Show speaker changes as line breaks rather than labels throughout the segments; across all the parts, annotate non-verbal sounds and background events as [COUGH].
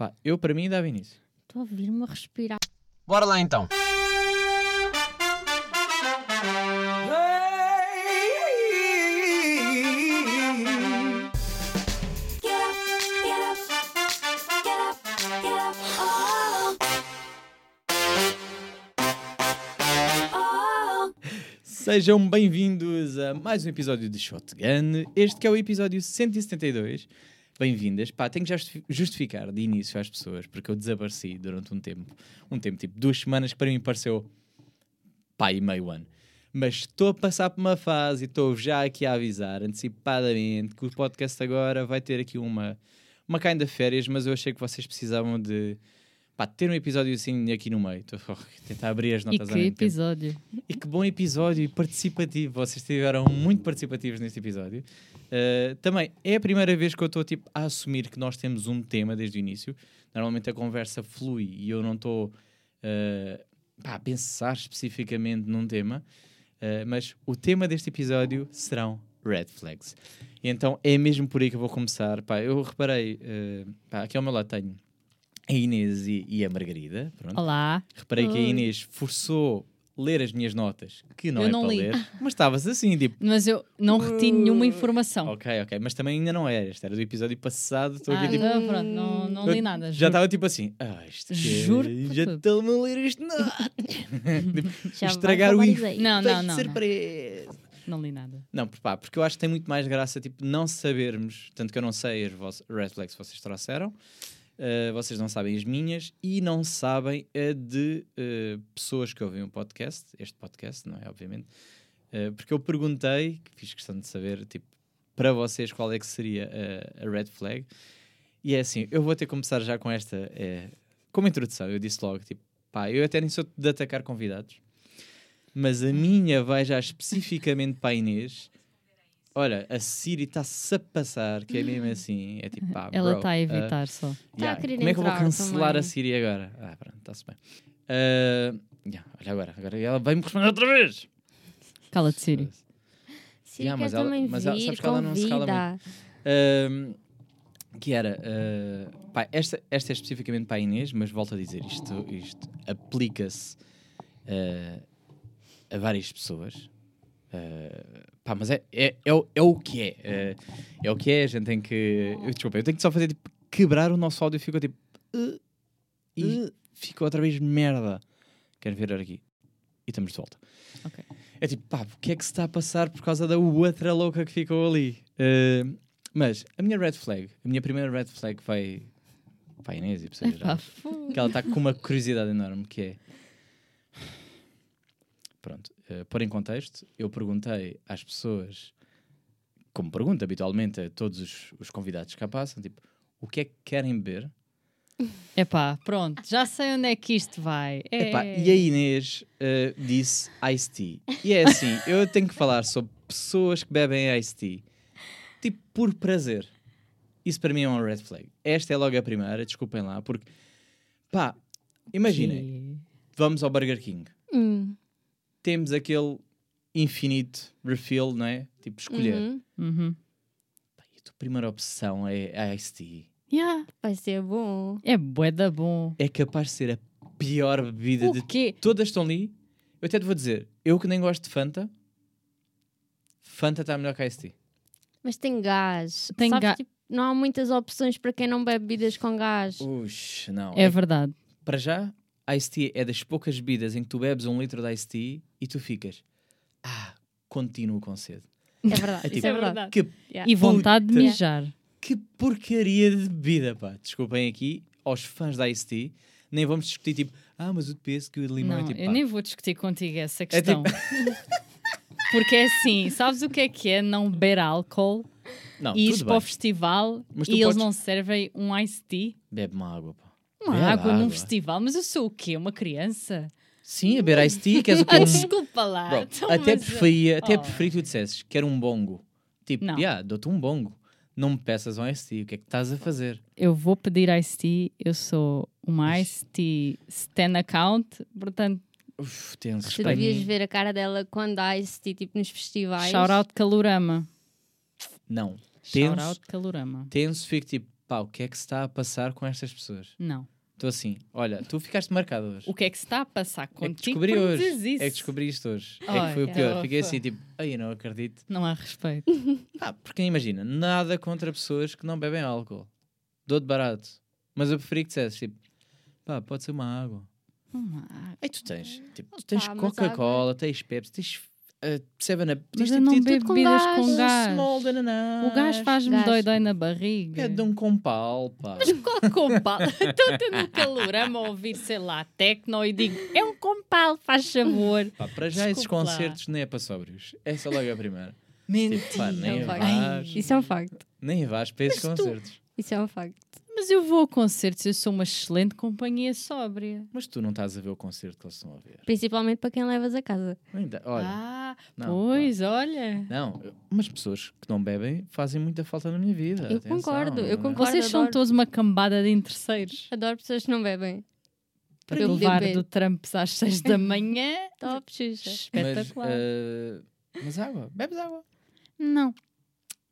Pá, eu para mim dava início.
Estou a ouvir-me a respirar.
Bora lá então.
Sejam bem-vindos a mais um episódio de Shotgun. Este que é o episódio 172. Bem-vindas. Pá, tenho que justificar de início às pessoas, porque eu desapareci durante um tempo. Um tempo, tipo, duas semanas que para mim pareceu pá, e meio ano. Mas estou a passar por uma fase e estou já aqui a avisar antecipadamente que o podcast agora vai ter aqui uma, uma of férias, mas eu achei que vocês precisavam de pá, ter um episódio assim aqui no meio. Estou a [LAUGHS] tentar abrir as
E
notas ao
que
mesmo tempo.
episódio?
E que bom episódio e participativo. Vocês estiveram muito participativos neste episódio. Uh, também é a primeira vez que eu estou tipo, a assumir que nós temos um tema desde o início. Normalmente a conversa flui e eu não estou uh, a pensar especificamente num tema. Uh, mas o tema deste episódio serão red flags. E então é mesmo por aí que eu vou começar. Pá, eu reparei, uh, pá, aqui ao meu lado tenho a Inês e, e a Margarida. Pronto.
Olá.
Reparei que a
Oi.
Inês forçou ler as minhas notas, que não
Eu
é
não
para
li.
ler, mas estavas assim, tipo,
Mas eu não reti nenhuma informação.
ok, ok, mas também ainda não era, este era do episódio passado, estou
Ah,
aqui tipo.
não, pronto, não, não li nada.
Já
juro.
estava tipo assim, ah, isto é-
Juro
já estão-me a ler isto, não. [LAUGHS] Tipo,
Já
estragar o
acabar
Não, não, não,
ser
não. Não li nada.
Não, pá, porque eu acho que tem muito mais graça, tipo, não sabermos, tanto que eu não sei as vossas red flags que vocês trouxeram, uh, vocês não sabem as minhas e não sabem a de uh, pessoas que ouvem o podcast, este podcast, não é? Obviamente, Uh, porque eu perguntei, fiz questão de saber, tipo, para vocês qual é que seria a, a red flag, e é assim, eu vou ter que começar já com esta, é, como introdução, eu disse logo, tipo, pá, eu até nem sou de atacar convidados, mas a minha vai já especificamente para a Inês. Olha, a Siri está-se a passar, que é mesmo assim. É tipo, pá,
Ela está a
ah,
evitar só.
Tá a querer
Como é que eu vou cancelar a
também.
Siri agora? Ah, pronto, está-se bem. Ah, yeah, olha agora, agora ela vai-me responder outra vez.
Cala-te, Siri.
Sim,
Yeah, mas ela-
também
mas ela- sabes que ela não se cala
convida.
Ahm, que era, ah, pá, esta, esta é especificamente para a Inês, mas volto a dizer, isto, isto aplica-se a várias pessoas. Ah, pá, mas é, é, é, o, é o que é. Ah, é o que é, a gente tem que. eu- Desculpa, eu tenho que só fazer tipo, quebrar o nosso áudio e ficou tipo. "Uh", e ficou outra vez merda. Quero ver aqui. E estamos de volta.
Ok.
É tipo, pá, o que é que se está a passar por causa da outra louca que ficou ali? Uh, mas a minha red flag, a minha primeira red flag vai para a Inês e para
Epá,
geral,
fu-
que ela está com uma curiosidade enorme, que é... Pronto, [LAUGHS] uh, pôr em contexto, eu perguntei às pessoas, como pergunto habitualmente a todos os, os convidados que cá passam, tipo, o que é que querem beber? [LAUGHS]
Epá, pronto, já sei onde é que isto vai. É...
Epá, e a Inês uh, disse Ice Tea. E é assim, [LAUGHS] eu tenho que falar sobre pessoas que bebem Ice Tea. Tipo, por prazer. Isso para mim é um red flag. Esta é logo a primeira, desculpem lá, porque... Pá, imaginem, vamos ao Burger King. Temos aquele infinito refill, não é? Tipo, escolher.
uhum.
Uhum.
Pá, e a tua primeira opção é a Ice Tea.
Yeah.
Vai ser bom.
É bué da bom.
É capaz de ser a pior bebida de
O quê?
todas estão ali. Eu até te vou dizer, eu que nem gosto de Fanta, Fanta está melhor que a Ice Tea.
Mas tem gás.
Tem
Sabes,
ga-
tipo, não há muitas opções para quem não bebe bebidas com gás.
Ux, não.
É
É-
verdade.
para já, Ice Tea é das poucas bebidas em que tu bebes um litro de Ice Tea e tu ficas, ah, continuo com sede.
É verdade.
É
isso
tipo-
é verdade.
Que,
Yeah.
E vontade de mijar.
que porcaria de bebida, pá. Desculpem aqui, aos fãs da Ice Tea, nem vamos discutir tipo, ah, mas o de pêssego e o de limão
Não,
é tipo,
eu
pá,
nem vou discutir contigo essa
É
questão. Porque é assim, sabes o que é que é não beber álcool
não,
e
tudo
para o festival e eles
podes-
não servem um iced tea?
Bebe uma água, pá.
Uma
Bebe
água, num
água.
festival? Mas eu sou o quê? Uma criança?
Sim, a beber Ice Tea, queres o [LAUGHS] quê?
Ah,
Um-
desculpa lá.
Bro,
então,
até
mas-
preferia, até
Oh.
preferi que tu dissesses que era um bongo. Tipo,
Não.
yeah, dou-te um bongo. Não me peças um Ice Tea, o que é que estás a fazer?
Eu vou pedir iced tea, eu sou uma iced tea stand account, portanto,
Uf, tenso.
Tu devias ver a cara dela quando há esse tipo nos festivais.
shout out calorama.
Não.
Shout
Tenso,
out calorama.
tenso, fico tipo, pá, o que é que se está a passar com estas pessoas?
Não.
Estou assim, olha, tu ficaste marcado hoje.
O que é que se está a passar
É que
contigo
descobri
quando
hoje. É que descobri isto hoje. é
Ai,
que foi o pior. Fiquei assim, tipo, ai, eu não acredito.
Não há respeito. [LAUGHS]
Ah, porque imagina, nada contra pessoas que não bebem álcool. Dou de barato. Mas eu preferi que dissesses, tipo, pá, pode ser uma água.
Não há.
Aí tu tens, tipo, tu tens Coca-Cola, tens Pepsi, tens uh, Seven Up,
Mas
tens
eu não bebo
tudo
bebidas
gás.
com
um
gás.
small.
O gás faz-me
Gás.
dói-dói na barriga.
É de um compal, pá.
Qual compal? [LAUGHS] Estou tendo calorama a ouvir, sei lá, tecno e digo, é um compal, faz favor.
Pá, para já esses
Desculpe lá.
concertos nem é para sóbrios. Essa é logo a primeira.
Mentira.
Tipo, pá, nem
É um
vais,
Isso é um facto.
nem vais para esses
Mas tu-
concertos.
Isso é um facto.
Mas eu vou a concertos, eu sou uma excelente companhia sóbria.
Mas tu não estás a ver o concerto que eles estão a ver.
Principalmente para quem levas a casa.
Ainda, olha,
ah,
não,
pois, olha.
não, mas pessoas que não bebem fazem muita falta na minha vida.
Eu
atenção,
concordo, eu
não
concordo.
Vocês são
adoro.
todos uma cambada de interesseiros.
Adoro pessoas que não bebem.
Para
Eu
levar do Trump às 6 da manhã. [LAUGHS]
Top, Xuxa.
Mas,
Espetacular.
eh, mas água, bebes água.
Não.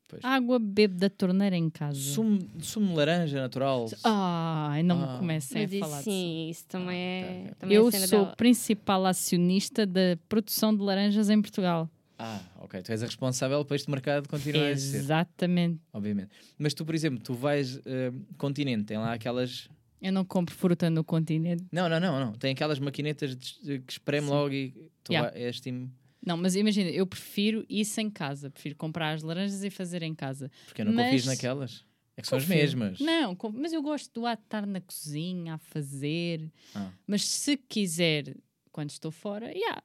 Pois.
Água bebo da torneira em casa.
Sumo, sumo de laranja natural.
Ai, não
Ah.
me comecem
Mas
a falar disso.
sim, isso também
Ah,
é.
ok, ok.
Também é
Eu
cena
sou
dela.
principal acionista da produção de laranjas em Portugal.
Ah, ok. Tu és a responsável para este mercado continuar a existir,
Exatamente.
obviamente. Mas tu, por exemplo, tu vais eh, continente, tem lá aquelas.
Eu não compro fruta no continente.
Não, não, não, não. Tem aquelas maquinetas de- que espreme
Sim.
logo e tu
Yeah.
és time.
Não, mas imagina, eu prefiro isso em casa. Prefiro comprar as laranjas e fazer em casa.
Porque eu não
Mas-
naquelas. É que são as
Confio.
mesmas.
Não, com- mas eu gosto do ato de estar na cozinha a fazer.
Ah.
Mas se quiser, quando estou fora, yeah.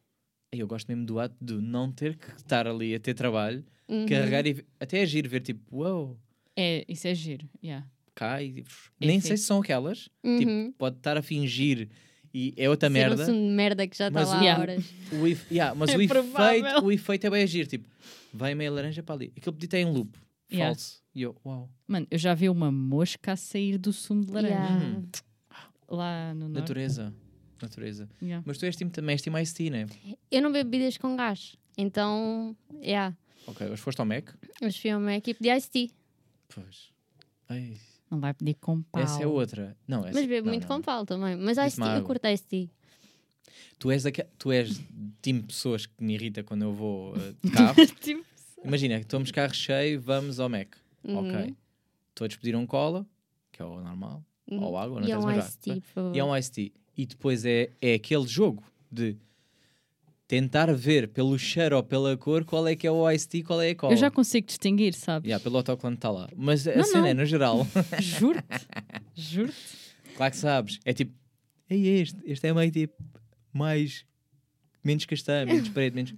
E Eu gosto mesmo do ato de não ter que estar ali a ter trabalho,
Uhum.
carregar e até agir, ver tipo, uau,
É, isso é giro. Yeah.
cai. e-
É
Nem sei se são aquelas.
Uhum.
Tipo, pode estar a fingir e é outra
Ser
merda.
um sumo de merda que já está
Mas
lá
o-
há
Yeah.
horas.
O ef- yeah, mas
É
o, efeito, o efeito é bem agir. Tipo, vai meia laranja para ali. Aquele pedido é em loop.
Yeah.
Falso. E eu, uau.
Mano, eu já vi uma mosca a sair do sumo de laranja.
Yeah.
Hum.
Lá no norte.
Natureza. Natureza.
Yeah.
Mas tu és time também, és time Ice Tea, né?
Eu não bebo bebidas com gás. Então, yeah.
Ok, hoje foste ao Mac?
Hoje fui a uma equipe de Ice Tea.
Pois. Ai,
Não vai pedir com pau.
essa é outra. Não, essa,
Mas bebo
não,
muito
não.
com pau também. Mas
Disse-me
Tea, eu curto Ice Tea.
Tu és, daque... tu és time de pessoas que me irrita quando eu vou eh, [LAUGHS] de carro.
Tipo,
Imagina, estamos carro cheio, vamos ao Mac.
Uhum.
Ok. Todos pediram cola, que é o normal.
Uhum.
Ou água, não
E é
tens
um
mais
Ice Tea, por favor.
E é um Ice Tea. E depois é, é aquele jogo de tentar ver pelo cheiro ou pela cor qual é que é o Ice Tea e qual é a cola.
eu já consigo distinguir, sabes?
Yeah, pelo autocolante está lá. Mas a
Não,
cena
não.
é, no geral, [LAUGHS] [LAUGHS]
Juro-te. Juro-te.
claro que sabes. É tipo, é este. Este é meio tipo, mais, menos castanho, menos [LAUGHS] preto, menos...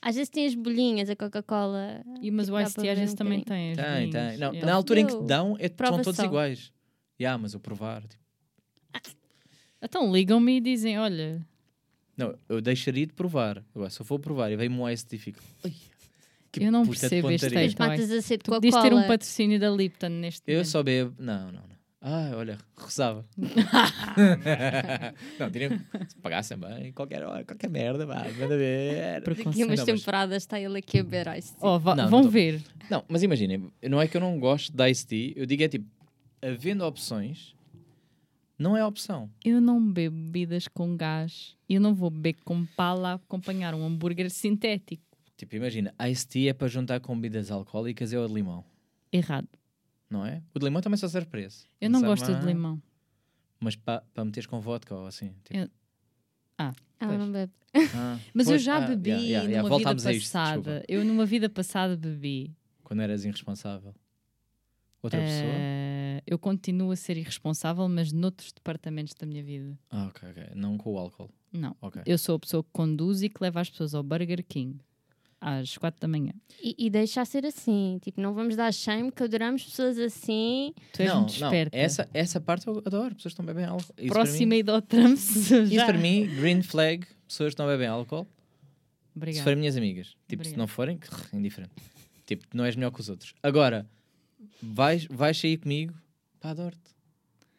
Às vezes tem as bolinhas, a Coca-Cola.
E, mas o Ice às vezes
um
também tem. as
Tem,
bolinhas.
tem. Não,
Yeah.
Na altura em que
Eu-
te dão, é, são todos
só.
iguais. Yeah, mas eu provar. tipo,
Então ligam-me e dizem: olha,
não, eu deixaria de provar. Agora, se eu for provar e vem-me um Ice Tea, fico... "Ai, que
Eu não percebo este
pontaria."
Mas
Então,
matas a sede
tu podias ter um patrocínio da Lipton neste
Eu
momento.
só bebo. Não, não, não. Ah, olha, rezava. [LAUGHS] não, teriam se pagassem bem, qualquer hora, qualquer merda, vá, manda ver.
Daqui umas
Não, mas-
temporadas está ele aqui a beber Ice Tea.
Oh, va-
Não, não
vão
tô-
ver.
Não, mas imaginem, não é que eu não gosto de Ice Tea, eu digo é tipo, havendo opções, não é opção.
Eu não bebo bebidas com gás. Eu não vou beber com pala a acompanhar um hambúrguer sintético.
Tipo, imagina, Ice Tea é para juntar com bebidas alcoólicas é o de limão,
Errado.
não é? O de limão também só serve para esse.
Eu não
Sabe
gosto de limão.
Mas para pa meteres com vodka ou assim. Tipo,
Eu-
Ela
Pois.
não bebe.
ah, [LAUGHS]
Mas eu
pois,
já
ah,
bebi
yeah, yeah, yeah,
numa
voltámos
vida
isto,
passada.
desculpa.
Eu numa vida passada bebi.
Quando eras irresponsável. Outra pessoa?
Eu continuo a ser irresponsável, mas noutros departamentos da minha vida.
Ah, ok, ok. Não com o álcool.
Não.
Ok.
Eu sou a pessoa que conduz e que leva as pessoas ao Burger King às quatro da manhã.
E, e deixa ser assim. Tipo, não vamos dar shame que adoramos pessoas assim.
Tu és
não,
muito
não.
esperta.
Essa, essa parte eu adoro. Pessoas que não bebem álcool. Isso
Próxima
mim,
ida ao Trumps.
isso
já.
para mim, green flag, pessoas que não bebem álcool. Se
Obrigada.
forem minhas amigas. Tipo, se
Obrigada.
não forem, indiferente. Tipo, não és melhor que os outros. Agora, vais, vais sair comigo, pá, adoro-te.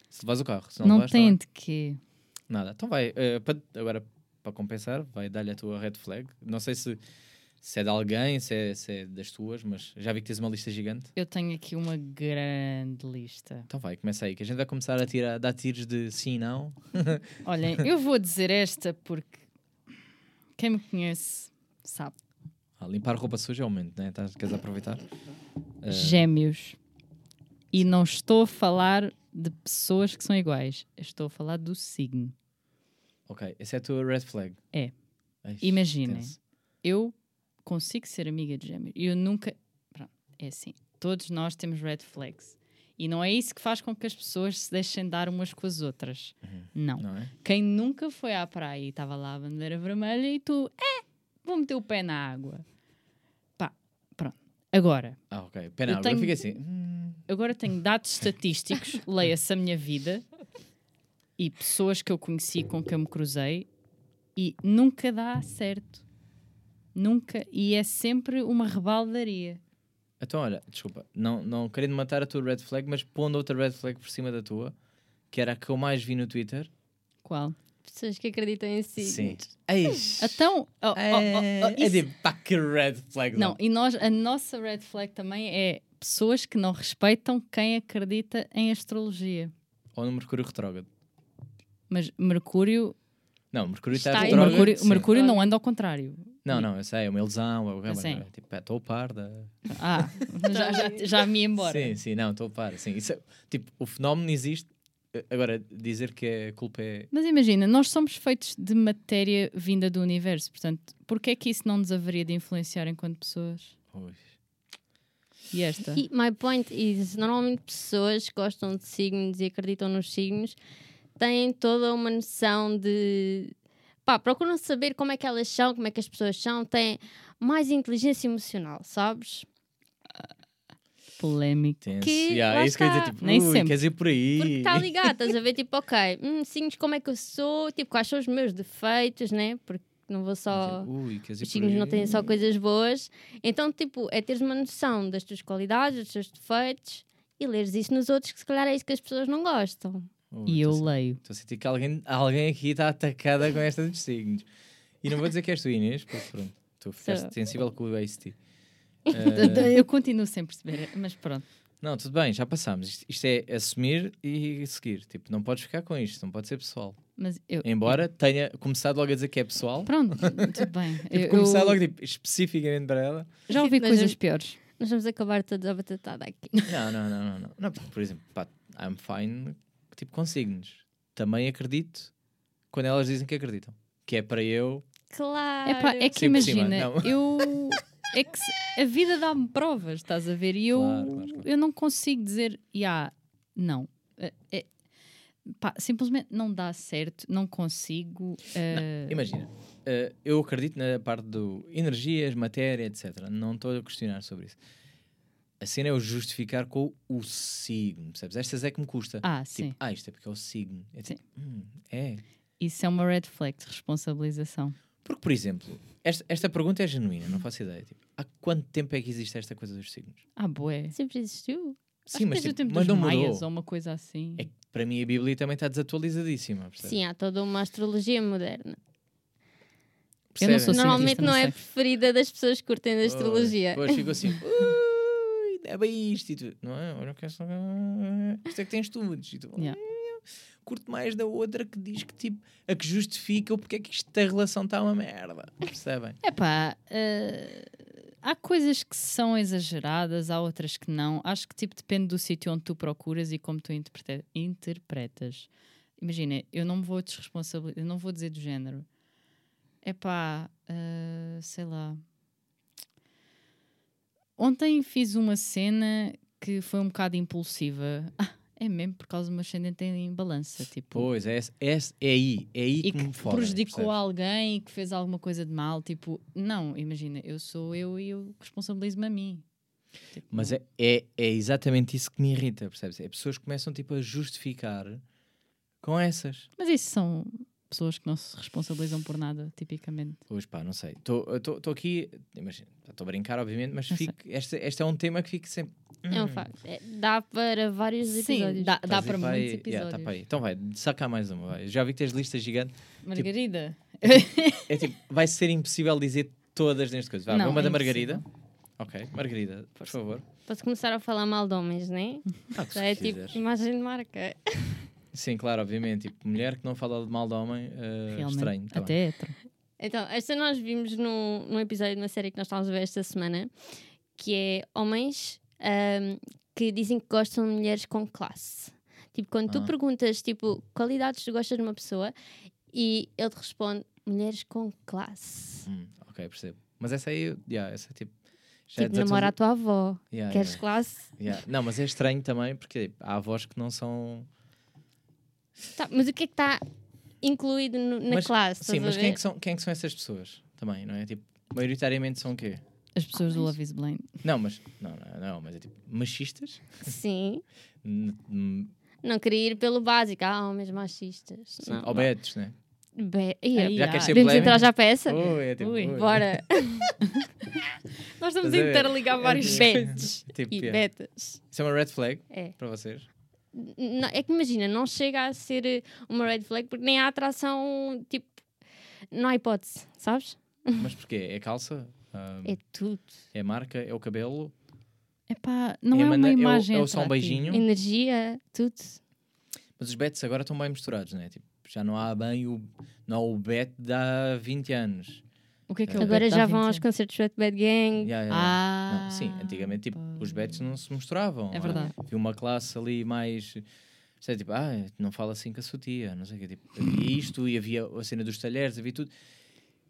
Se levas o carro. Se não,
Não
levas, tá
de quê.
Nada. Então vai. pa- agora, para compensar, vai dar-lhe a tua red flag. Não sei se Se é de alguém, se é, se é das tuas, mas já vi que tens uma lista gigante.
Eu tenho aqui uma grande lista.
Então vai, começa aí, que a gente vai começar a tirar, dar tiros de sim e não. [LAUGHS]
Olhem, eu vou dizer esta porque quem me conhece sabe.
Ah, limpar roupa suja é o momento, né? Estás, queres aproveitar? Ah,
Gêmeos. E não estou a falar de pessoas que são iguais. Estou a falar do signo.
ok, essa é a tua red flag.
É. Imaginem. Eu consigo ser amiga de gêmeos. E eu nunca. Pronto, é assim. Todos nós temos red flags. E não é isso que faz com que as pessoas se deixem dar umas com as outras. Não.
Não é?
Quem nunca foi à praia e estava lá a bandeira vermelha e tu, é, vou meter o pé na água. Pá, pronto. Agora,
Ah, ok. Pena,
Eu
eu,
tenho-
fico assim.
Agora tenho dados estatísticos, [LAUGHS] leia-se a minha vida e pessoas que eu conheci com quem eu me cruzei e nunca dá certo. Nunca. E é sempre uma rebaldaria.
Então, olha, desculpa, não, não querendo matar a tua red flag, mas pondo outra red flag por cima da tua, que era a que eu mais vi no Twitter.
Qual?
Pessoas que acreditam em si.
Sim. Eish.
Então, oh, oh, oh,
é,
oh,
é
isso-
tipo, pá, que red flag.
Não, e nós, a nossa red flag também é pessoas que não respeitam quem acredita em astrologia.
Ou no Mercúrio retrógrado.
Mas Mercúrio,
Não, Mercúrio está
Está
retrógrado.
Mercúrio,
sim.
Mercúrio não anda ao contrário.
Não, não, eu sei, é uma ilusão. É, o- é,
Sim.
é, tipo, é, estou parda.
Ah, já, já, já me ia embora.
Sim, sim, não, estou a par. Sim. Isso é- tipo, o fenómeno existe. Agora, dizer que a culpa é.
Mas imagina, nós somos feitos de matéria vinda do universo, portanto, porquê é que isso não nos haveria de influenciar enquanto pessoas?
Ui.
E esta?
E my point is, normalmente pessoas que gostam de signos e acreditam nos signos têm toda uma noção de. Pá, procuram saber como é que elas são, como é que as pessoas são, têm mais inteligência emocional, sabes?
Polémico.
Tenso.
Que
Yeah, é isso que eu ia dizer, tipo,
Nem sempre.
queres ir por aí?
Porque está ligado, estás a ver, [LAUGHS] tipo, ok, hum, signos, como é que eu sou, tipo, quais são os meus defeitos, né? Porque não vou só.
Ui,
Os signos não têm só coisas boas. Então, tipo, é teres uma noção das tuas qualidades, dos teus defeitos e leres isso nos outros, que se calhar é isso que as pessoas não gostam.
Ui,
E eu leio.
Estou a sentir que alguém, alguém aqui está atacada com esta dos signos. E não vou dizer que és tu, Inês, porque pronto, tu ficaste
Sou.
sensível com o ACT.
Eu continuo sem perceber, mas pronto.
Não, tudo bem, já passámos. Isto, isto é assumir e seguir. Tipo, não podes ficar com isto, não pode ser pessoal.
Mas eu,
Embora tenha começado logo a dizer que é pessoal,
Pronto, [LAUGHS] tudo bem.
tipo,
Eu-
começar
eu
logo tipo, especificamente para ela.
já ouvi coisas
eu-
piores.
Nós vamos acabar todos a batatada aqui.
Não, não, não, não, não. não por exemplo, pá, I'm fine, tipo, com signos. Também acredito quando elas dizem que acreditam. Que é para eu.
Claro.
Epá, é que
Sim, cima,
imagina, eu. É que a vida dá-me provas, estás a ver? E eu,
Claro, claro, claro.
eu não consigo dizer, yeah, não. É- é- pá, simplesmente não dá certo, não consigo. eh,
Imagina, eh, eu acredito na parte do energias, matéria, etc. Não estou a questionar sobre isso. A cena é o justificar com o signo, percebes? Estas é que me custa.
ah,
tipo,
sim.
ah, isto é porque é o signo. É
Sim.
tipo, hum, é.
Isso é uma red flag de responsabilização.
Porque, por exemplo, esta, esta pergunta é genuína, não faço ideia. Tipo, há quanto tempo é que existe esta coisa dos signos?
Ah, boé.
Sempre existiu.
Sim, mas,
Desde o
tipo,
tempo
mas
dos
não
maias
mudou.
ou uma coisa assim.
É que para mim a Bíblia também está desatualizadíssima. Percebes?
Sim, há toda uma astrologia moderna.
Eu não sou
Normalmente não,
não
é
sei.
preferida das pessoas que curtem da
Pois,
astrologia.
Depois fico assim, [LAUGHS] ui, é bem isto. E tu, não é? Olha que esta, isto é que tem estudos. E tu,
Yeah.
"Hum, curto mais da outra que diz que tipo, a que justifica o porque é que isto da relação está uma merda. Percebem?
Epá, eh, há coisas que são exageradas, há outras que não. Acho que tipo depende do sítio onde tu procuras e como tu interpreta- interpretas. Imagina, eu não me vou desresponsabilizar, eu não vou dizer do género. Epá, eh, sei lá. Ontem fiz uma cena que foi um bocado impulsiva. [LAUGHS] É mesmo por causa do meu ascendente em balança, tipo.
Pois, é, é, é aí. É aí que,
que
me foda.
prejudicou
percebes?
alguém e que fez alguma coisa de mal, tipo, não, imagina, eu sou eu e eu responsabilizo-me a mim. Tipo,
Mas é, é, é exatamente isso que me irrita, percebes? É pessoas que começam tipo, a justificar com essas.
mas isso são pessoas que não se responsabilizam por nada, tipicamente.
Pois pá, não sei. Estou aqui, imagina, estou a brincar, obviamente, mas fico, este, este é um tema que fico sempre.
É um
hum,
facto. É, dá para vários
Sim,
episódios.
dá, dá
a
para?
Vai-
muitos
yeah,
episódios.
tá para aí. Então vai, saca mais uma. Vai. Já vi que tens lista gigante.
Margarida,
É tipo, vai ser impossível dizer todas neste coisa. Vá,
Não,
uma
é
da
impossível.
Margarida. Ok, Margarida, por favor.
Posso começar a falar mal de homens, né?
Ah,
Já é tipo imagem de marca.
Sim, claro, obviamente. Tipo, mulher que não fala de mal de homem,
Realmente.
estranho. tá.
Até hétero.
Então, esta nós vimos num, num episódio de uma série que nós estávamos a ver esta semana, que é homens ahm, que dizem que gostam de mulheres com classe. Tipo, quando tu
Ah.
perguntas, tipo, qualidades tu gostas de uma pessoa e ele te responde, mulheres com classe.
Hum, ok, percebo. Mas essa aí, yeah, essa é tipo. já é
tipo, namora a tua avó.
Yeah,
Queres
yeah,
classe?
yeah. Não, mas é estranho também porque há avós que não são.
Tá, mas o que é que está incluído no- na
Mas-
classe?
Sim, mas quem é, que são, quem é que são essas pessoas? Também, não é? Tipo, maioritariamente são o quê?
As pessoas do Love is Blind.
Não, mas. Não, não, não, mas é tipo. Machistas?
Sim. [LAUGHS] Não queria ir pelo básico. Ah, homens machistas.
sim,
não.
Ou betos, né?
Be... Ia,
Já queres ser
Podemos entrar já para essa?
Ui, é tipo.
Ui,
ui.
Bora. [LAUGHS]
Nós estamos
a
interligar vários
É
Betes [LAUGHS]
Tipo,
e
yeah.
betas.
Isso é uma red flag
É.
para vocês?
Não- é que imagina, não chega a ser eh, uma red flag porque nem há atração, tipo, não há hipótese, sabes? [LAUGHS]
Mas porquê? É calça?
É tudo.
é marca? É o cabelo?
Epá, não
É
é, uma
é o-
imagem
é o só um beijinho?
Energia, tudo.
Mas os bets agora estão bem misturados, né? Tipo, já não há bem o. Não há o bet de há 20 anos.
O que é que é
Agora já
há
vão
20
aos concertos do Wet Bad Gang.
Yeah, yeah.
Ah,
Não, sim, antigamente tipo, os bets não se mostravam.
É verdade.
Havia uma classe ali mais. Sei, tipo, ah, não fala assim com a sua tia, não sei o quê. Tipo, havia isto e havia a cena dos talheres, havia tudo.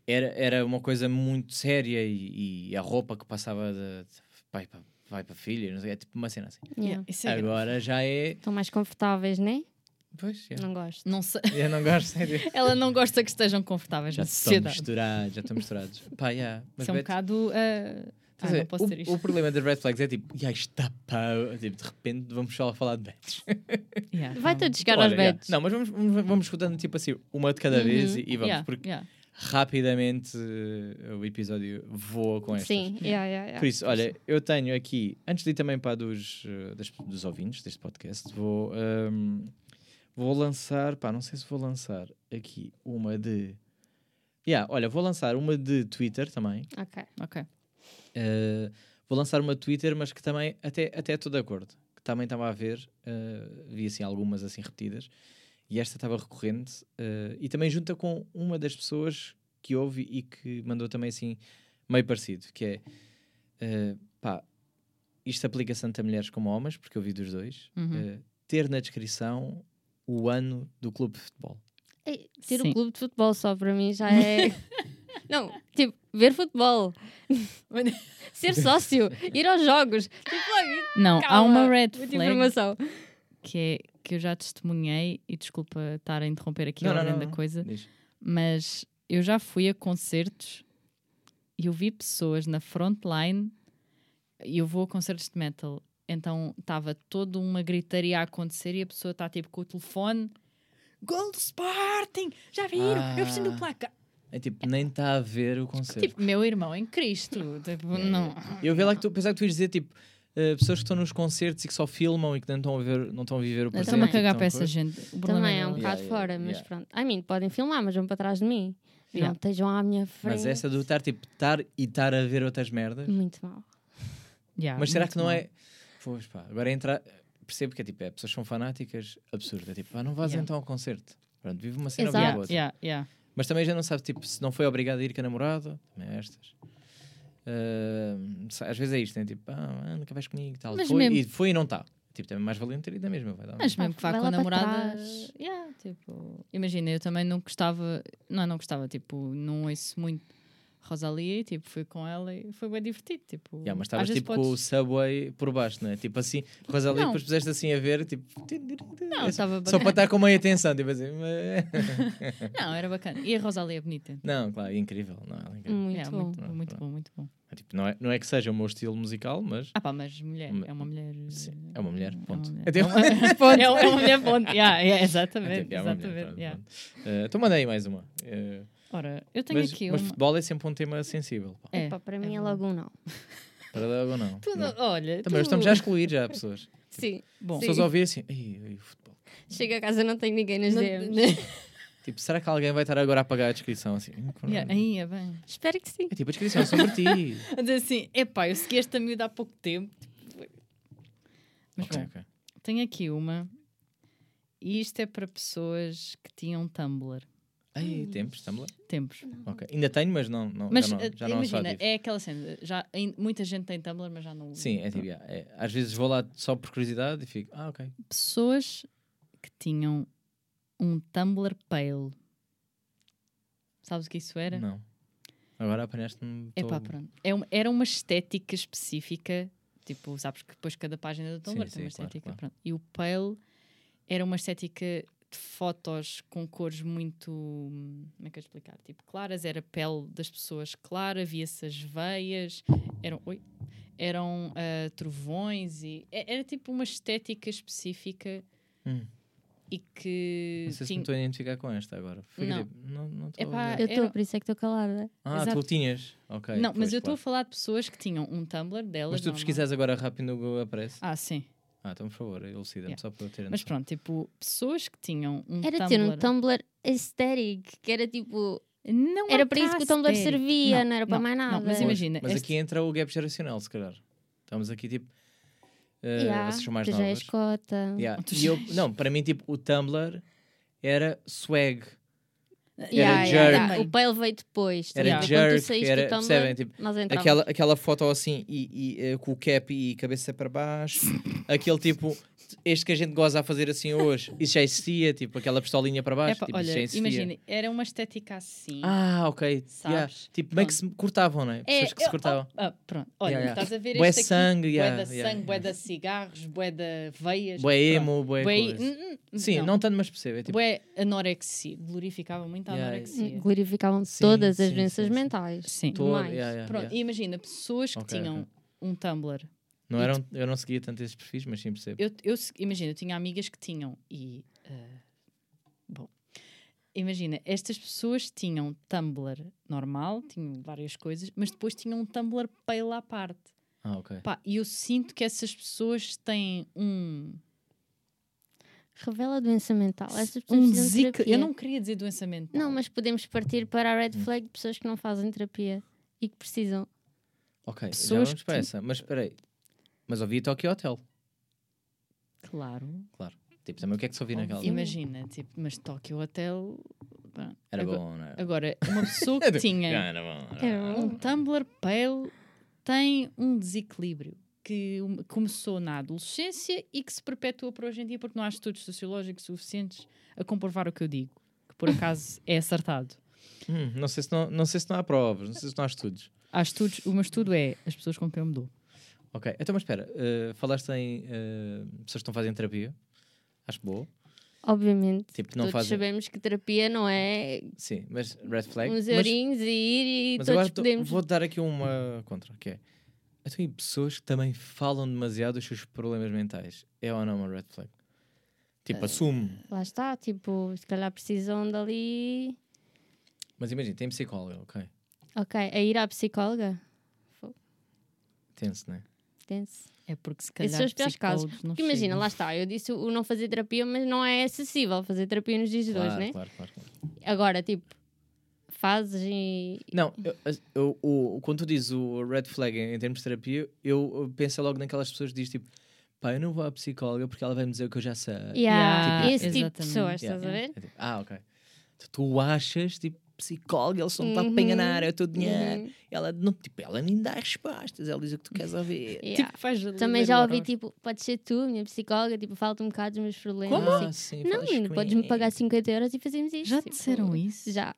Era, era uma coisa muito séria e, e a roupa que passava de, de pai para vai para filha, não sei, é tipo uma cena assim.
Yeah.
É grave.
Agora já é.
Estão mais confortáveis, né?
Pois.
Não gosto.
Não sei.
Eu não gosto, sério. [LAUGHS]
Ela não gosta que estejam confortáveis
Já
na
estão
sociedade.
misturados, já estão misturados. [LAUGHS] Pá, yeah. Mas
Isso é um bocado. ah, ah,
dizer,
não posso
o, o problema das red flags é tipo, já está pau. Tipo, de repente vamos só falar de bets. [LAUGHS]
Yeah,
Vai
realmente.
tudo chegar
Olha,
aos
yeah.
betos.
Não, mas vamos, vamos, vamos escutando tipo assim, uma de cada
Uhum.
vez e, e vamos,
Yeah,
porque
yeah.
rapidamente eh, o episódio voa com estas.
Sim, yeah, yeah, yeah.
Por isso, olha, eu tenho aqui, antes de ir também para a dos, das- dos ouvintes deste podcast, vou, ehm, vou lançar, pá, não sei se vou lançar aqui uma de. Yeah, olha, vou lançar uma de Twitter também.
Ok.
Ok.
Uh, vou lançar uma Twitter, mas que também até, até estou de acordo. Que também estava a ver, uh, vi assim algumas assim repetidas, e esta estava recorrente, uh, e também junta com uma das pessoas que ouve e que mandou também assim meio parecido, que é uh, pá, isto aplica-se tanto a mulheres como a homens, porque eu vi dos dois,
Uhum.
uh, ter na descrição o ano do clube de futebol.
Ei, ter
Sim.
um clube de futebol só para mim já é. [LAUGHS] não, tipo, ver futebol. [LAUGHS] Ser sócio, ir aos jogos. Tipo,
Não, há
calma,
uma red flag
informação.
que, é, que eu já testemunhei, e desculpa estar a interromper aqui a
Não,
da
não.
coisa,
Diz.
mas eu já fui a concertos e eu vi pessoas na frontline e eu vou a concertos de metal. Então estava toda uma gritaria a acontecer e a pessoa está tipo com o telefone. Gol do Sporting! Já viram? Eu preciso do
Ah.
placar.
É tipo, nem está a ver o concerto.
Tipo, meu irmão em Cristo. Tipo, não.
Eu vi lá que tu pensava que tu ias dizer tipo eh, pessoas que estão nos concertos e que só filmam e que não estão a ver, não estão a viver o presente.
Estou-me a cagar
estão
para essa gente.
Também é um bocado
Yeah,
fora,
yeah,
mas
yeah.
pronto. I mean, podem filmar, mas vão para trás de mim. Não estejam à minha frente.
Mas essa do estar tipo estar e estar a ver outras merdas.
Muito mal.
Yeah,
Mas será que não
mal.
é. Pois pá, agora entra. Percebo que é tipo, é, pessoas são fanáticas, absurdo. É tipo, ah, não vás
Yeah.
então ao concerto. Pronto, vive uma cena ou
Exato.
outra.
yeah, yeah.
Mas também já não sabe, tipo, se não foi obrigado a ir com a namorada, também é estas. Sa- às vezes é isto, né? Tipo, ah, nunca vais comigo e tal.
Mas
Foi,
mesmo-
e foi e não está. Tipo, também mais valente ter ido na mesma. Vai dar
Mas mesmo que vá com a namorada. Yeah, tipo, imagina, eu também não gostava. Não, não gostava, tipo, não ouço muito Rosalia e tipo, fui com ela e foi bem divertido. Tipo,
Yeah, mas estavas tipo com o
podes-
subway por baixo, não é? Tipo assim, Rosalie,
Não.
depois puseste assim a ver, tipo.
Não,
é
estava
só para estar com meia atenção, tipo assim. [LAUGHS]
Não, era bacana. E a Rosalia é bonita.
Não, claro, incrível. Não, é incrível.
Muito
Yeah,
bom.
muito, bom, muito bom, muito bom.
É, tipo, não, é, não é que seja o meu estilo musical, mas
Ah pá, mas mulher, é uma mulher.
Sim, é uma mulher,
é uma
ponto.
mulher.
É
É uma- [LAUGHS] ponto, é uma mulher, ponto. Yeah, yeah,
é,
exatamente,
é uma mulher,
exatamente.
pronto,
yeah.
pronto. Eh, Então mandei mais uma. Eh,
Ora, eu tenho
mas,
aqui
mas
uma.
futebol é sempre um tema sensível. pá.
É,
Epá, para
é
mim é logo um não.
Para logo não.
Tu
não.
não- olha,
Também
tu...
estamos já a excluir já pessoas.
Sim.
Bom,
Pessoas a ouvir assim, "Ei, ei, o futebol.
Chega a casa não tenho ninguém nas
Não-
DMs. [LAUGHS]
Tipo, será que alguém vai estar agora a pagar a descrição assim? Hum.
Yeah, aí é bem.
Espero que sim.
É tipo, a descrição é sobre ti. [LAUGHS]
Assim, epá, eu segui esta miúda há pouco tempo. Mas
Ok,
bom,
ok.
tenho aqui uma. E isto é para pessoas que tinham Tumblr.
Ai, tempos, Tumblr?
Tempos.
Ok. Ainda tenho, mas não, não,
Mas
já não,
eh,
já não sou
imagina, é aquela cena. Já, muita gente tem Tumblr, mas já não.
Sim, é tipo, yeah, é. às vezes vou lá só por curiosidade e fico, ah, ok.
Pessoas que tinham um Tumblr Pale. Sabes o que isso era?
Não. Agora apanhaste-me. tô-
Epá, pronto. É um- era uma estética específica. Tipo, sabes que depois cada página do Tumblr
Sim,
tem uma
sim, claro,
estética.
claro.
pronto. E o Pale era uma estética de fotos com cores muito. Como é que eu ia explicar? Tipo, claras, era pele das pessoas clara, via-se as veias, eram. Oi, eram ah, trovões e. é- Era tipo uma estética específica
Hum.
e que.
Não sei se
tinha-
me estou a identificar com esta agora.
Não.
tipo, não não estou
Epá,
a.
Eu estou,
Era-
por isso é que estou calada.
Ah,
exato.
tu tinhas. Ok.
não, mas eu estou a
claro.
falar de pessoas que tinham um Tumblr delas.
Mas tu
normal.
pesquisares agora rápido no Google aparece.
Ah, sim.
Ah, então por favor, elucida-me
Yeah.
só para eu ter
Mas
noção.
pronto, tipo, pessoas que tinham um
Era
Tumblr.
ter um Tumblr aesthetic, que era tipo.
Não
Era para isso que o Tumblr
aesthetic.
servia, não era para mais
Não,
nada.
mas
Pois,
imagina,
Mas
este-
aqui entra o gap geracional, se calhar. Estamos aqui tipo. eh,
Yeah,
vocês são mais
tu já
novas.
és cota.
Yeah.
Tu
E
já
eu, não, para mim, tipo, o Tumblr era swag.
Yeah,
jerk.
yeah, yeah. O Pale veio depois.
Era
Quando tu
jerk,
saíste
era-
Tumblr,
percebem, tipo,
nós entramos.
Aquela, aquela foto assim, e, e, eh, com o cap e cabeça para baixo. aquele tipo, este que a gente goza a fazer assim hoje. Isso já existia, tipo, aquela pistolinha para baixo. Tipo,
olha, imagina, era uma estética assim.
Ah, ok. Yeah.
Sabes?
Tipo, meio que se cortavam, não é? Pessoas que se
eu-
cortavam.
oh, ah, pronto. Olha,
Yeah, yeah.
estás a ver
Bué
este aqui?
sangue,
bué
yeah,
da
yeah,
sangue, bué
yeah.
de cigarros, bué de veias.
Bué emo, bué
Bué-. Hum, hum,
Sim, não, tanto, mas percebo. É tipo,
Bué anorexia. Glorificava muito a
Yeah,
anorexia.
Glorificavam
Sim,
todas as
sim,
doenças
sim,
mentais.
Sim.
todo- yeah, yeah,
Pronto,
yeah.
imagina, pessoas que
Ok,
tinham
ok.
um Tumblr
Não eram, eu não seguia tanto esses perfis, mas sim percebo.
Eu, eu imagina, eu tinha amigas que tinham e eh, bom, imagina, estas pessoas tinham Tumblr normal, tinham várias coisas, mas depois tinham um Tumblr pale à parte.
Ah, ok.
Pá, e eu sinto que essas pessoas têm um,
Revela a doença mental. Essas pessoas
um
terapia.
Eu não queria dizer doença mental.
Não, mas podemos partir para a red flag de pessoas que não fazem terapia e que precisam.
Ok, já
Pessoas
vamos
que
para
têm-
essa. Mas espera aí. Mas ouvi Tokyo Hotel.
Claro.
Tipo, também o que é que se ouvi naquela?
Imagina, tipo, mas Tokyo Hotel. pronto.
Era
agora,
bom, não era?
Agora, uma pessoa [LAUGHS] que tinha.
Era bom. era
Era
bom.
Um Tumblr pale tem um desequilíbrio que começou na adolescência e que se perpetua para hoje em dia porque não há estudos sociológicos suficientes a comprovar o que eu digo, que por acaso é acertado.
Hum, não, sei se não, não sei se não há provas, não sei se não há estudos.
Há estudos, o meu estudo é as pessoas com quem eu me dou.
Ok, então mas espera, eh, falaste em eh, pessoas que estão fazendo terapia. Acho boa.
Obviamente.
Tipo,
Todos
fazem.
sabemos que terapia não é
Sim, mas red flag.
uns
mas
e ir e
mas
todos
agora
podemos.
vou dar aqui uma contra, que é. Eu tenho pessoas que também falam demasiado dos seus problemas mentais. É ou não uma red flag? Tipo, assume.
Lá está, tipo, se calhar precisam dali.
Mas imagina, tem psicóloga, ok.
Ok, a ir à psicóloga.
Tenso, né?
Tense.
É porque se
Esses
calhar
são os piores casos.
não
Porque imagina, lá está, eu disse o não fazer terapia, mas não é acessível fazer terapia nos dias de hoje,
Claro,
né?
claro, claro, claro.
Agora, tipo, fazes e.
Não, eu, eu- o, quando tu dizes o red flag em, em termos de terapia, eu, eu penso logo naquelas pessoas que dizem tipo, pá, eu não vou à psicóloga porque ela vai me dizer o que eu já sei.
Yeah,
Yeah,
esse tipo de pessoas,
Yeah.
estás a ver?
É tipo, ah, ok. Tu, tu achas, tipo, psicóloga, eles são
Uhum.
para enganar, é o teu dinheiro.
Uhum.
Ela, não, tipo, ela nem dá respostas, ela diz o que tu queres ouvir.
Yeah.
Tipo, faz
Também já ouvi, tipo, pode ser tu, minha psicóloga, tipo, fala-te um bocado dos meus problemas.
Ah,
assim.
sim,
Não, podes-me pagar 50 euros e fazemos isto.
Já
tipo,
disseram isso?
Já.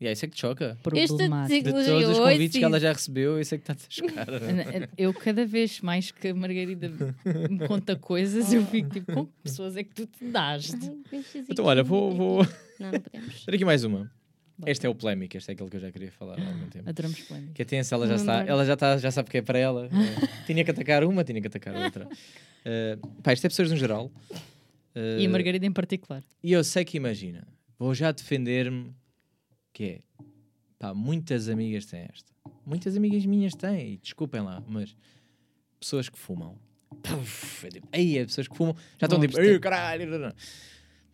E aí, isso é que te choca.
Este
Problemático.
De todos os convites que ela já recebeu, isso é que está a chocar.
Eu cada vez mais que a Margarida me conta coisas, eu fico tipo, com que pessoas é que tu te
fazer
então, olha, vou, vou.
Não, não podemos.
Ter aqui mais uma.
Bora.
Este é o polémico, este é aquilo que eu já queria falar há algum tempo.
Adoramos polémica.
Que é tenso, ela já está, ela já está, já sabe que é para ela. Eh, [LAUGHS] tinha que atacar uma, tinha que atacar outra. Eh, pá, isto é pessoas no geral. Eh,
E a Margarida em particular.
E eu sei que imagina, vou já defender-me que é pá, muitas amigas têm esta. Muitas amigas minhas têm, e desculpem lá, mas pessoas que fumam. Puf, é tipo, aí é pessoas que fumam, já estão tipo. "Ei, caralho. não, não."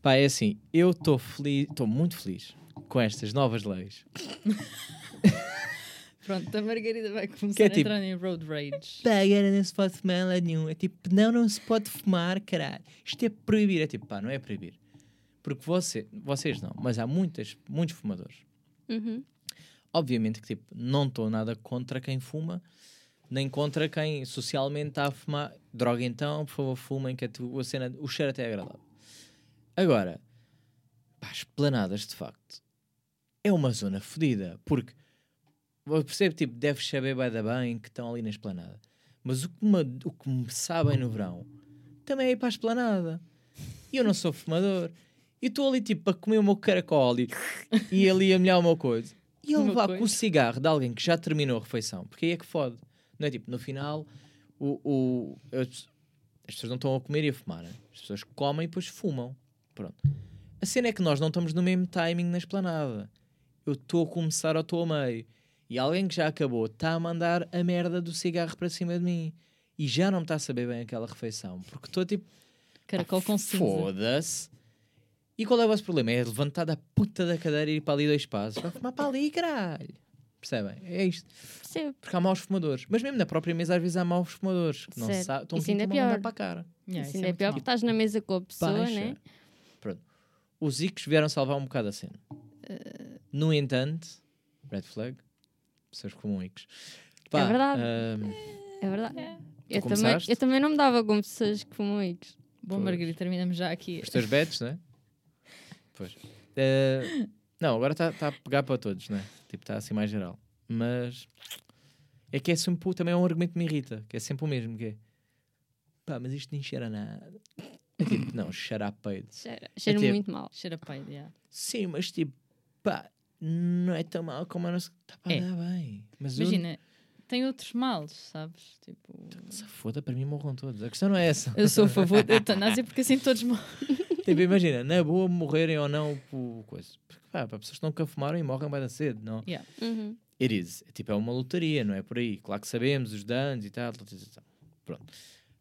Pá, é assim, eu estou feliz, estou muito feliz com estas novas leis. [LAUGHS]
Pronto, a Margarida vai começar
Que é
a
tipo-
entrar em road rage.
Pá, agora não se pode fumar lá nenhum. É tipo, não, não se pode fumar, caralho. Isto é proibir. É tipo, pá, não é proibir. Porque você, vocês não, mas há muitas, muitos fumadores.
Uhum.
Obviamente que, tipo, não estou nada contra quem fuma, nem contra quem socialmente está a fumar. Droga então, por favor, fumem, que a, tu- a cena, o cheiro até é agradável. Agora, pá, esplanadas, de facto, é uma zona fodida, porque eu percebo, tipo, deves saber bem da bem que estão ali na esplanada. Mas o que, me, o que me sabem no verão também é ir para a esplanada. E eu não sou fumador. E estou ali, tipo, a comer o meu caracol e, e ali a molhar o meu coisa. E ele levar com o cigarro de alguém que já terminou a refeição. Porque aí é que fode. Não é tipo, no final, o, o, as as pessoas não estão a comer e a fumar. né? As pessoas comem e depois fumam. Pronto. A cena é que nós não estamos no mesmo timing na esplanada. Eu estou a começar ou estou a meio. E alguém que já acabou está a mandar a merda do cigarro para cima de mim. E já não me está a saber bem aquela refeição. Porque estou tipo.
Caracol
"Ah,
com.
Foda-se. E qual é o vosso problema? É levantar da puta da cadeira e ir para ali dois passos. Vai fumar para ali, caralho. Percebem? É isto.
Percebo.
Porque há maus fumadores. Mas mesmo na própria mesa, às vezes há maus fumadores. Que não
Certo.
sabem. Estão
ainda é pior.
para a cara.
Yeah,
Isso
isso
ainda é
muito
pior
mau.
porque estás na mesa com a pessoa,
Baixa.
né?
Pronto. Os Icos vieram salvar um bocado a cena. No entanto, red flag, pessoas como Icos.
É verdade.
ahm,
É verdade. Eu também, eu também não me dava com pessoas que fumam Icos.
Bom,
Pois.
Margarida, terminamos já aqui.
os teus betos, né? Pois. Ah, não, agora está tá a pegar para todos, né? Tipo, está assim mais geral. Mas é que é sempre, também é um argumento que me irrita, que é sempre o mesmo, que é pá, mas isto nem cheira a nada. É tipo, não, cheira a peido.
Cheira, cheira
tipo-
muito mal.
Cheira a peido, yeah.
Sim, mas tipo, pá, não é tão mal como a nossa. Está para
É.
bem. Mas eu-
Tem outros males, sabes? Tipo,
Se foda, para mim morram todos. A questão não é essa.
eu sou a favor da eutanásia porque assim todos morrem. [LAUGHS]
tipo, imagina, na boa morrerem ou não por coisa. Porque, pá, para pessoas que nunca fumaram e morrem bem da cedo, não?
Yeah.
Uhum.
It is. É, tipo, é uma lotaria, não é por aí. Claro que sabemos os danos e tal, tal, tal, tal. Pronto.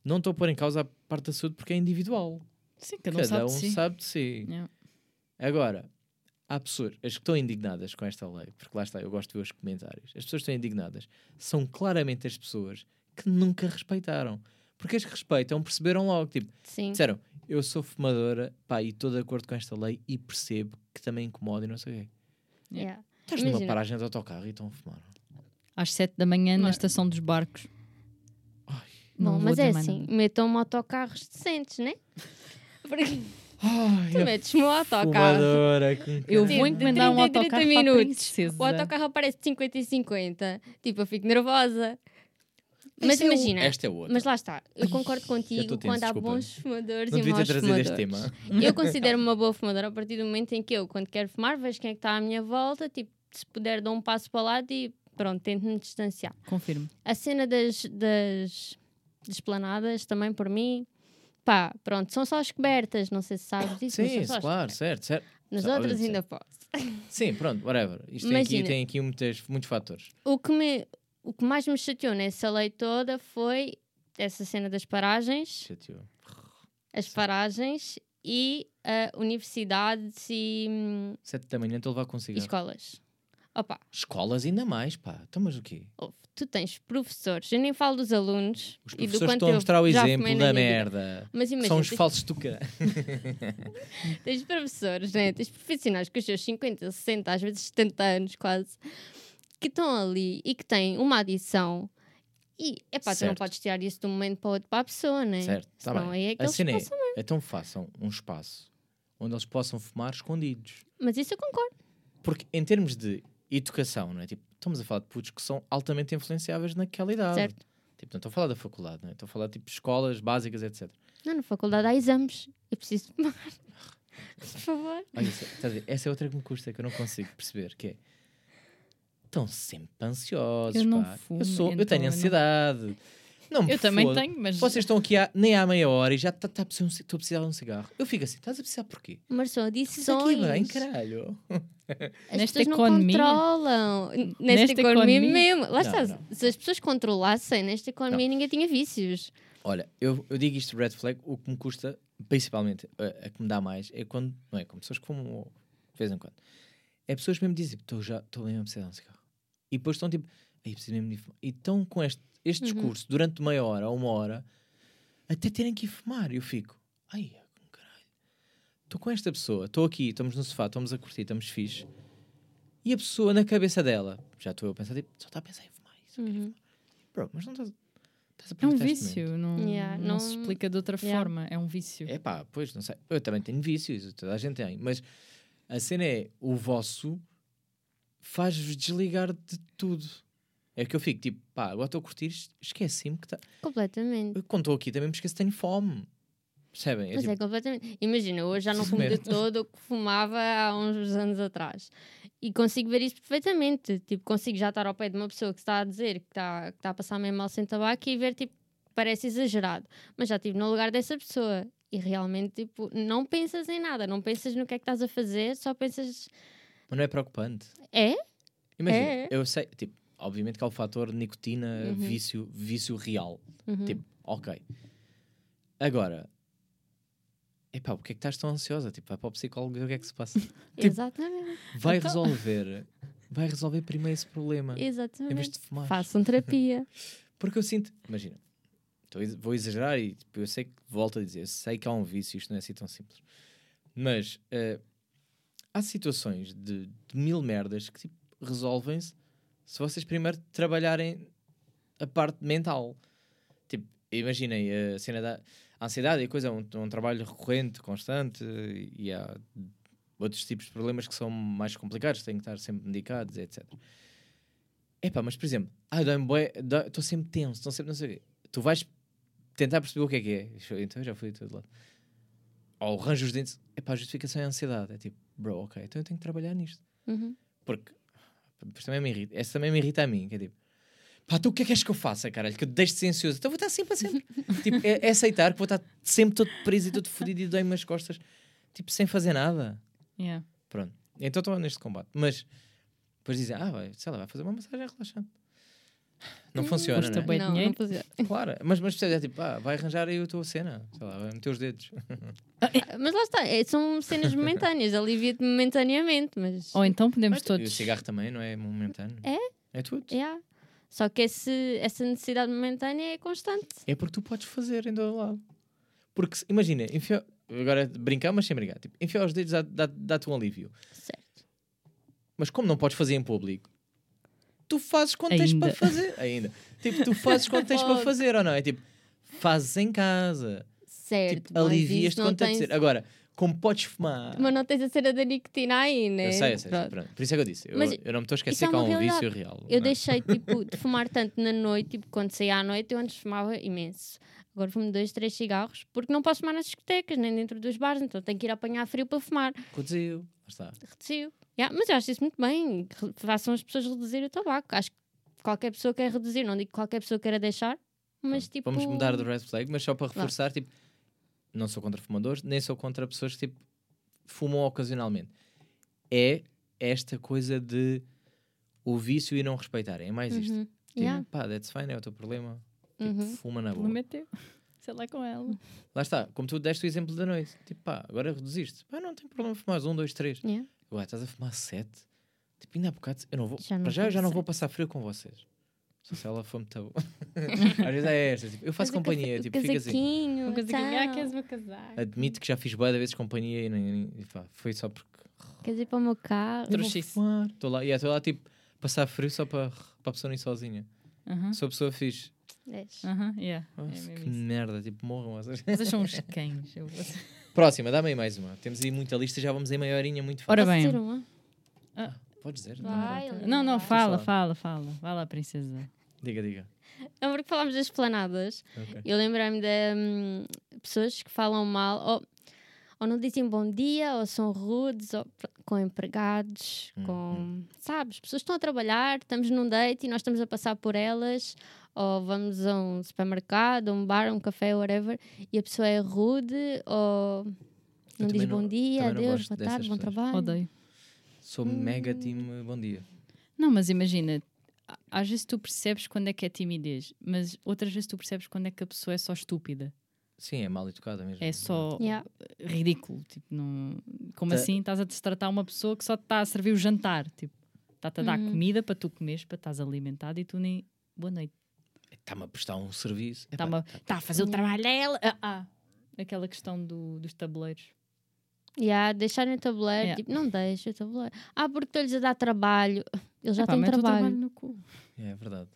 Não estou a pôr em causa a parte da saúde porque é individual.
Sim, cada um
Cada
sabe
um
de si.
sabe de si.
Yeah.
Agora, há pessoas, as que estão indignadas com esta lei, porque lá está, eu gosto de ver os comentários. As pessoas que estão indignadas são claramente as pessoas que nunca respeitaram. Porque as que respeitam perceberam logo, tipo,
Sim.
disseram, eu sou fumadora, pá, e estou de acordo com esta lei e percebo que também incomoda e não sei o quê.
Yeah.
Estás numa paragem de autocarro e estão a fumar.
Às 7 da manhã na
Mas-
estação dos barcos.
Ai.
Não
Bom,
vou
mas é
dizer mais
assim,
nada.
metam autocarros decentes, né? [LAUGHS] Porque
Ai,
tu metes-me o autocarro.
Eu vou encomendar um
30 em 30
autocarro para a
minutos.
princesa.
O autocarro aparece de 50 e 50. Tipo, eu fico nervosa. Mas
é o-
imagina,
Esta é outra.
mas lá está, eu concordo contigo
tenso,
quando há
desculpa.
bons fumadores
não
e maus
trazido este
fumadores.
tema.
Eu considero-me uma boa fumadora a partir do momento em que eu, quando quero fumar, vejo quem é que está à minha volta, tipo, se puder dou um passo para o lado e pronto, tento-me distanciar.
Confirmo.
A cena das, das desplanadas também por mim, pá, pronto, são só as cobertas, não sei se sabes disso,
Sim,
as
claro, certo, certo.
Nas
Só-
outras ainda posso. [LAUGHS]
Sim, pronto, whatever. Isto tem aqui, tem aqui muitos, muitos fatores.
O que, me, o que mais me chateou nessa lei toda foi essa cena das paragens,
Chateou.
as paragens e a universidades e, hum,
Sete da manhã estou a levar com cigarro.
escolas. Opa,
Escolas ainda mais, pá. Então, mas o quê?
ouve, tu tens professores, eu nem falo dos alunos
Os
e do
professores estão a mostrar o exemplo da merda.
Mas imagina,
São os
tens,
falsos caralho. [LAUGHS]
tens professores, né? tens profissionais com os seus 50, 60, às vezes 70 anos quase, que estão ali e que têm uma adição. E, epá, tu não podes tirar isso de um momento para o outro para a pessoa, né?
Certo, está
Senão
bem.
é que
a
eles
é, então façam um espaço onde eles possam fumar escondidos.
Mas isso eu concordo.
Porque em termos de educação, não é? Tipo, estamos a falar de putos que são altamente influenciáveis naquela idade.
Certo.
Tipo, não estou a falar da faculdade, não é? Estou a falar tipo escolas básicas, etc.
Não, na faculdade há exames. Eu preciso tomar. [LAUGHS] Por favor.
Olha, isso- estás a ver? essa é outra que me custa, que eu não consigo perceber, que é estão sempre ansiosos,
Eu não
pá.
fumo,
eu, sou, eu
então
tenho
eu
ansiedade. Não me
Eu também
foda.
tenho, mas
Vocês estão aqui há, nem há meia hora e já está tá a precisar, ci- estou a precisar de um cigarro. Eu fico assim, estás a precisar porquê?
Mas são
Precisas aqui bem, caralho.
As
Nesta
pessoas não
economia-
controlam. Nesta,
Nesta
economia,
economia-
mesmo. Lá
Não,
está.
não.
Se as pessoas controlassem, nesta economia ninguém tinha vícios.
Olha, eu, eu digo isto red flag, o que me custa principalmente, a, a que me dá mais é quando, não é? Com pessoas que fumam de vez em quando. É pessoas que mesmo dizem, estou já, estou mesmo a precisar de um cigarro. E depois estão tipo, aí preciso mesmo de fumar. E estão com este, este
Uhum.
discurso durante meia hora ou uma hora até terem que ir fumar. Eu fico, ai, caralho. Estou com esta pessoa, estou aqui, estamos no sofá, estamos a curtir, estamos fixe. E a pessoa na cabeça dela, já estou eu a pensar, tipo, só está a pensar em fumar. Isso,
Uhum.
Bro, mas não estás, estás a
É um vício, não,
Yeah,
não,
não-
se explica de outra
Yeah.
forma. É um vício.
É pá, pois, não sei. Eu também tenho vícios, toda a gente tem. Mas a cena é, o vosso faz-vos desligar de tudo. É que eu fico tipo, pá, agora estou a curtir, esqueci-me que está.
Completamente.
Quando estou aqui também me esqueço que tenho fome. Percebem? É
Mas é
tipo,
completamente. Imagina, hoje já não fumo de
mesmo.
todo o que fumava há uns anos atrás. E consigo ver isso perfeitamente. Tipo, consigo já estar ao pé de uma pessoa que está a dizer que está, que está a passar meio mal sem tabaco e ver, tipo, parece exagerado. Mas já estive no lugar dessa pessoa. E realmente, tipo, não pensas em nada. Não pensas no que é que estás a fazer, só pensas...
mas não é preocupante.
É?
Imagina,
É.
eu sei, tipo, obviamente que há o fator nicotina,
Uhum.
vício, vício real.
Uhum.
Tipo, ok. Agora, epá, porque é que estás tão ansiosa? Tipo, vai para o psicólogo ver o que é que se passa. [LAUGHS]
Exatamente.
Vai
Então-
resolver. Vai resolver primeiro esse problema. Em vez
Exatamente.
de fumar.
Façam terapia. [LAUGHS]
Porque eu sinto, imagina, vou exagerar e tipo, eu sei que, volto a dizer, eu sei que há um vício, isto não é assim tão simples. Mas eh, há situações de, de mil merdas que tipo, resolvem-se se vocês primeiro trabalharem a parte mental. Tipo, imaginem a cena da a ansiedade e a coisa, é um, um trabalho recorrente, constante e há outros tipos de problemas que são mais complicados, têm que estar sempre medicados, etc. Epá, mas por exemplo, ah, dói-me estou sempre tenso, estou sempre não sei o quê. Tu vais tentar perceber o que é que é. Então eu já fui de todo lado. Ou arranjo os dentes. Epá, a justificação é a ansiedade. É tipo, bro, ok, então eu tenho que trabalhar nisto.
Uhum.
Porque depois também me irrita. Essa também me irrita a mim, que é tipo, pá, tu o que é que queres que eu faça, caralho? Que eu deixe de ser ansioso. Então vou estar sempre a sempre. [LAUGHS] tipo, é, é aceitar que vou estar sempre todo preso e todo fodido e dói-me as costas, tipo, sem fazer nada.
Yeah.
Pronto. Então estou neste combate. Mas depois dizem, ah, vai, sei lá, vai fazer uma massagem relaxante. Não funciona,
Custa
né?
bué
não,
dinheiro.
não. [LAUGHS]
Claro, mas, mas percebes, é tipo, ah, vai arranjar aí a tua cena, sei lá, vai meter os dedos. [LAUGHS]
Mas lá está, é- são cenas momentâneas, alivia-te momentaneamente, mas.
Ou então podemos
E o
todos.
cigarro também não é momentâneo.
É?
É tudo.
Yeah. Só que esse, essa necessidade momentânea é constante.
É porque tu podes fazer em todo lado. Porque, imagina, enfia, agora brincar, mas sem brincar. Tipo, enfiar os dedos dá- dá- dá-te um alívio.
Certo.
Mas como não podes fazer em público, tu fazes quando tens para fazer. [LAUGHS] Ainda. Tipo, tu [LAUGHS] fazes quando tens para fazer, ou não? É tipo, fazes em casa.
Certo.
Tipo, alivias-te quando tens ser. Agora, como podes fumar.
Mas não tens a cena da nicotina aí, né?
Eu sei, eu sei.
Pronto.
Pronto. Por isso é que eu disse. Eu,
Mas
eu não me estou a esquecer
é
que há um
realidade.
vício real.
Eu
não é?
deixei [LAUGHS] tipo, de fumar tanto na noite, tipo, quando saía à noite, eu antes fumava imenso. Agora fumo dois, três cigarros, porque não posso fumar nas discotecas, nem dentro dos bares, então tenho que ir apanhar frio para fumar.
Reduziu. Está.
Reduziu. Yeah, mas eu acho isso muito bem. Façam as pessoas reduzir o tabaco. Acho que qualquer pessoa quer reduzir, não digo que qualquer pessoa queira deixar, mas tipo.
Vamos mudar do red flag, mas só para reforçar, tipo, não sou contra fumadores, nem sou contra pessoas que tipo, fumam ocasionalmente. É esta coisa de o vício e não respeitarem. É mais isto.
Uhum.
Tipo,
Yeah.
pá, that's fine, é o teu problema. Tipo,
Uhum.
fuma na boa.
Não meteu. [LAUGHS] Sei lá com ela.
Lá está, como tu deste o exemplo da noite. Tipo, pá, agora reduziste. Pá, não tem problema fumar um, dois, três.
Yeah.
Ué, estás a fumar sete? Tipo, ainda há bocado, eu não vou,
Já não
para já eu já não vou passar frio com vocês. Só se ela for muito boa. [LAUGHS] Às vezes é esta, tipo, eu faço
Fazer
companhia, tipo, fica assim.
casaquinho,
que
tal.
ah, queres meu casaco?
Admito que já fiz boa vezes companhia e, nem, nem- e pá, foi só porque
Queres ir para o meu carro?
Estou lá, e estou lá tipo passar frio só para, para a pessoa não ir sozinha.
Aham,
Sou a pessoa fixe.
Deixa.
aham, yeah. É
Nossa,
mesmo
que
isso.
merda, tipo, morram. Vocês
são uns [LAUGHS] cães. eu vou-
Próxima, dá-me aí mais uma. Temos aí muita lista, já vamos em meia horinha muito fácil.
Ora bem.
uma?
Podes dizer?
Vai,
Não,
Não, não, fala, fala, fala. Vai lá, princesa.
Diga, diga.
Não, porque falámos das planadas.
Ok.
Eu lembrei-me de hum, pessoas que falam mal, ou, ou não dizem bom dia, ou são rudes, ou com empregados,
Uhum.
com. Sabes? Pessoas estão a trabalhar, estamos num date e nós estamos a passar por elas, ou vamos a um supermercado, a um bar, a um café, whatever, e a pessoa é rude, ou não diz
não-
bom dia,
não
adeus,
gosto
boa tarde, bom
pessoas.
trabalho.
Odeio.
Sou mega time bom dia.
Não, mas imagina, às vezes tu percebes quando é que é timidez, mas outras vezes tu percebes quando é que a pessoa é só estúpida.
Sim, é mal educada mesmo.
É só
Yeah.
ridículo. Tipo, não... Como
Tá.
assim estás a destratar uma pessoa que só te está a servir o jantar? Tipo, está-te a dar
Uhum.
comida para tu comeres, para estás alimentado e tu nem. Boa noite.
Está-me a prestar um serviço.
Está
tá-
tá a fazer o trabalho dela. Ah, ah. Aquela questão do- dos tabuleiros.
Yeah, deixarem o tabuleiro,
Yeah.
tipo, não deixa o tabuleiro. Ah, porque estou-lhes a dar trabalho. Eles já
Epá,
têm
mete o
trabalho.
no cu.
É, é verdade.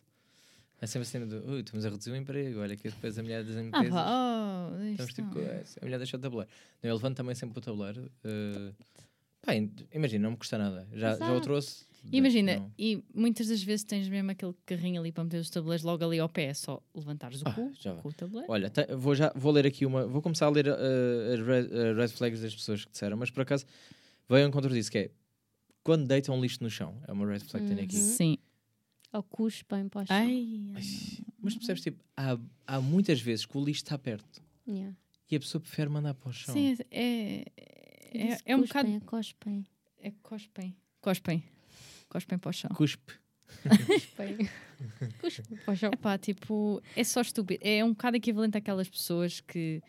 É sempre a cena do, ui, estamos a reduzir o emprego, olha que depois a mulher das
Ah,
empresas...
pá, oh,
Estamos tipo, com essa. a mulher deixou o tabuleiro. Não, eu levanto também sempre o tabuleiro. eh, pá, in- imagina, não me custa nada. Já, já o trouxe.
Imagina,
não.
e muitas das vezes tens mesmo aquele carrinho ali para meter os tabuleiros logo ali ao pé, é só levantares o
Ah,
cu com o tabuleiro.
Olha, te- vou, já, vou ler aqui uma. Vou começar a ler eh, as red, eh, red flags das pessoas que disseram, mas por acaso veio um contra disso que é quando deitam lixo no chão. É uma red flag que tenho aqui.
Uhum.
Sim.
Ou cuspem para o chão.
Ai, ai,
Mas percebes, tipo, há, há muitas vezes que o lixo está perto
Yeah.
e a pessoa prefere mandar para o chão.
Sim, é, é,
disse
é um bocado.
é cospem.
É cospem. Cospem. Cospem para o chão. [LAUGHS]
Cuspe.
Para o chão.
Epá, tipo, é só estúpido. É um bocado equivalente àquelas pessoas que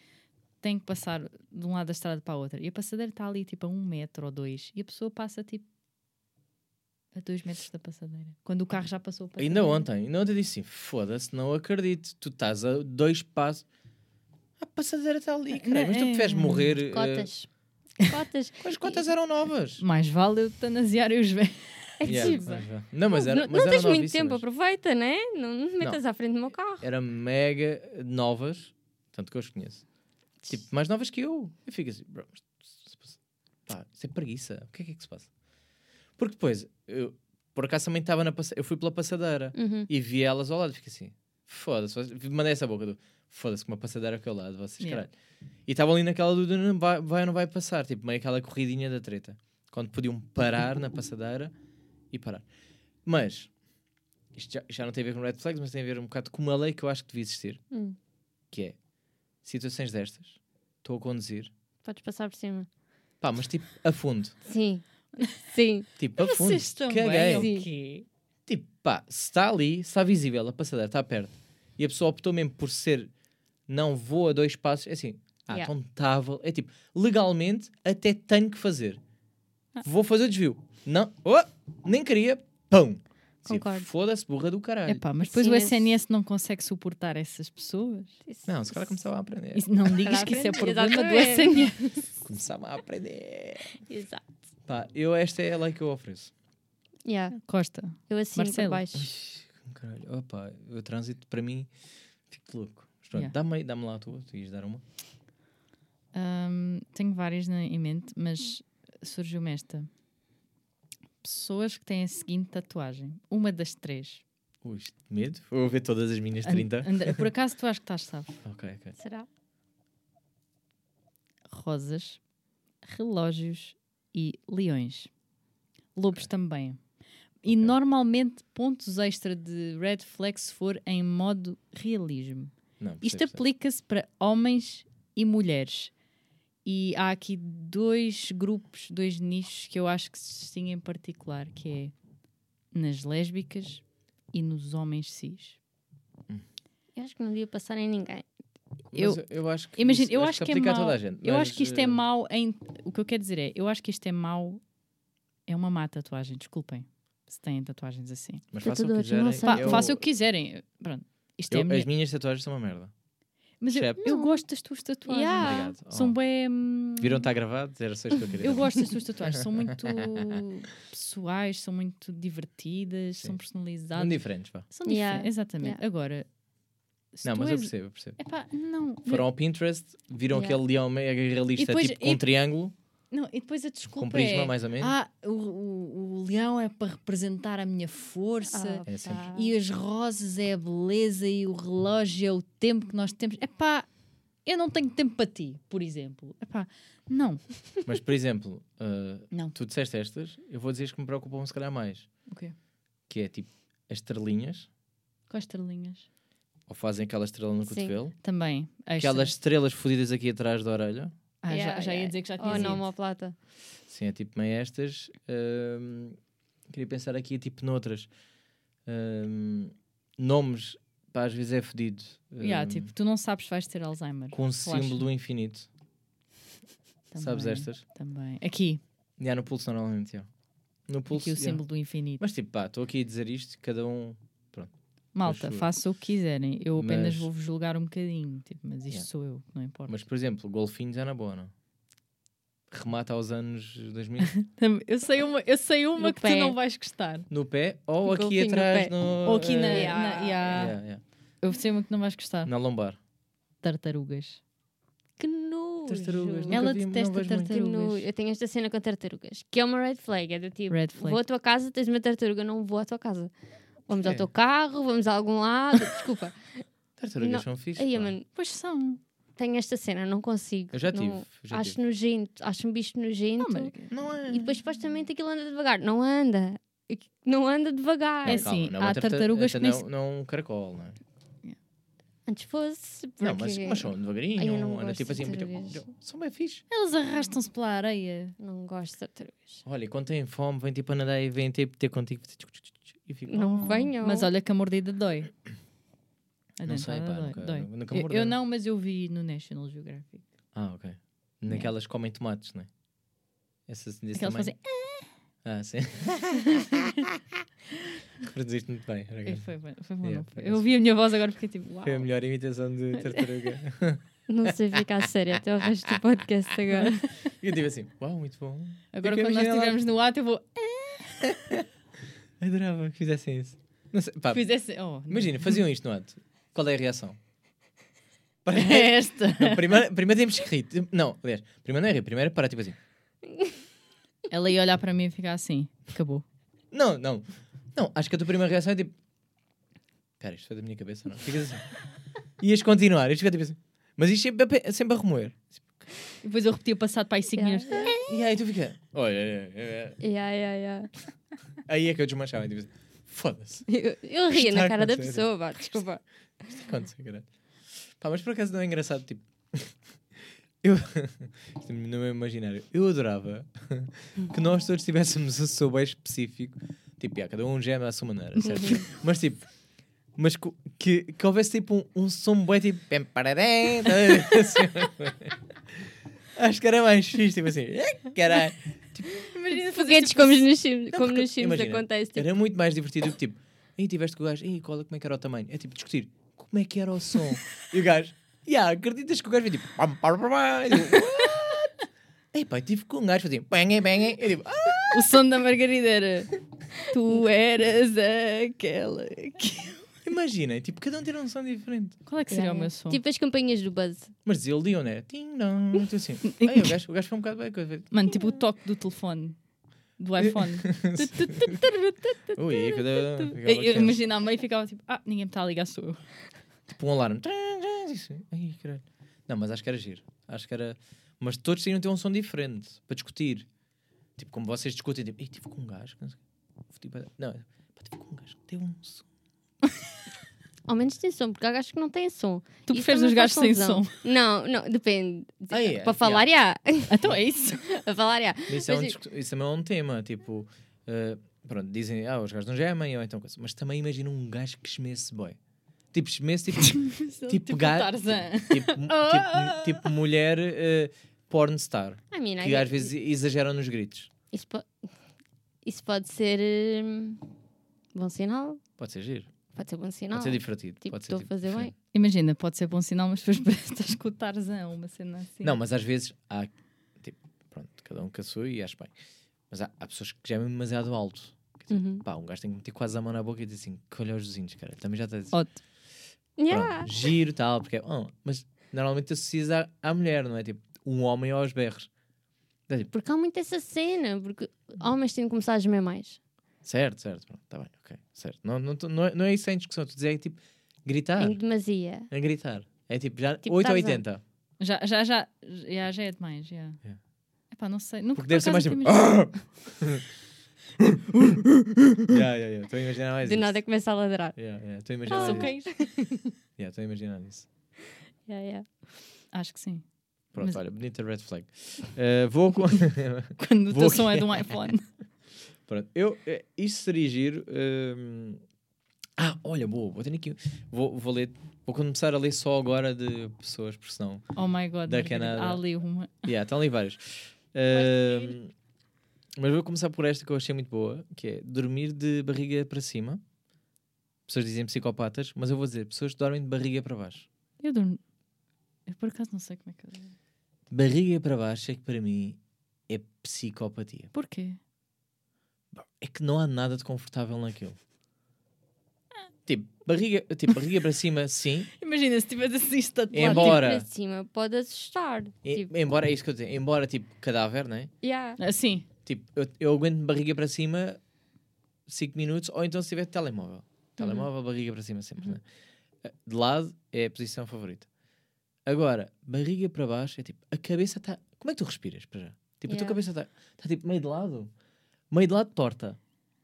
têm que passar de um lado da estrada para a outra e a passadeira está ali tipo a um metro ou dois e a pessoa passa tipo a dois metros da passadeira. Quando o carro já passou a passadeira.
Ainda ontem, ainda ontem disse assim: foda-se, não acredito. Tu estás a dois passos. A passadeira está ali, cara. Mas tu
É.
preferes morrer. eh,
Cotas. [LAUGHS] Cotas.
As cotas eram novas.
Mais vale eutanasiar os velhos. [LAUGHS]
É
Yeah,
tipo,
mas. Não, mas era,
não,
mas
não tens muito tempo, aproveita, né? Não, não metas à frente do meu carro.
Eram mega novas, tanto que eu as conheço. Tipo, mais novas que eu. Eu fico assim, bro, pá, isso é preguiça. O que é que é que se passa? Porque depois, eu, por acaso também estava na passadeira, eu fui pela passadeira
Uhum.
e vi elas ao lado e fiquei assim, foda-se, mandei essa boca do foda-se com uma passadeira aqui ao lado, vocês
Yeah.
caralho. E estavam ali naquela dúvida, não vai, vai ou não vai passar, tipo, meio aquela corridinha da treta. Quando podiam parar na passadeira e parar. Mas, isto já, já não tem a ver com red flags, mas tem a ver um bocado com uma lei que eu acho que devia existir,
Hum.
que é, situações destas, estou a conduzir,
Podes passar por cima.
pá, mas tipo, a fundo.
Sim. Sim.
Tipo, a fundo.
Vocês estão
Caguei.
bem, o
Sim.
quê?
Tipo, pá, se está ali, se está visível, a passadeira está perto, e a pessoa optou mesmo por ser não vou a dois passos, é assim, ah,
Yeah.
então estava. É tipo, legalmente até tenho que fazer. Vou fazer o desvio. Não, oh, nem queria, pão. Tipo,
Concordo.
Foda-se, burra do caralho.
Epá, mas depois
Sim,
o
esse-
SNS não consegue suportar essas pessoas.
Não, se calhar começava a aprender.
Isso- não digas que isso é problema do. SNS.
Começava a aprender.
Exato.
Pá, eu, esta é a lei que eu ofereço.
Yeah.
Costa.
Eu assim
Marcelo.
por baixo.
Caralho, opa, o trânsito para mim, fico louco. Mas pronto,
Yeah.
dá-me aí, dá-me lá a tua, tu ias dar uma.
Hum, tenho várias na, em mente, mas surgiu-me esta. Pessoas que têm a seguinte tatuagem. Uma das três.
Ui, medo? Vou ver todas as minhas
An-
30.
André, por [LAUGHS] acaso tu acho que estás, sabe?
ok, ok.
Será?
Rosas, relógios e leões. Lobos também. E
Ok.
normalmente pontos extra de red flag se for em modo realismo.
Não,
Isto aplica-se para homens e mulheres. E há aqui dois grupos, dois nichos que eu acho que se distinguem em particular, que é nas lésbicas e nos homens cis.
Eu acho que não devia passar em ninguém.
Eu-
Mas eu acho que
Imagina,
isso-
eu
acho que
que é
a
mau.
toda a gente.
Eu
mas,
acho que isto é
eh,
mau em. O que eu quero dizer é, eu acho que isto é mau. É uma má tatuagem, desculpem. Se têm tatuagens assim.
Mas façam o que quiserem.
Pá,
eu-
façam o que quiserem. Pronto. Isto é
eu-
a minha-
As minhas tatuagens são uma merda.
Mas eu, eu gosto das tuas tatuagens.
Yeah.
Obrigado.
São
Oh.
bem. hum,
Viram estar gravado? Era só isto que eu queria
Eu gosto das tuas [LAUGHS] tatuagens, são muito pessoais, são muito divertidas,
Sim.
são personalizadas.
São diferentes, pá.
São diferentes,
Yeah,
exatamente.
yeah.
Agora, se
Não, mas eu percebo, eu percebo.
Epá, não,
Foram ao Pinterest, viram
Yeah.
aquele leão mega realista,
depois-
tipo com
e-
um triângulo,
não, e depois a desculpa
com prisma
é
mais ou menos.
ah, o, o, o leão é para representar a minha força
É sempre.
e as rosas é a beleza e o relógio é o tempo que nós temos. Epá, eu não tenho tempo para ti, por exemplo. Epá, não, [LAUGHS]
Mas, por exemplo, uh,
não.
tu disseste estas, eu vou dizer as que me preocupam se calhar mais.
O quê?
Que é tipo, as estrelinhas,
Com as estrelinhas.
Ou fazem aquela estrela no
Sim.
cotovelo,
Também.
aquelas estrelas fodidas aqui atrás da orelha.
Ah, já-
Yeah,
já, ia
yeah.
dizer que já
Oh,
tinha
não, uma plata.
Sim, é tipo meio estas. Ahm, queria pensar aqui tipo noutras. Ahm, nomes pá, às vezes é fedido.
Yeah,
Hum,
tipo, tu não sabes vais ter Alzheimer.
com o símbolo do infinito. Sabes
Também,
estas?
Também. Aqui,
Já no pulso normalmente, já. No pulso,
aqui o
já.
símbolo do infinito.
Mas tipo, pá, estou aqui a dizer isto, cada um...
Malta,
Acho eu.
faça o que quiserem. Eu apenas
Mas-
vou-vos julgar um bocadinho. Tipo, mas isto
Yeah.
sou eu, não importa.
Mas, por exemplo, golfinhos é na boa, não? Remata aos anos 2000 [LAUGHS]
Tam- Eu sei uma, eu sei uma
No
que
pé.
tu não vais gostar.
no pé ou aqui
no
atrás
pé.
no...
Ou aqui na,
eh,
na- yeah.
yeah, yeah.
Eu sei uma que não vais gostar.
na lombar.
Tartarugas.
Que nojo.
Tartarugas,
Ela
vi-
detesta tartarugas.
Eu tenho esta cena com tartarugas, que é uma red flag. É do tipo,
Red flag.
vou à tua casa, tens uma tartaruga, não vou à tua casa. Vamos ao
Porquê?
teu carro, vamos a algum lado. [LAUGHS] Desculpa.
Tartarugas
Não.
são fixes,
Aí, mano,
Pois são.
tenho esta cena, não consigo.
Eu já
Não-
tive, já
acho
tive.
nojento, acho um bicho nojento.
Não, mas-
Não é.
E depois supostamente aquilo anda devagar. Não anda. Não anda devagar.
É
Não,
assim,
não é
há
tarta-
tartarugas que
não,
se-
não é um caracol, não é?
Antes fosse.
Não, mas,
porque
mas são devagarinho,
Ai, não
anda
gosto
tipo assim, muito- são bem fixe.
Elas arrastam-se pela areia.
Não gosto de tartarugas.
Olha, e quando têm fome, vêm tipo a nadar e vêm tipo ter contigo e fico,
Não
oh.
venham.
Mas olha que a mordida dói. A
Não sei, pá,
dói.
nunca-
dói.
nunca
Eu- eu não, mas eu vi no National Geographic.
Ah, ok. Naquelas que comem tomates, não é? Essas
Aquelas
tamanho.
fazem.
Ah, sim. [LAUGHS] Reproduziste muito bem.
É. Foi, bom, foi bom,
Yeah,
foi? Eu ouvi a minha voz agora fiquei tipo, uau.
Foi a melhor imitação de tartaruga. [LAUGHS]
Não sei ficar sério até o resto do podcast agora.
e [LAUGHS] eu tive assim, uau, muito bom.
Agora quando nós estivermos no ato eu vou.
Adorava que fizessem isso. Não sei, pá,
Fizesse. Oh, não.
imagina, faziam isto no ato. Qual é a reação? [LAUGHS] Para-
É esta.
Não, primeiro, primeiro temos que rir. Não, aliás, primeiro não é rir, primeiro é parar tipo assim.
Ela ia olhar para mim e ficar assim. Acabou.
Não, não. Não, acho que a tua primeira reação é tipo. Espera, isto foi da minha cabeça não? Ficas assim. [LAUGHS] Ias continuar, isto fica tipo assim. Mas isto sempre, a pe- sempre a remoer.
E depois eu repeti o passado para aí 5
Yeah.
minutos.
E aí tu fica. Olha, é, é, é.
Yeah, yeah, yeah.
Aí é que eu desmanchava. e Tipo Foda-se.
Eu, eu ria na cara da pessoa, vá, desculpa.
Isto acontece, caralho. Pá, mas por acaso não é engraçado, tipo. [LAUGHS] Eu. Isto no meu imaginário. Eu adorava [LAUGHS] que nós todos tivéssemos um som bem específico. Tipo, já, cada um gema à sua maneira, certo? mas tipo. Mas que, que houvesse tipo um, um som bem tipo. tá? [LAUGHS] Assim, Acho que era mais fixe, tipo assim. "Eh, Caralho.
Imagina
Foguetes como nos filmes, como nos filmes acontece. Tipo,
Era muito mais divertido do que tipo, aí tiveste com o gajo, aí qual, como é que era o tamanho? É tipo discutir como é que era o som. e o gajo, yeah, acreditas que o gajo foi tipo, pam, pam, pam, pam. Eu digo, what? Ei, tive com um gajo fazia bang, bang. Eu digo, ah,
O som da Margarida era. Tu eras aquela. que-"
imaginem, tipo, cada um tira um som diferente.
Qual é que seria o meu som?
Tipo as campanhas do Buzz.
Mas eles liam, né? Tim, não, tô assim. Aí o gajo, o gajo foi um bocado bem. coisa.
Mano, tipo o toque do telefone. Do [LAUGHS] iPhone. [LAUGHS]
Ui,
eu imagino a mãe e ficava tipo, ah, ninguém me está a ligar, sou eu.
Tipo um alarme. [LAUGHS] Ai, caralho. Não, mas acho que era giro. Acho que era. Mas todos tinham ter um som diferente para discutir. Tipo, como vocês discutem, tipo, ei, tive com um gajo. não sei o quê." Tipo, tive com um gajo que tem um som.
Ao menos tem som, porque há gajos que não têm som.
Tu
Isso
preferes
também
os gajos sem som.
Não, não, depende.
Ah, é,
Para falar, já. [LAUGHS]
Então é isso. [LAUGHS]
Para falar, já.
Isso, é um isso também é um tema. Tipo, eh, pronto, dizem, ah, os gajos não gemem, ou então coisa. Mas também imagina um gajo que gemesse boy. Tipo, gemesse, [LAUGHS] tipo, tipo,
tipo
gajo.
Tarzan.
Tipo, tipo, tipo mulher eh, pornstar.
I mean, I
Que
get-
às vezes exageram nos gritos.
Isso, po- isso pode ser hum, bom sinal.
Pode ser giro.
Pode ser bom sinal.
Pode ser divertido.
Tipo,
pode ser
estou a
tipo,
fazer bem.
diferente.
Imagina, pode ser bom sinal, mas depois [LAUGHS] parece que estás com o Tarzan, uma cena assim.
Não, mas às vezes há. Tipo, pronto, cada um sua e acho bem. Mas há, há pessoas que gemem demasiado alto. Que, tipo,
Uhum.
Pá, um gajo tem que meter quase a mão na boca e dizer assim: que olha os vizinhos, cara. Também já está a dizer.
Ótimo.
Yeah.
Pronto, giro tal, porque é. oh, mas normalmente associas à, à mulher, não é? Tipo, um homem aos berros. É tipo,
Porque há muito essa cena. Porque homens têm de começar a gemer mais.
certo, certo, pronto, tá bem, ok, certo. Não, não, não, é, não é isso sem discussão, tu dizer é tipo, gritar.
Em demasia.
É gritar. É tipo, já
Tipo
8 ou
Tarzan.
80.
Já, já, já, já, já é demais, já.
Yeah.
Epá, não sei. Nunca,
Porque deve ser mais tipo. Ya, ya, ya, Estou a imaginar mais
Do
isso.
nada começa a ladrar.
Ya, ya, Estou a imaginar
São
isso.
cães? [LAUGHS]
Ya, Estou a imaginar isso.
Yeah, yeah.
Acho que sim.
Pronto,
Mas-
olha, bonita red flag. Eh, vou com. [LAUGHS] [LAUGHS]
Quando o teu som é de um iPhone.
Pronto, eu, eh, isto seria giro. ehm, Ah, olha, boa, vou ter aqui. Vou, vou ler. Vou começar a ler só agora de pessoas, porque senão.
Oh my god,
Da
Margarida,
Canadá.
há ali uma.
Yeah, estão ali vários. Ahm, mas vou começar por esta que eu achei muito boa, que é dormir de barriga para cima. Pessoas dizem psicopatas, mas eu vou dizer pessoas que dormem de barriga para baixo.
Eu durmo. Eu por acaso não sei como é que eu.
Barriga para baixo é que para mim é psicopatia.
Porquê?
É que não há nada de confortável naquilo. Tipo, barriga, tipo, barriga para cima, sim.
Imagina se tivesse assim estatelado.
Embora-
Tipo, para cima pode assustar.
E-
Tipo,
Embora, é isso que eu tenho. Embora, tipo, cadáver, né?
yeah.
Assim.
Tipo, eu, eu aguento barriga para cima 5 minutos, ou então se tiver telemóvel. Telemóvel, barriga para cima sempre, né? De lado é a posição favorita. Agora, barriga para baixo é tipo, a cabeça está. Como é que tu respiras? Para já? Tipo, a tua
Yeah.
cabeça está tá, tipo meio de lado, meio de lado torta.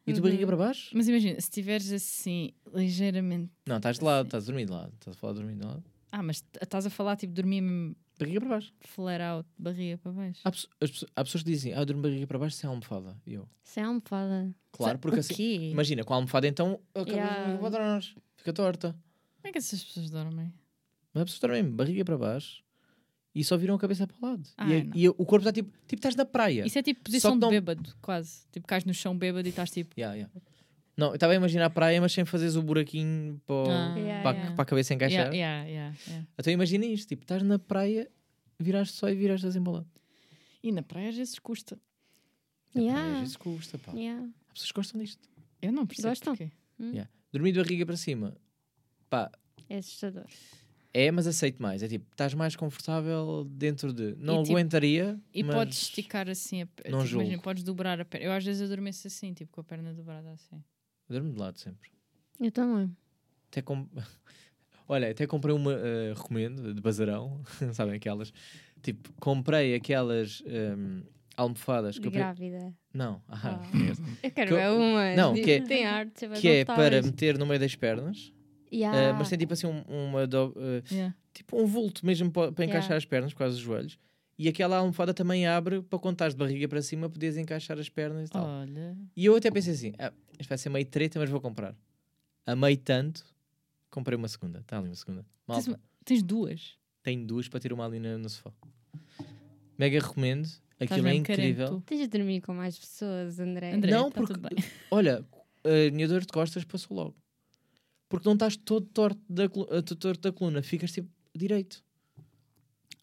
E a tua
Uhum.
barriga para baixo?
Mas imagina, se estiveres assim, ligeiramente.
Não, estás de lado, estás a dormir de lado. Estás a falar de dormir de lado.
Ah, mas estás a falar tipo dormir mesmo
Barriga para baixo.
flare out, barriga para baixo.
Há, pesso- as pessoas- há pessoas que dizem, ah, eu durmo barriga para baixo sem almofada. E eu,
é almofada.
claro, porque assim. Imagina, com a almofada então a cabeça
Yeah.
para trás, fica torta.
Como é que essas pessoas dormem?
Mas a pessoa está mesmo, barriga para baixo e só viram a cabeça para o lado.
Ah,
e,
não.
e o corpo está tipo, tipo, estás na praia.
Isso é tipo posição de
não-
bêbado, quase. Tipo, cais no chão bêbado e estás tipo.
Yeah, yeah. Não, eu estava a imaginar a praia, mas sem fazeres o buraquinho para, o-
Ah.
Yeah,
para, a-
yeah.
para a cabeça encaixar.
Yeah, yeah, yeah, yeah.
Então imagina isto, tipo, estás na praia, viraste só e viraste assim para o lado.
E na praia às vezes custa.
Na praia. Às vezes custa, pá.
Yeah.
As pessoas gostam disto.
Eu não percebo
Gostam?
porquê.
Yeah. Dormir de barriga para cima, pá,
É assustador.
É, mas aceito mais. É tipo, estás mais confortável dentro de. Não
tipo,
aguentaria.
E
mas...
podes esticar assim a perna.
não
Tipo, imagina, podes dobrar a perna. Eu às vezes adormeço assim, tipo com a perna dobrada assim.
Eu Durmo de lado sempre.
Eu também.
Até com... [LAUGHS] Olha, até comprei uma, eh, recomendo, de bazarão, [LAUGHS] sabem aquelas? Tipo, comprei aquelas ehm, almofadas que
De
eu... pe-
grávida.
Não, ah, conheço.
Eu quero
Que eu-
ver uma.
Não, que é-
Tem arte.
que é para meter no meio das pernas, eh,
Yeah.
mas tem tipo assim um- uma... do- eh,
Yeah.
tipo um vulto mesmo pa- para, encaixar
Yeah.
as pernas, causa dos joelhos. E aquela almofada também abre para quando estás de barriga para cima poderes encaixar as pernas e tal.
Olha.
E eu até pensei assim, ah, isto vai ser meio treta, mas vou comprar. Amei tanto, comprei uma segunda. Está ali uma segunda.
Tens,
Malta,
uma- tens duas.
tenho duas para ter uma ali no, no sofá. Mega recomendo. Aquilo é incrível.
Tens de dormir com mais pessoas, André.
André,
Não,
tá
porque-
tudo bem.
Olha, a minha dor de costas passou logo. Porque não estás todo torto da, colu- eh, todo torto da coluna, ficas tipo direito.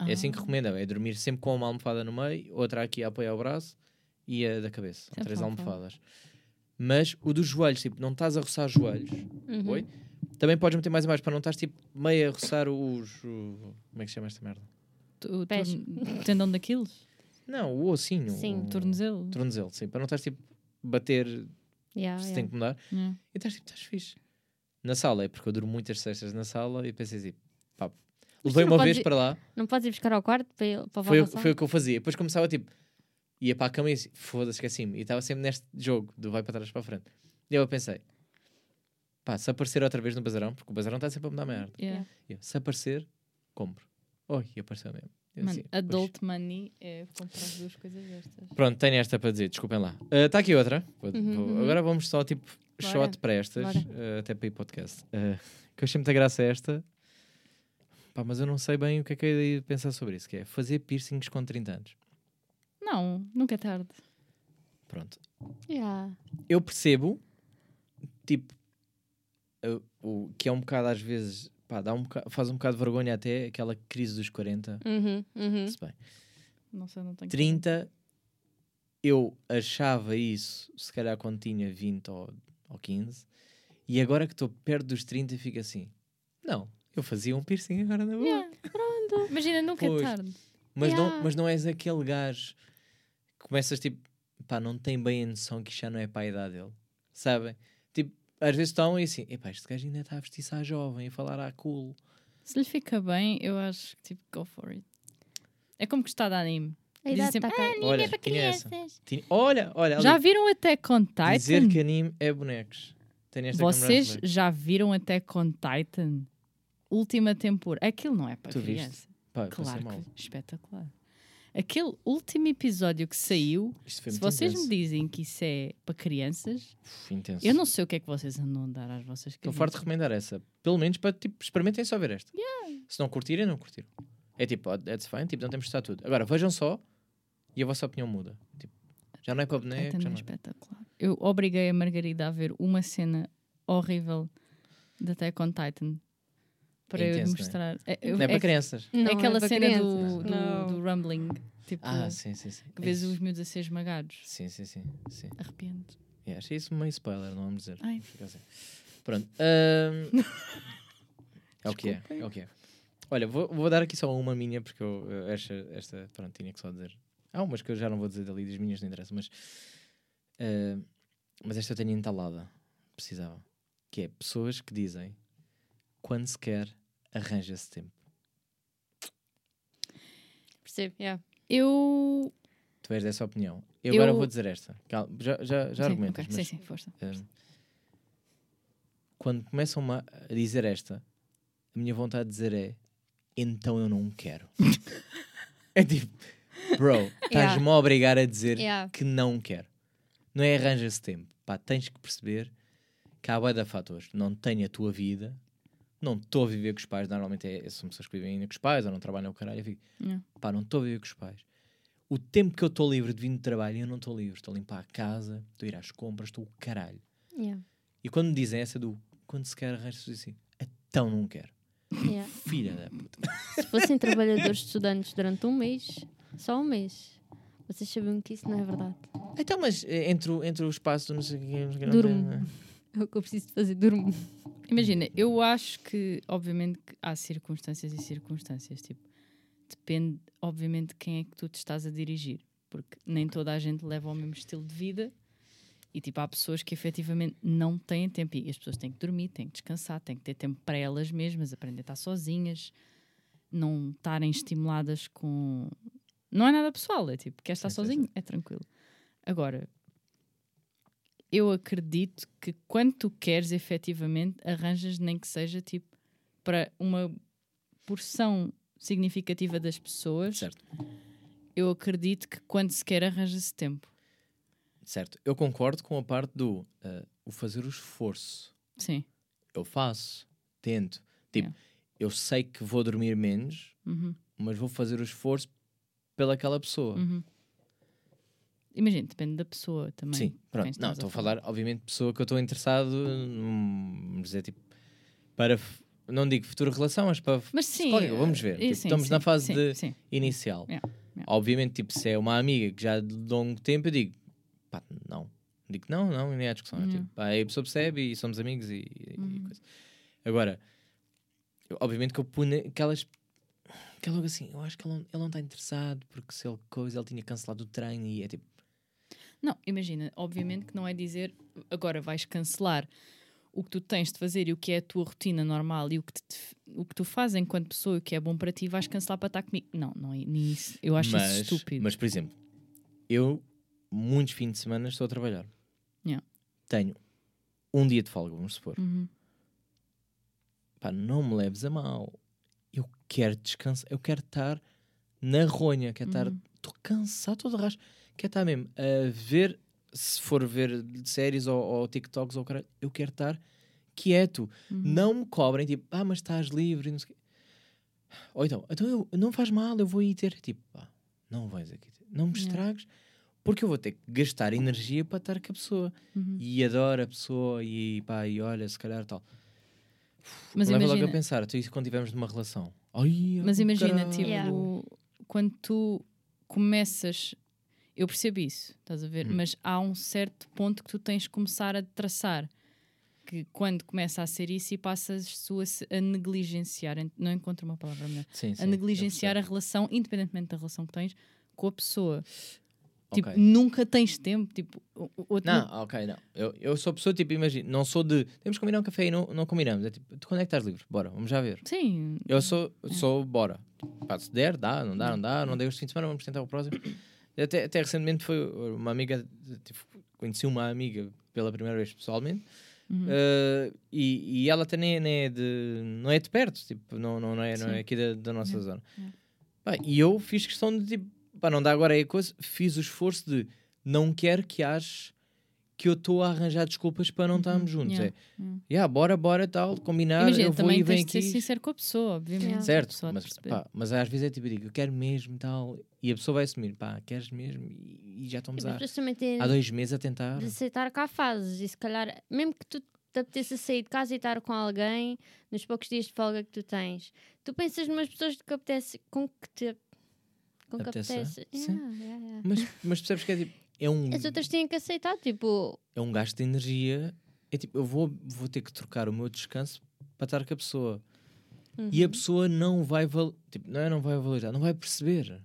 É assim que
Ah,
recomendo, é dormir sempre com uma almofada no meio, outra aqui a apoiar o braço e a da cabeça.
Sempre
três
almofada.
almofadas. Mas o dos joelhos, tipo, não estás a roçar os joelhos.
Uhum.
Oi? Também podes meter mais e mais para não estás tipo meio a roçar os. o- como é que se chama esta merda?
o [LAUGHS] tendão daqueles?
Não, o ossinho.
Sim.
o
Tornozelo?
tornozelo, sim. Para não estás tipo bater
Yeah,
se
yeah.
tem que mudar.
Yeah.
E estás tipo, estás fixe. Na sala, é porque eu durmo muitas sextas na sala e pensei assim, pá. Levei uma vez
ir-
para lá,
Não podes ir buscar ao quarto para, para
foi, foi o que eu fazia. Depois começava tipo, ia para a cama e assim, foda-se, esqueci-me. E estava sempre neste jogo do vai para trás para a frente. E eu pensei, pá, se aparecer outra vez no bazarão, porque o bazarão está sempre a mudar merda.
Yeah.
Eu, se aparecer, compro. Oi, e apareceu mesmo.
Mano,
assim, "Pois."
adult money é comprar as duas coisas destas.
Pronto, tenho esta para dizer, desculpem lá. Está aqui outra. Vou-
Uhum,
vou-
uhum.
Agora vamos só tipo
Bora,
shot para estas, eh, até para ir podcast. Eh, que eu achei muita graça esta. Pá, mas eu não sei bem o que é que eu ia pensar sobre isso, que é fazer piercings com 30 anos.
Não, nunca é tarde.
Pronto.
Yeah.
Eu percebo, tipo, o, que é um bocado às vezes, pá, dá um bocado- faz um bocado de vergonha até aquela crise dos 40.
Uhum, uhum.
Se bem.
Não sei, não tenho
30, eu achava isso, se calhar quando tinha 20 ou, ou 15, e agora que estou perto dos 30, fico assim: não, eu fazia um piercing agora na boa.
Yeah, pronto. Imagina, nunca
Pois.
é tarde.
Mas,
Yeah.
não, mas não és aquele gajo que começas tipo, pá, não tem bem a noção que isto já não é para a idade dele, sabem? Às vezes estão e assim: epá, este gajo ainda está a vestir-se à jovem, a falar à cool.
Se lhe fica bem, eu acho que tipo, go for it. É como gostar de anime. Dizem
idade
sempre,
está cá.
Olha, tinha essa. Tinha- Olha, olha, ali,
Já viram até on Titan?
dizer que anime é bonecos. Tenho esta câmera
Vocês já viram até on Titan? Última temporada. Aquilo não é para
Tu viste?
criança.
Pá,
Claro
mal.
que espetacular. Aquele último episódio que saiu, se vocês
intenso.
me dizem que isso é para crianças,
intenso.
eu não sei o que é que vocês andam a dar às vossas
Estou
crianças.
farto de recomendar essa. Pelo menos para, tipo, experimentem só ver esta. Se não curtirem, não curtiram. É tipo, oh, that's fine, tipo, não temos de estar tudo. Agora, vejam só e a vossa opinião muda. Tipo, já não é para
É
bonecos, já não é.
espetacular. Eu obriguei a Margarida a ver uma cena horrível de Attack on Titan para
É intenso, não é?
mostrar. É, eu-
Não é para
é-
crianças.
é
Não,
aquela
para
cena do,
crianças.
do, do rumbling, tipo,
Ah, sim, sim, sim.
que vês
É
os miúdos a ser esmagados.
Sim, sim, sim. sim.
Arrepiante.
Yeah, achei isso meio spoiler, não vamos dizer.
Ai.
Assim. Pronto. ahm, [LAUGHS] é o que é, é o que é. Olha, vou, vou dar aqui só uma minha, porque eu, esta, esta, pronto, tinha que só dizer. Há umas que eu já não vou dizer dali, das minhas não interessa, mas, ah, mas esta eu tenho entalada, precisava. Que é pessoas que dizem, quando se quer, arranja-se tempo.
Percebo, yeah.
Eu.
Tu és dessa opinião. Eu,
Eu-
agora vou dizer esta. Calma, já, já, já
sim,
argumentas,
ok,
mas
Sim, sim, força.
Um, quando começam a dizer esta, a minha vontade de dizer é então eu não quero. [LAUGHS] é tipo, bro, estás-me a obrigar a dizer
Yeah.
que não quero. Não é arranja-se tempo. Pá, tens que perceber que há de fatores. Não tenho a tua vida, não estou a viver com os pais. Normalmente é, são pessoas que vivem ainda com os pais ou não trabalham o caralho. Eu fico,
Yeah.
pá, não estou a viver com os pais. O tempo que eu estou livre de vir de trabalho, eu não estou livre. Estou a limpar a casa, estou a ir às compras, estou o caralho.
Yeah.
E quando me dizem essa do quando se quer arranjar assim, então não quero. [LAUGHS]
Yeah.
Filha da puta.
Se fossem trabalhadores estudantes durante um mês, só um mês, vocês sabiam que isso não é verdade.
Então, mas eh, entre, o- entre o espaço do não sei o quê, não sei o não
Durmo.
tem, né?
É o que eu preciso de fazer, durmo.
Imagina, eu acho que, obviamente, que há circunstâncias e circunstâncias. Tipo, depende, obviamente, de quem é que tu te estás a dirigir. Porque nem toda a gente leva o mesmo estilo de vida. E, tipo, há pessoas que efetivamente não têm tempo. E as pessoas têm que dormir, têm que descansar, têm que ter tempo para elas mesmas, aprender a estar sozinhas, não estarem estimuladas com. Não é nada pessoal, é tipo, quer estar sozinho, é tranquilo. Agora, eu acredito que quando tu queres efetivamente arranjas nem que seja tipo para uma porção significativa das pessoas
Certo,
eu acredito que quando se quer arranja-se tempo
certo. Eu concordo com a parte do eh, o fazer o esforço.
sim
Eu faço, tento. Tipo,
Yeah.
eu sei que vou dormir menos,
Uhum,
mas vou fazer o esforço pelaquela pessoa.
uhum. Imagina depende da pessoa também
Sim, pronto. Não, estou a falar, obviamente, de pessoa que eu estou interessado, vamos dizer, tipo, para, não digo futura relação, mas para
mas sim
vamos ver.
eh,
Tipo,
sim,
estamos na
sim,
fase
sim,
de inicial.
Yeah, yeah.
Obviamente, tipo, se é uma amiga que já de longo tempo, eu digo, pá, não. Digo, não, não, nem há discussão. É tipo, aí a pessoa percebe e somos amigos e, e
Uhum.
coisa. Agora, obviamente que eu punha aquelas. Que é logo assim, eu acho que ele não, ele não está interessado, porque se ele coisa, ele tinha cancelado o treino e é tipo,
Não, imagina, obviamente que não é dizer agora vais cancelar o que tu tens de fazer e o que é a tua rotina normal e o que, te- o que tu fazes enquanto pessoa e o que é bom para ti, vais cancelar para estar comigo. Não, não é nisso. Eu acho
mas,
isso estúpido.
Mas, por exemplo, eu muitos fins de semana estou a trabalhar.
Yeah.
Tenho um dia de folga, vamos supor.
Uhum.
Pá, não me leves a mal. Eu quero descansar, eu quero estar na ronha, quero estar.
Uhum.
Estou cansado todo o Quero estar mesmo a ver, se for ver séries ou, ou TikToks ou caralho, eu quero estar quieto.
Uhum.
Não me cobrem, tipo, ah, mas estás livre, e não sei o quê. Ou então, então eu, não faz mal, eu vou ir ter. Tipo, pá, não vais aqui. Não me
Yeah.
estragues, porque eu vou ter que gastar energia para estar com a pessoa.
Uhum.
E adoro a pessoa, e pá, e olha, se calhar tal.
Mas
Leva logo
imagina,
a pensar, tu isso quando estivermos numa relação. Ai,
mas imagina
caralho.
tipo,
Yeah.
quando tu começas, eu percebo isso, estás a ver?
Hum.
Mas há um certo ponto que tu tens de começar a traçar. Que quando começa a ser isso e passas a, negligenciar, não encontro uma palavra melhor.
Sim, sim,
a negligenciar a relação, independentemente da relação que tens, com a pessoa. Tipo,
Ok.
nunca tens tempo. Tipo, outro-
Não, ok, não. Eu, eu sou pessoa, tipo, imagina, não sou de. Temos que combinar um café e não, não combinamos. É tipo, tu quando é que estás livre? Bora, vamos já ver.
Sim,
Eu sou, sou bora. Pá, se der, dá, não dá, não dá, não dei este fim de semana, vamos tentar o próximo. Até, até recentemente foi uma amiga, tipo, conheci uma amiga pela primeira vez pessoalmente.
Uhum.
eh, e, e ela até nem, é de não é de perto, tipo, não, não, não, é, não é aqui da, da nossa
Yeah,
zona.
yeah.
Pá, e eu fiz questão de tipo, pá, não dá agora aí a coisa, fiz o esforço de não quero que aches que eu estou a arranjar desculpas para não estarmos juntos.
yeah,
É,
yeah.
yeah, bora, bora, tal, combinar,
Imagina,
eu vou
também
e
tens de ser
aqui.
sincero com a pessoa, obviamente.
Yeah.
a
Certo,
pessoa
mas, pá, mas às vezes é tipo, eu digo, eu quero mesmo tal, e a pessoa vai assumir, pá, queres mesmo, e, e já estamos
As
há, dois meses a tentar.
de aceitar cá fases e se calhar, mesmo que tu te apeteça sair de casa e estar com alguém nos poucos dias de folga que tu tens, tu pensas numas pessoas que apetece, com que te com que apetece.
Sim.
Yeah, yeah, yeah.
Mas, mas percebes que é tipo, é um,
As outras têm que aceitar, tipo,
é um gasto de energia, é tipo, eu vou, vou ter que trocar o meu descanso para estar com a pessoa. E a
uhum,
pessoa não vai, val tipo, não, é, não vai valorizar, não vai perceber.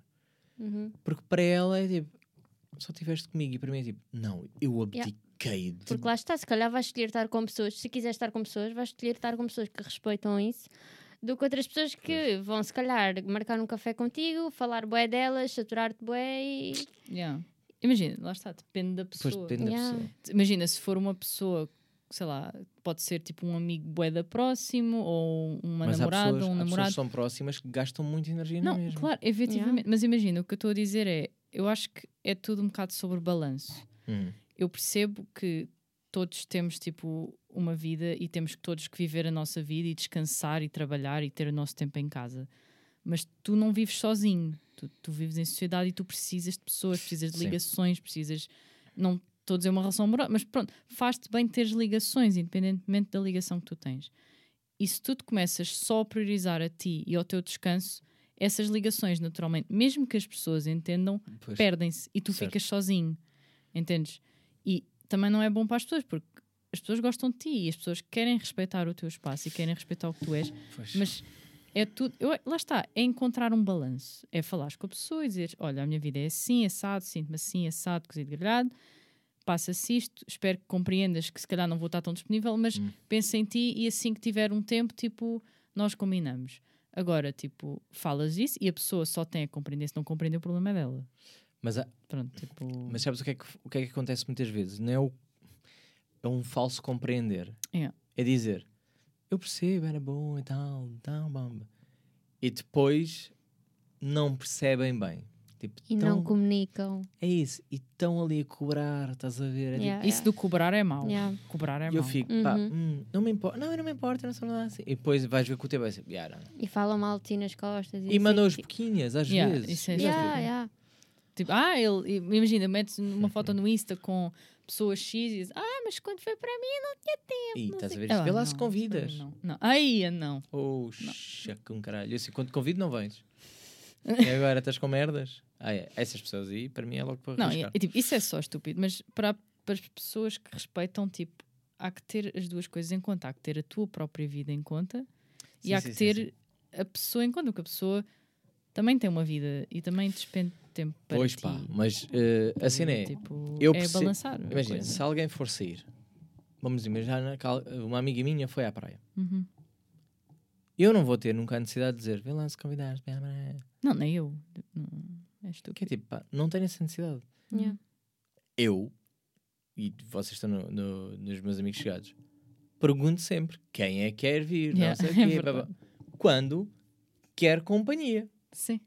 uhum.
Porque para ela é tipo, só estiveste comigo, e para mim é tipo, não, eu abdiquei de
Porque lá está, se calhar vais escolher estar com pessoas, se quiseres estar com pessoas, vais escolher estar com pessoas que respeitam isso, do que outras pessoas que vão, se calhar, marcar um café contigo, falar bué delas, saturar-te bué e.
Yeah. Imagina, lá está, depende da pessoa.
depende
Yeah.
da pessoa.
Imagina, se for uma pessoa, sei lá, pode ser tipo um amigo boeda próximo ou uma
Mas há
namorada
pessoas,
um
há pessoas
namorado.
que são próximas que gastam muito energia
Não,
na mesma.
claro, efetivamente. Mas imagina, o que eu estou a dizer é, eu acho que é tudo um bocado sobre balanço.
Hum.
Eu percebo que todos temos tipo uma vida e temos que todos que viver a nossa vida e descansar e trabalhar e ter o nosso tempo em casa. Mas tu não vives sozinho. Tu, tu vives em sociedade e tu precisas de pessoas, precisas de
Sim.
ligações, precisas. Não estou a dizer uma relação amorosa, mas pronto, faz-te bem teres ligações, independentemente da ligação que tu tens. E se tu te começas só a priorizar a ti e ao teu descanso, essas ligações, naturalmente, mesmo que as pessoas entendam, perdem-se e tu
Certo.
ficas sozinho. Entendes? E também não é bom para as pessoas, porque as pessoas gostam de ti e as pessoas querem respeitar o teu espaço e querem respeitar o que tu és,
Pois.
mas é tudo. eu- lá está, é encontrar um balanço. É falares com a pessoa e dizer: Olha, a minha vida é assim, assado, sinto-me assim, assado, cozido, grelhado. Passa-se isto, espero que compreendas que se calhar não vou estar tão disponível, mas
Hum.
pensa em ti e assim que tiver um tempo, tipo, nós combinamos. Agora, tipo, falas isso e a pessoa só tem a compreender. Se não compreender, o problema é dela.
Mas, há-
Pronto, tipo.
mas sabes o que, é que, o que é que acontece muitas vezes? Não é, o, é um falso compreender.
É.
É dizer, eu percebo, era bom e tal, tal. E depois não percebem bem. Tipo,
E
tão-
não comunicam.
É isso. E estão ali a cobrar, estás a ver? É tipo,
Yeah,
Isso do cobrar é mau.
Yeah.
Cobrar é
E eu
mau.
fico, pá,
Uhum.
hum, não me importa, não, eu não me importa, eu não sou nada assim. E depois vais ver que o teu vai ser, "Yeah, não."
E falam mal de ti nas costas.
E
assim,
mandam os
tipo,
pequinhas, às
Yeah,
vezes.
isso é
Eu
Yeah,
fico,
yeah.
Tipo, ah, ele, imagina, metes uma foto no Insta com pessoas X e diz, ah, mas quando foi para mim não tinha tempo. Não
estás a ver? Vê
Ah,
lá
não,
se convidas.
Não, não. Ai, não.
Oh, chaco um caralho. Assim, quando te convido, não vens. [LAUGHS] e agora estás com merdas? Ah, é. Essas pessoas aí, para mim, é logo para
Não, é, é tipo, isso é só estúpido, mas para, para as pessoas que respeitam, tipo, há que ter as duas coisas em conta. Há que ter a tua própria vida em conta e
Sim,
há
sim,
que ter
sim.
a pessoa em conta, porque a pessoa também tem uma vida e também despende tempo para
Pois
ti.
pá, mas eh, a cena é,
Tipo,
eu
é
percebo-
balançar.
imagina,
coisa.
se alguém for sair, vamos imaginar, que al- uma amiga minha foi à praia.
Uhum.
Eu não vou ter nunca a necessidade de dizer, vê lá se convidares, para a praia."
Não, nem eu. Não, é
que
estúpido.
é tipo, pá, não tenho essa necessidade.
Yeah.
Eu, e vocês estão no- no- nos meus amigos chegados, pergunto sempre quem é que quer vir,
Yeah,
não sei [LAUGHS] o
é
quê, babá. quando quer companhia.
Sim.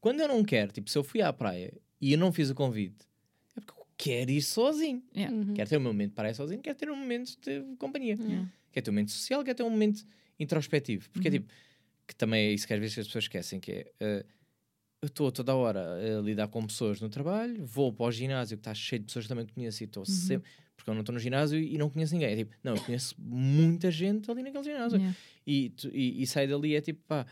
Quando eu não quero, tipo, se eu fui à praia e eu não fiz o convite, é porque eu quero ir sozinho.
Yeah.
Uhum.
Quero ter um momento de praia sozinho, quero ter um momento de companhia.
Yeah.
Quero ter um momento social, quero ter um momento introspectivo. Porque é
Uhum.
tipo, que também é isso que às vezes as pessoas esquecem, que é, eh, eu estou toda hora a lidar com pessoas no trabalho, vou para o ginásio que está cheio de pessoas que também conheço e estou
Uhum.
sempre, porque eu não estou no ginásio e não conheço ninguém. É tipo, não, eu conheço muita gente ali naquele ginásio.
Yeah.
E, tu- e, e sai dali é tipo, pá,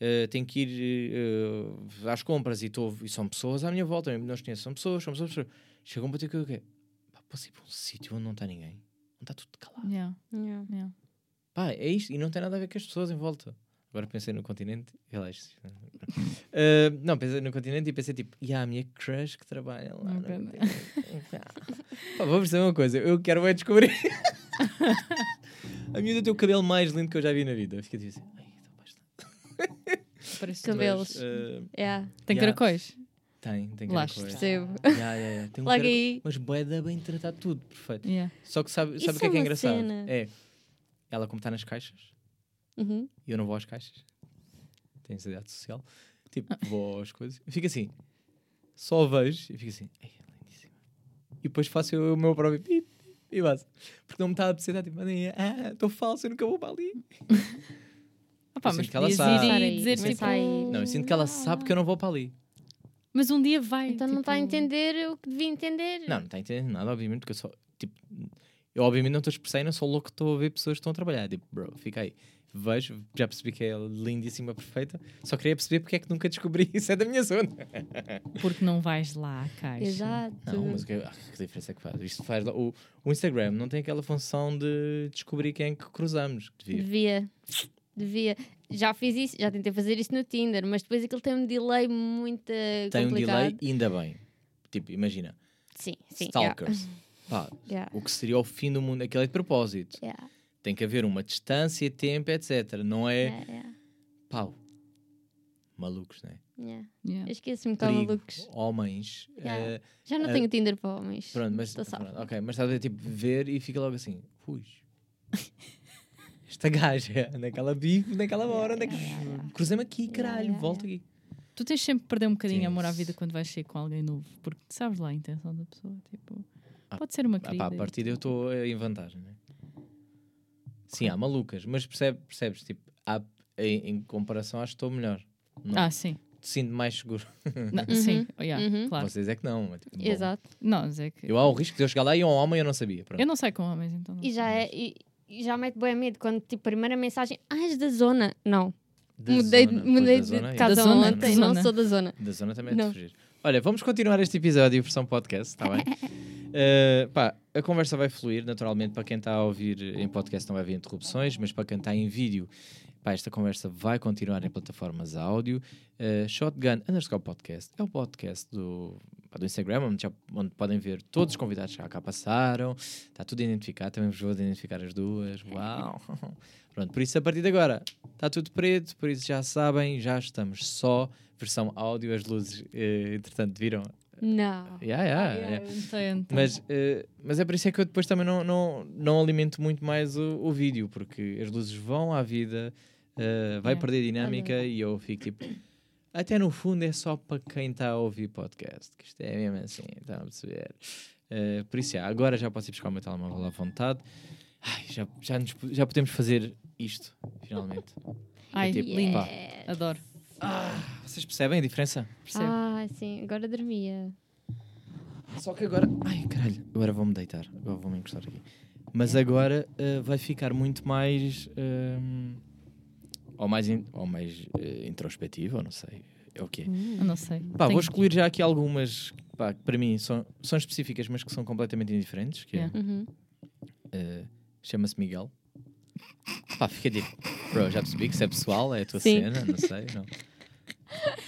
eh, tenho que ir eh, às compras e, tô, e são pessoas à minha volta, mesmo que não os conheço, são pessoas, são pessoas. pessoas. Chegam para ter que eu quê? Pá, posso ir para um sítio onde não está ninguém? Onde está tudo calado.
Yeah.
Yeah.
Yeah.
Pá, é isto, e não tem nada a ver com as pessoas em volta. Agora pensei no continente, relaxa. [LAUGHS] uh, não, pensei no continente e pensei tipo, e há a minha crush que trabalha lá. no
Ok.
continente." [LAUGHS] Pá, vou perceber uma coisa, eu quero bem descobrir. [LAUGHS] a miúda tem o cabelo mais lindo que eu já vi na vida. Fica tipo assim, ai. [LAUGHS]
Parece
Cabelos.
Uh,
Yeah.
Tem
Yeah.
caracóis.
tem, tem
Lá
caracóis.
está.
Percebo.
Yeah, yeah, yeah. Tem um
Logo
cara-
aí.
Mas boeda bem tratado tudo, perfeito.
Yeah.
Só que sabe, sabe o que é
é
que é engraçado?
cena.
É, ela como está nas caixas,
Uhum.
e eu não vou às caixas. Tenho ansiedade social. Tipo, vou às coisas. Fica assim. só vejo e fico assim, "Ei, é lindíssima. E depois faço eu o meu próprio pip, e vaso. Porque não me está a apetecer, tipo, ah, estou falso, eu nunca vou para ali. [LAUGHS]
Opa,
Eu
mas
sinto que ela sabe.
ir e dizer tipo.
Não, eu sinto que ela sabe que eu não vou para ali.
Mas um dia vai.
Então não está a
tipo,
entender o que devia entender.
Não, não está a entender nada, obviamente, porque eu só, tipo, eu obviamente não estou a expressar e não sou louco que estou a ver pessoas que estão a trabalhar. Tipo, bro, fica aí. Vejo, já percebi que é lindíssima, perfeita. Só queria perceber porque é que nunca descobri [LAUGHS] isso é da minha zona.
Porque não vais lá à caixa.
Exato.
Não, mas o que, ah, que diferença é que faz? Isto faz o, o Instagram não tem aquela função de descobrir quem é que cruzamos. devia.
Devia. Devia. Já fiz isso, já tentei fazer isso no Tinder, mas depois aquilo tem um delay muito
Tem um
complicado.
delay, ainda bem. Tipo, imagina,
Sim, sim.
stalkers. [LAUGHS] Pá,
Yeah.
o que seria o fim do mundo, aquilo é de propósito.
Yeah. Yeah.
Tem que haver uma distância, tempo, etc. Não é
Yeah, yeah,
pau. Malucos, né?
yeah.
Yeah.
Eu esqueço-me que malucos.
homens.
Yeah.
eh,
Já não
eh,
tenho Tinder para homens.
pronto, mas, pronto, ok, mas estás a ver, tipo, ver e fica logo assim, ui. [LAUGHS] Esta gaja, onde é que ela vive, onde é que ela mora, onde é que. Cruzei-me aqui, caralho,
yeah,
volta aqui.
Tu tens sempre que perder um bocadinho
Sim.
amor à vida quando vais sair com alguém novo. Porque sabes lá a intenção da pessoa. Tipo,
Ah,
pode ser uma
Ah, pá,
querida.
a partir eu estou em vantagem, né? Sim, há malucas, mas percebe, percebes, tipo, há, em, em comparação acho que estou melhor. Não,
Ah, sim.
Sinto mais seguro.
Não, [LAUGHS]
Uhum.
Sim, yeah,
Uhum.
claro.
Vocês é que não. é tipo, bom.
Exato.
Não, mas é que.
Eu há o risco de eu chegar lá e é um homem eu não sabia. Pronto.
Eu não sei com homens, então. não
E já é. E já mete bem medo quando, tipo, primeira mensagem, ah, és da zona. Não.
Da
mudei
zona,
mudei
pois, da
de
zona, é.
casa
Da zona,
ontem, não sou da zona.
Da zona também é
Não.
de fugir. Olha, vamos continuar este episódio versão podcast, está bem? [LAUGHS] Eh, pá, a conversa vai fluir, naturalmente, para quem está a ouvir em podcast não vai haver interrupções, mas para quem está em vídeo, pá, esta conversa vai continuar em plataformas áudio. Eh, Shotgun underscore podcast é o podcast do, do Instagram, onde, já- onde podem ver todos os convidados que já cá passaram, está tudo identificado, também vos vou identificar as duas, uau! [LAUGHS] Pronto, por isso a partir de agora está tudo preto, por isso já sabem, já estamos só versão áudio, as luzes, eh, entretanto, viram?
Não.
Yeah, yeah, yeah.
Então.
Mas, eh, mas é por isso é que eu depois também não, não, não alimento muito mais o, o vídeo, porque as luzes vão à vida, eh, vai
Yeah.
perder dinâmica e eu fico tipo. Até no fundo é só para quem está a ouvir podcast, que isto é mesmo assim, estão a perceber. Eh, por isso, yeah, agora já posso ir buscar o meu telemóvel à vontade. Ai, já, já, nos- já podemos fazer isto, finalmente.
Ai,
tipo, pá.
Yeah.
Adoro.
Vocês percebem a diferença?
Percebo.
Ah, sim, agora dormia.
Só que agora. Ai, caralho, agora vou-me deitar. Agora vou-me encostar aqui. Mas agora uh, vai ficar muito mais. um, ou mais, in- ou mais uh, introspectivo, ou não sei. É o quê?
Eu não sei.
Pá, vou excluir já aqui algumas pá, que para mim são, são específicas, mas que são completamente indiferentes. Que é,
Yeah.
Uhum.
uh, Chama-se Miguel. Pá, fica tipo. Bro, já percebi que isso é pessoal, é a tua
Sim.
cena, não sei. Não.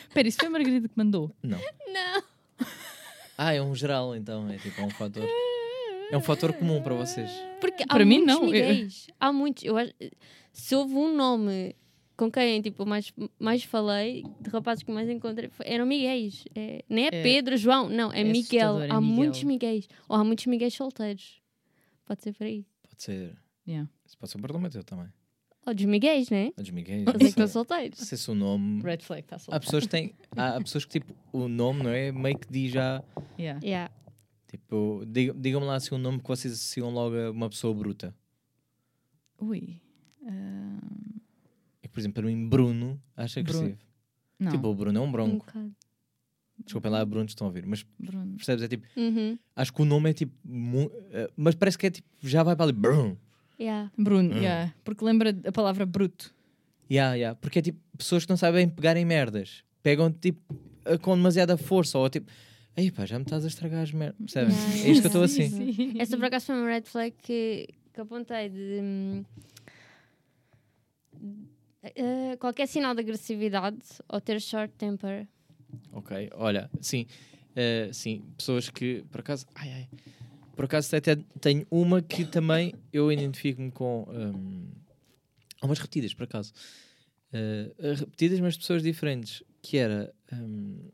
Espera, isso foi a Margarida que mandou.
não.
Não.
Ah, é um geral, então. É tipo é um fator. É um fator comum para vocês.
Porque há
Para mim,
muitos
não,
Miguéis. Há muitos. Eu acho, se houve um nome com quem tipo, mais, mais falei, de rapazes que mais encontrei, foi- eram Miguéis. É, nem é,
É-
Pedro, João, não, é,
é
Miguel.
é
há
Miguel.
muitos Miguéis. Ou há muitos Miguéis solteiros. Pode ser por aí.
Pode ser.
Yeah.
Isso pode ser um problema teu também.
Ou dos Miguéis, né?
A dos Miguel.
Eles é que estão solteiros.
Não sei se o nome.
Red flag, está solto.
Há pessoas que têm. Há, há pessoas que tipo, o nome, não é? Meio que diz já.
Yeah.
Yeah.
Tipo, diga- digam-me lá assim um nome que vocês associam logo a uma pessoa bruta.
Ui.
É que, por exemplo, para mim, Bruno acho
Bruno.
agressivo.
não,
Tipo, o Bruno é um
Um
bronco.
bocado.
Desculpem lá, Bruno, estão a ouvir. Mas
Bruno.
percebes? É tipo.
Uhum.
Acho que o nome é tipo. eh, mas parece que é tipo. Já vai para ali. Bruno.
Yeah.
Bruno,
Hum.
yeah. Porque lembra a palavra bruto.
Yeah, yeah. Porque é tipo. Pessoas que não sabem pegar em merdas. Pegam tipo. Com demasiada força. Ou tipo. Ei pá, já me estás a estragar as merdas. Percebem?
Yeah,
É isto que eu estou assim.
Sim.
Essa por acaso foi uma red flag que, que apontei de. hum, eh, qualquer sinal de agressividade ou ter short temper.
Ok, olha, sim, eh, sim, pessoas que por acaso, ai, ai, por acaso até tenho uma que também eu identifico-me com há umas repetidas, por acaso, Eh, repetidas, mas de pessoas diferentes, que era hum,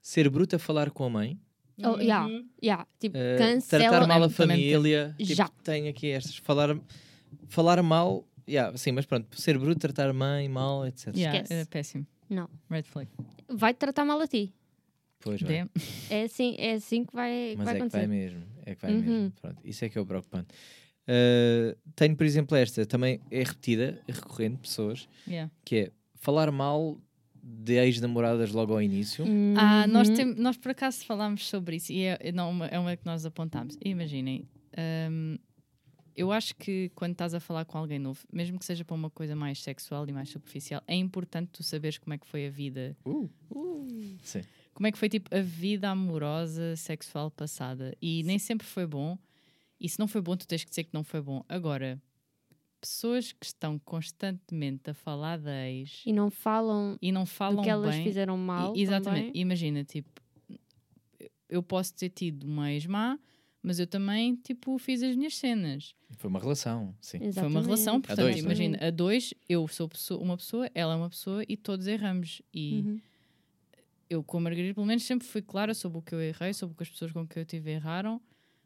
ser bruta a falar com a mãe,
Oh, yeah, yeah. Tipo, cancela.
tratar mal a família, tipo,
Já.
tem aqui estas, falar, falar mal, yeah, sim, mas pronto, ser bruto, tratar mãe mal, etc.
Yeah,
Esquece.
é péssimo.
Não.
Red flag.
Vai-te tratar mal a ti.
Pois vai.
Damn.
É assim, é assim que vai, que
Mas
vai
é que
acontecer.
vai mesmo. É que vai
Uhum.
mesmo. Pronto, isso é que é o preocupante. Uh, tenho, por exemplo, esta, também é repetida, é recorrente, pessoas,
Yeah.
que é falar mal de ex-namoradas logo ao início.
Ah, nós,
Uhum.
tem, nós por acaso falámos sobre isso e é, não, uma- é uma que nós apontámos. Imaginem, hum, eu acho que quando estás a falar com alguém novo, mesmo que seja para uma coisa mais sexual e mais superficial, é importante tu saberes como é que foi a vida.
Sim.
Como é que foi tipo a vida amorosa, sexual passada. E nem sempre foi bom. E se não foi bom, tu tens que dizer que não foi bom. Agora, pessoas que estão constantemente a falar da ex
E não falam
e não
do
falam
que elas
bem,
fizeram mal.
e- exatamente.
também.
Imagina, tipo, eu posso ter tido uma ex-má, mas eu também, tipo, fiz as minhas cenas.
Foi uma relação, sim.
Foi uma
Exatamente.
relação, portanto,
dois, né?
imagina, a dois, eu sou pessoa- uma pessoa, ela é uma pessoa e todos erramos. E
Uhum.
eu, com a Margarida, pelo menos, sempre fui clara sobre o que eu errei, sobre o que as pessoas com que eu tive erraram,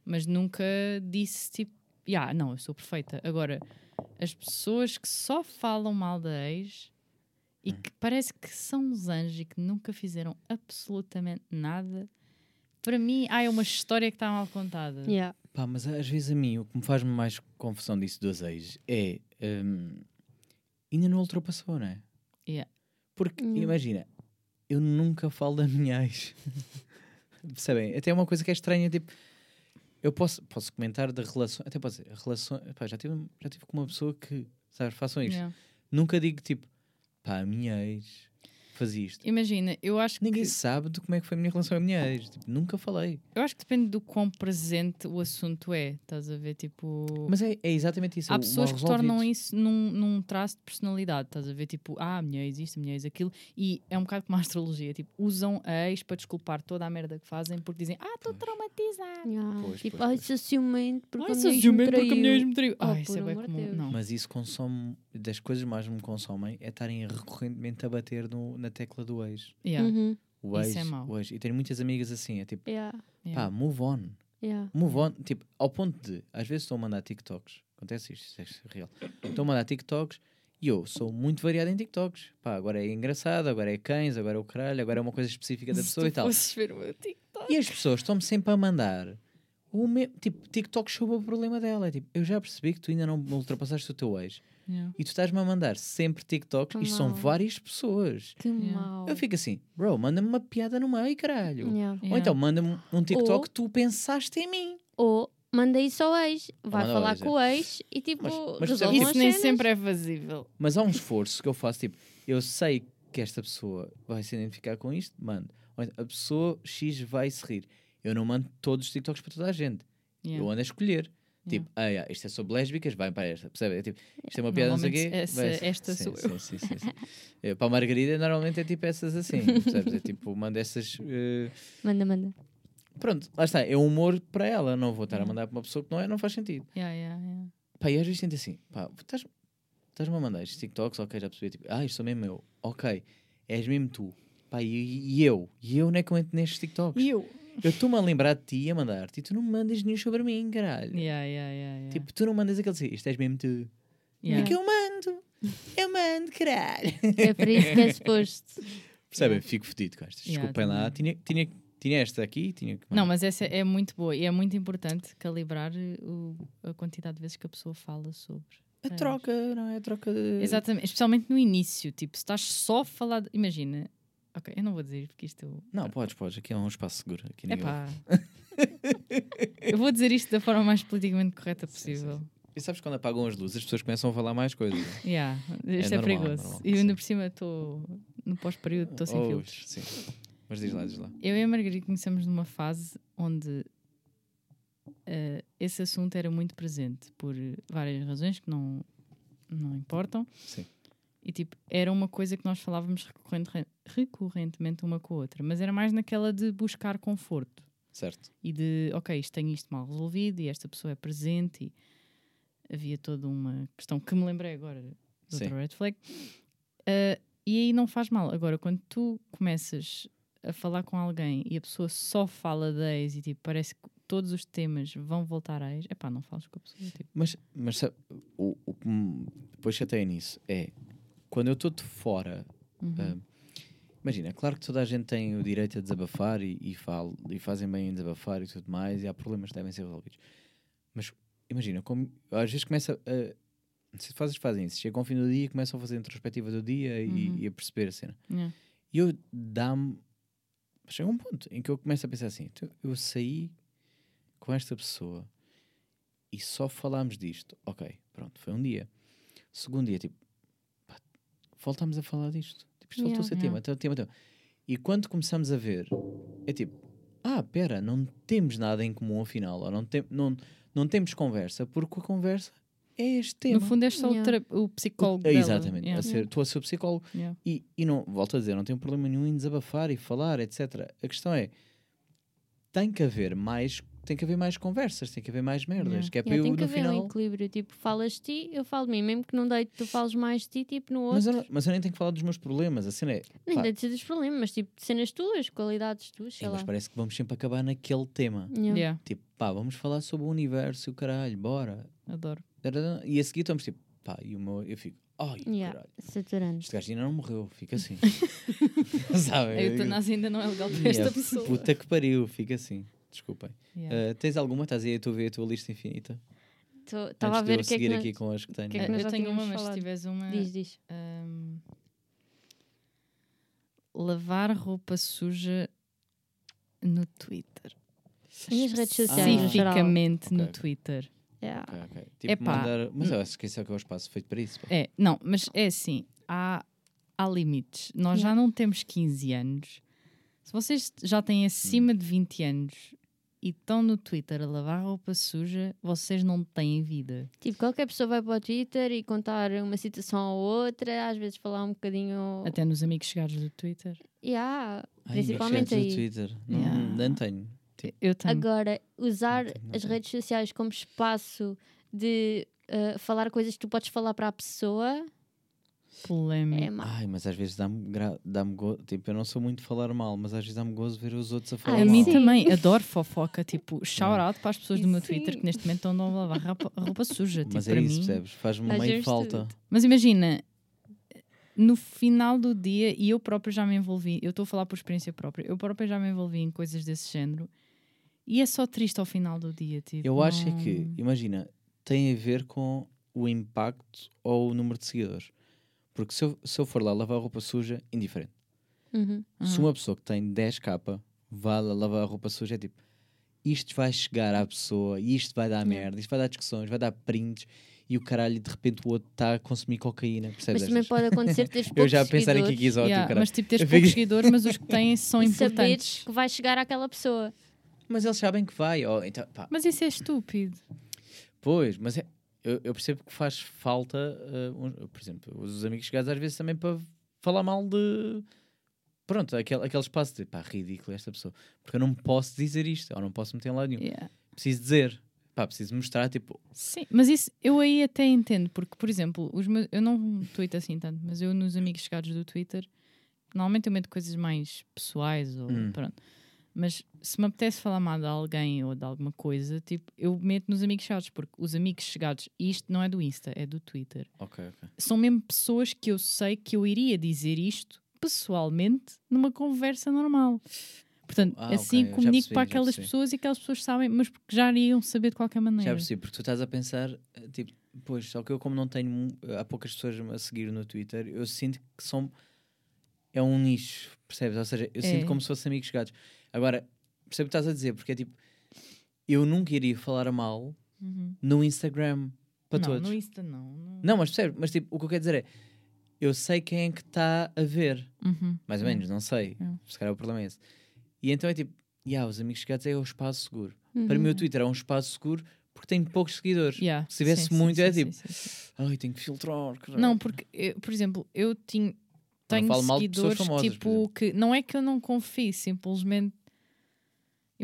mas nunca disse, tipo, ah, não, eu sou perfeita. Agora, as pessoas que só falam mal da ex e
Hum.
que parece que são uns anjos e que nunca fizeram absolutamente nada, para mim, ah, é uma história que está mal contada.
Yeah.
Pá, mas às vezes a mim o que me faz mais confusão disso dos ex é hum, ainda não ultrapassou, não é?
Yeah.
Porque
Hum.
imagina, eu nunca falo da minha ex. [LAUGHS] Percebem? Até é uma coisa que é estranha, tipo, eu posso, posso comentar da relação, até posso dizer, a relação, pá, já tive, já tive com uma pessoa que, sabes, façam isto.
Yeah.
Nunca digo tipo, pá, a minha ex fazia isto.
Imagina, eu acho
Ninguém
que
sabe de como é que foi a minha relação com a minha ex. Tipo, nunca falei.
eu acho que depende do quão presente o assunto é. Estás a ver, tipo.
Mas é, é exatamente isso.
Há
é
pessoas que tornam isso num, num traço de personalidade, estás a ver? Tipo, ah, a minha ex isto, a minha ex aquilo, e é um bocado como a astrologia, tipo, usam a ex para desculpar toda a merda que fazem porque dizem, ah, estou traumatizada.
Yeah.
Pois,
tipo,
pois,
ai,
pois.
sou ciumento porque
Ai,
a
sou
minha ex me
ciumento porque a minha ex
traiu.
me traiu.
Oh,
Ai, isso é bem comum. Não.
Mas isso consome, das coisas mais me consomem é estarem recorrentemente a bater no- na tecla do ex.
Yeah,
Uhum.
O
Isso
ex,
é mau.
o ex. E tenho muitas amigas assim, é tipo,
Yeah.
yeah.
pá, move on.
Yeah.
Move on, tipo, ao ponto de, às vezes estou a mandar TikToks, acontece isto, isto é real. Estou a mandar TikToks e eu sou muito variado em TikToks. Pá, agora é engraçado, agora é cães, agora é o caralho, agora é uma coisa específica da
Se
pessoa
tu
e tal.
fosses ver o meu TikTok.
E as pessoas estão-me sempre a mandar o me... tipo, TikToks sobre o problema dela. É tipo, eu já percebi que tu ainda não ultrapassaste o teu ex
Yeah.
e tu estás-me a mandar sempre TikToks e são várias pessoas.
Que
Yeah.
mau.
Eu fico assim, bro, manda-me uma piada no meio, caralho.
Yeah.
Ou então manda-me um TikTok
Ou-
que tu pensaste em mim.
Ou manda isso ao ex. Vai falar
ex, é.
com o ex e tipo,
Mas- mas
Isso nem
cenas.
sempre é fazível.
Mas há um esforço que eu faço, tipo, eu sei que esta pessoa vai se identificar com isto, mando. Então, A pessoa X vai se rir. Eu não mando todos os TikToks para toda a gente.
Yeah.
Eu ando a escolher. Tipo, ah, yeah, isto é sobre lésbicas, vai para esta. Percebe? É tipo, isto é uma piada, não sei o quê.
Essa-
vai-
esta
sim,
sou
sim,
eu.
Sim, sim, sim. Eh, para a Margarida, normalmente é tipo essas assim. Percebes? É tipo, manda essas. eh,
Manda, manda.
Pronto, lá está. É humor para ela. Não vou estar a mandar para uma pessoa que não é, não faz sentido.
Yeah, yeah, yeah.
Pá, e às vezes sinto assim, pá, estás- estás-me a mandar estes TikToks, ok, já percebi, tipo, ah, isto sou mesmo eu, ok, és mesmo tu, pá, e, e eu, e eu não é que eu entro nestes TikToks,
E eu?
Eu estou-me a lembrar de ti e a mandar-te, e tu não me mandas nenhum sobre mim, caralho,
Yeah, yeah, yeah, yeah.
tipo, tu não mandas aquele assim, isto és mesmo tu,
Yeah.
é que eu mando, eu mando, caralho,
É para isso que é suposto. [LAUGHS]
percebem, fico fedido com estas,
Yeah,
desculpem lá, tinha, tinha, tinha esta aqui, tinha que
Não, mas essa é muito boa e é muito importante calibrar o- a quantidade de vezes que a pessoa fala sobre.
a troca, não é, a troca de...
Exatamente, especialmente no início. Tipo, se estás só a falar. de- Imagina, ok, eu não vou dizer porque isto.
Não, podes, podes, aqui é um espaço seguro, aqui
É pá. [LAUGHS] eu vou dizer isto da forma mais politicamente correta
Sim, sim,
possível.
E sabes quando apagam as luzes, as pessoas começam a falar mais coisas.
Yeah, isto é,
normal,
perigoso.
normal,
e ainda
sim.
por cima estou no pós-período, estou sem
Oh,
filtros.
Sim. Mas diz lá, diz lá.
Eu e a Margarida conhecemos numa fase onde eh, esse assunto era muito presente por várias razões que não, não importam.
Sim.
E tipo, era uma coisa que nós falávamos recorrente- recorrentemente uma com a outra, mas era mais naquela de buscar conforto
Certo.
e de, ok, isto tenho isto mal resolvido e esta pessoa é presente e havia toda uma questão que me lembrei agora de outra
Sim.
red flag. Ah, e aí não faz mal. Agora, quando tu começas a falar com alguém e a pessoa só fala de ex e tipo, parece que todos os temas vão voltar a ex, é pá, não falas com a pessoa. Tipo,
Mas, mas sabe, o, o que me depois nisso é quando eu estou de fora,
uhum.
ah, Imagina, claro que toda a gente tem o direito a desabafar e, e, fal- e fazem bem em desabafar e tudo mais, e há problemas que devem ser resolvidos. Mas imagina, como, às vezes começa a. Se fazes, fazem isso. Chegam ao fim do dia e começam a fazer a introspectiva do dia e-
Uhum.
e, a perceber a cena.
Yeah.
E eu dá-me. Chega um ponto em que eu começo a pensar assim: "Então, eu saí com esta pessoa e só falámos disto. Ok, pronto, foi um dia. Segundo dia, tipo, voltámos a falar disto. Tipo, isto voltou a
Yeah,
ser
yeah.
tema, tema, tema, tema. E quando começamos a ver, é tipo, ah, pera, não temos nada em comum afinal, ou não, tem, não, não temos conversa, porque a conversa é este tema.
No fundo, és só o,
Yeah.
o psicólogo.
É,
dela.
exatamente,
Yeah.
a ser, estou a ser o psicólogo
Yeah.
e, e não, volto a dizer, não tenho problema nenhum em desabafar e falar, etc. A questão é, tem que haver mais, tem que haver mais conversas, tem que haver mais merdas,
Yeah.
que é para
Yeah,
eu
tem que
no
haver um
final...
equilíbrio. Tipo, falas de ti, eu falo de mim. Mesmo que não deite, tu fales mais de ti, tipo, no outro.
Mas eu, mas eu nem tenho que falar dos meus problemas, a cena é...
Nem deve ser dos problemas, mas tipo, de cenas tuas, qualidades tuas, sei
mas
lá.
parece que vamos sempre acabar naquele tema.
Yeah.
Yeah,
Tipo, pá, vamos falar sobre o universo e o caralho, bora.
adoro.
E a seguir estamos tipo, pá, e o meu... Eu fico, ai,
Yeah.
caralho.
Saturano.
Este gajo ainda não morreu, fica assim. [LAUGHS] [LAUGHS] Sabe?
A eutanásia ainda não é legal para
Yeah,
esta pessoa.
Puta que pariu, fica assim. Desculpem.
Yeah.
Uh, tens alguma? Estás aí a tu ver a tua lista infinita?
Estava a ver
eu
o que é que
seguir
nós...
aqui com as que tenho.
que é que nós
eu
já
tenho uma, mas se tiveres uma.
Diz, diz.
um, lavar roupa suja no Twitter.
E as redes sociais.
Especificamente no
Ok.
Twitter.
Yeah.
Ok, ok. Tipo,
Epá,
mandar... Mas eu acho que esse é que é o espaço feito para isso. pá.
É, não, mas é assim, há, há limites. Nós já
Yeah.
não temos 15 anos. Se vocês já têm acima
Hum.
de 20 anos e estão no Twitter a lavar roupa suja, vocês não têm vida.
Tipo, qualquer pessoa vai para o Twitter e contar uma situação ou outra, às vezes falar um bocadinho.
Até nos amigos chegados do Twitter.
Yeah,
Ai,
principalmente
chats do
aí.
Twitter. Não,
Yeah.
não tenho.
Eu tenho.
Agora, usar
Não tenho, não
as redes sociais como espaço de uh, falar coisas que tu podes falar para a pessoa
Polémico.
é.
Ai, mas às vezes dá-me gra... dá gozo. Tipo, eu não sou muito de falar mal, mas às vezes dá-me gozo ver os outros a falar
a
mal.
mim
sim.
também, adoro fofoca. Tipo, shout out para as pessoas do meu
Sim.
Twitter que neste momento estão a lavar roupa, roupa suja. Tipo,
Mas é
para
isso,
mim.
percebes? Faz-me meio falta.
Mas imagina, no final do dia, e eu própria já me envolvi, eu estou a falar por experiência própria, eu própria já me envolvi em coisas desse género. E é só triste ao final do dia. Tipo,
Eu acho é que,
não-
imagina, tem a ver com o impacto ou o número de seguidores. Porque se eu, se eu for lá lavar roupa suja, indiferente.
Uhum.
Se
Uhum.
uma pessoa que tem 10k vai lá lavar a roupa suja, é tipo, isto vai chegar à pessoa, e isto vai dar
Yeah.
merda, isto vai dar discussões, vai dar prints, e o caralho, de repente o outro está a consumir cocaína, percebes?
Mas também
estas?
pode acontecer teres [LAUGHS]
Eu
poucos
já a pensar em que exótico,
Yeah,
caralho.
mas tipo, teres
Eu
poucos seguidores, mas os que têm [LAUGHS] são
e saberes
importantes.
que vai chegar àquela pessoa.
Mas eles sabem que vai, ó, então, pá,
Mas isso é estúpido.
Pois, mas é- eu, eu percebo que faz falta, uh, uns- por exemplo, os amigos chegados às vezes também para falar mal de. Pronto, aquele, aquele espaço de pá, ridículo esta pessoa. Porque eu não posso dizer isto, ou não posso meter em lado nenhum.
Yeah.
Preciso dizer, pá, preciso mostrar, tipo,
Sim, mas isso eu aí até entendo, porque, por exemplo, os meus, eu não tweeto assim tanto, mas eu nos amigos chegados do Twitter, normalmente eu meto coisas mais pessoais ou
Hum.
pronto. Mas se me apetece falar mal de alguém ou de alguma coisa, tipo, eu meto nos amigos chegados, porque os amigos chegados, isto não é do Insta, é do Twitter. São mesmo pessoas que eu sei que eu iria dizer isto pessoalmente numa conversa normal. Portanto,
Ah,
assim
ok, já
comunico
percebi,
para aquelas pessoas e aquelas pessoas sabem, mas porque já iriam saber de qualquer maneira.
Já percebi, porque tu estás a pensar, eh, tipo, pois, só que eu, como não tenho, mu- há poucas pessoas a seguir no Twitter, eu sinto que são. É um nicho, percebes? Ou seja, eu
É.
sinto como se fossem amigos chegados. Agora, percebo o que estás a dizer, porque é tipo, eu nunca iria falar mal
Uhum.
no Instagram para
não,
todos.
no Insta não. não.
Não, mas percebe? Mas tipo, o que eu quero dizer é, eu sei quem é que está a ver,
Uhum.
mais ou menos, não sei.
É.
Se calhar o problema é esse. E então é tipo, yeah, os amigos chegados é o espaço seguro. Para
Uhum.
mim o Twitter é um espaço seguro porque tem poucos seguidores.
Yeah,
Se tivesse
sim,
muito,
sim,
é
sim,
tipo, ai, tenho que filtrar. caralho."
Não, porque, eu, por exemplo, eu tinha, tenho seguidores
famosas,
tipo que não é que eu não confie, simplesmente.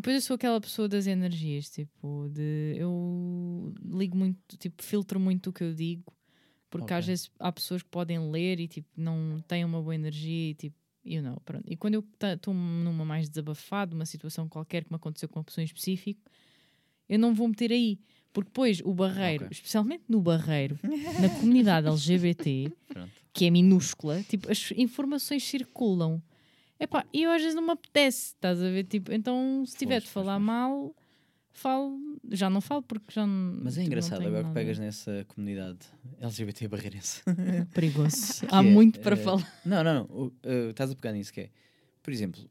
Depois eu sou aquela pessoa das energias, tipo, de eu ligo muito, tipo, filtro muito o que eu digo, porque
Ok.
às vezes há pessoas que podem ler e tipo não têm uma boa energia e tipo, you know, pronto. E quando eu estou numa mais desabafada, uma situação qualquer que me aconteceu com uma pessoa em específico, eu não vou meter aí. Porque depois o barreiro,
Ok.
especialmente no barreiro, na comunidade [LAUGHS] LGBT, que é minúscula, tipo, as informações circulam. Epá, e eu às vezes não me apetece, estás a ver? Tipo, então se tiver
Pois,
de falar
pois.
mal, falo. Já não falo porque já não.
Mas é
tipo,
engraçado agora que pegas nessa comunidade LGBT barreirense. [LAUGHS]
Perigoso.
Que
Há
é,
muito para
eh,
falar.
Não, não, não. eh, estás a pegar nisso que é. Por exemplo,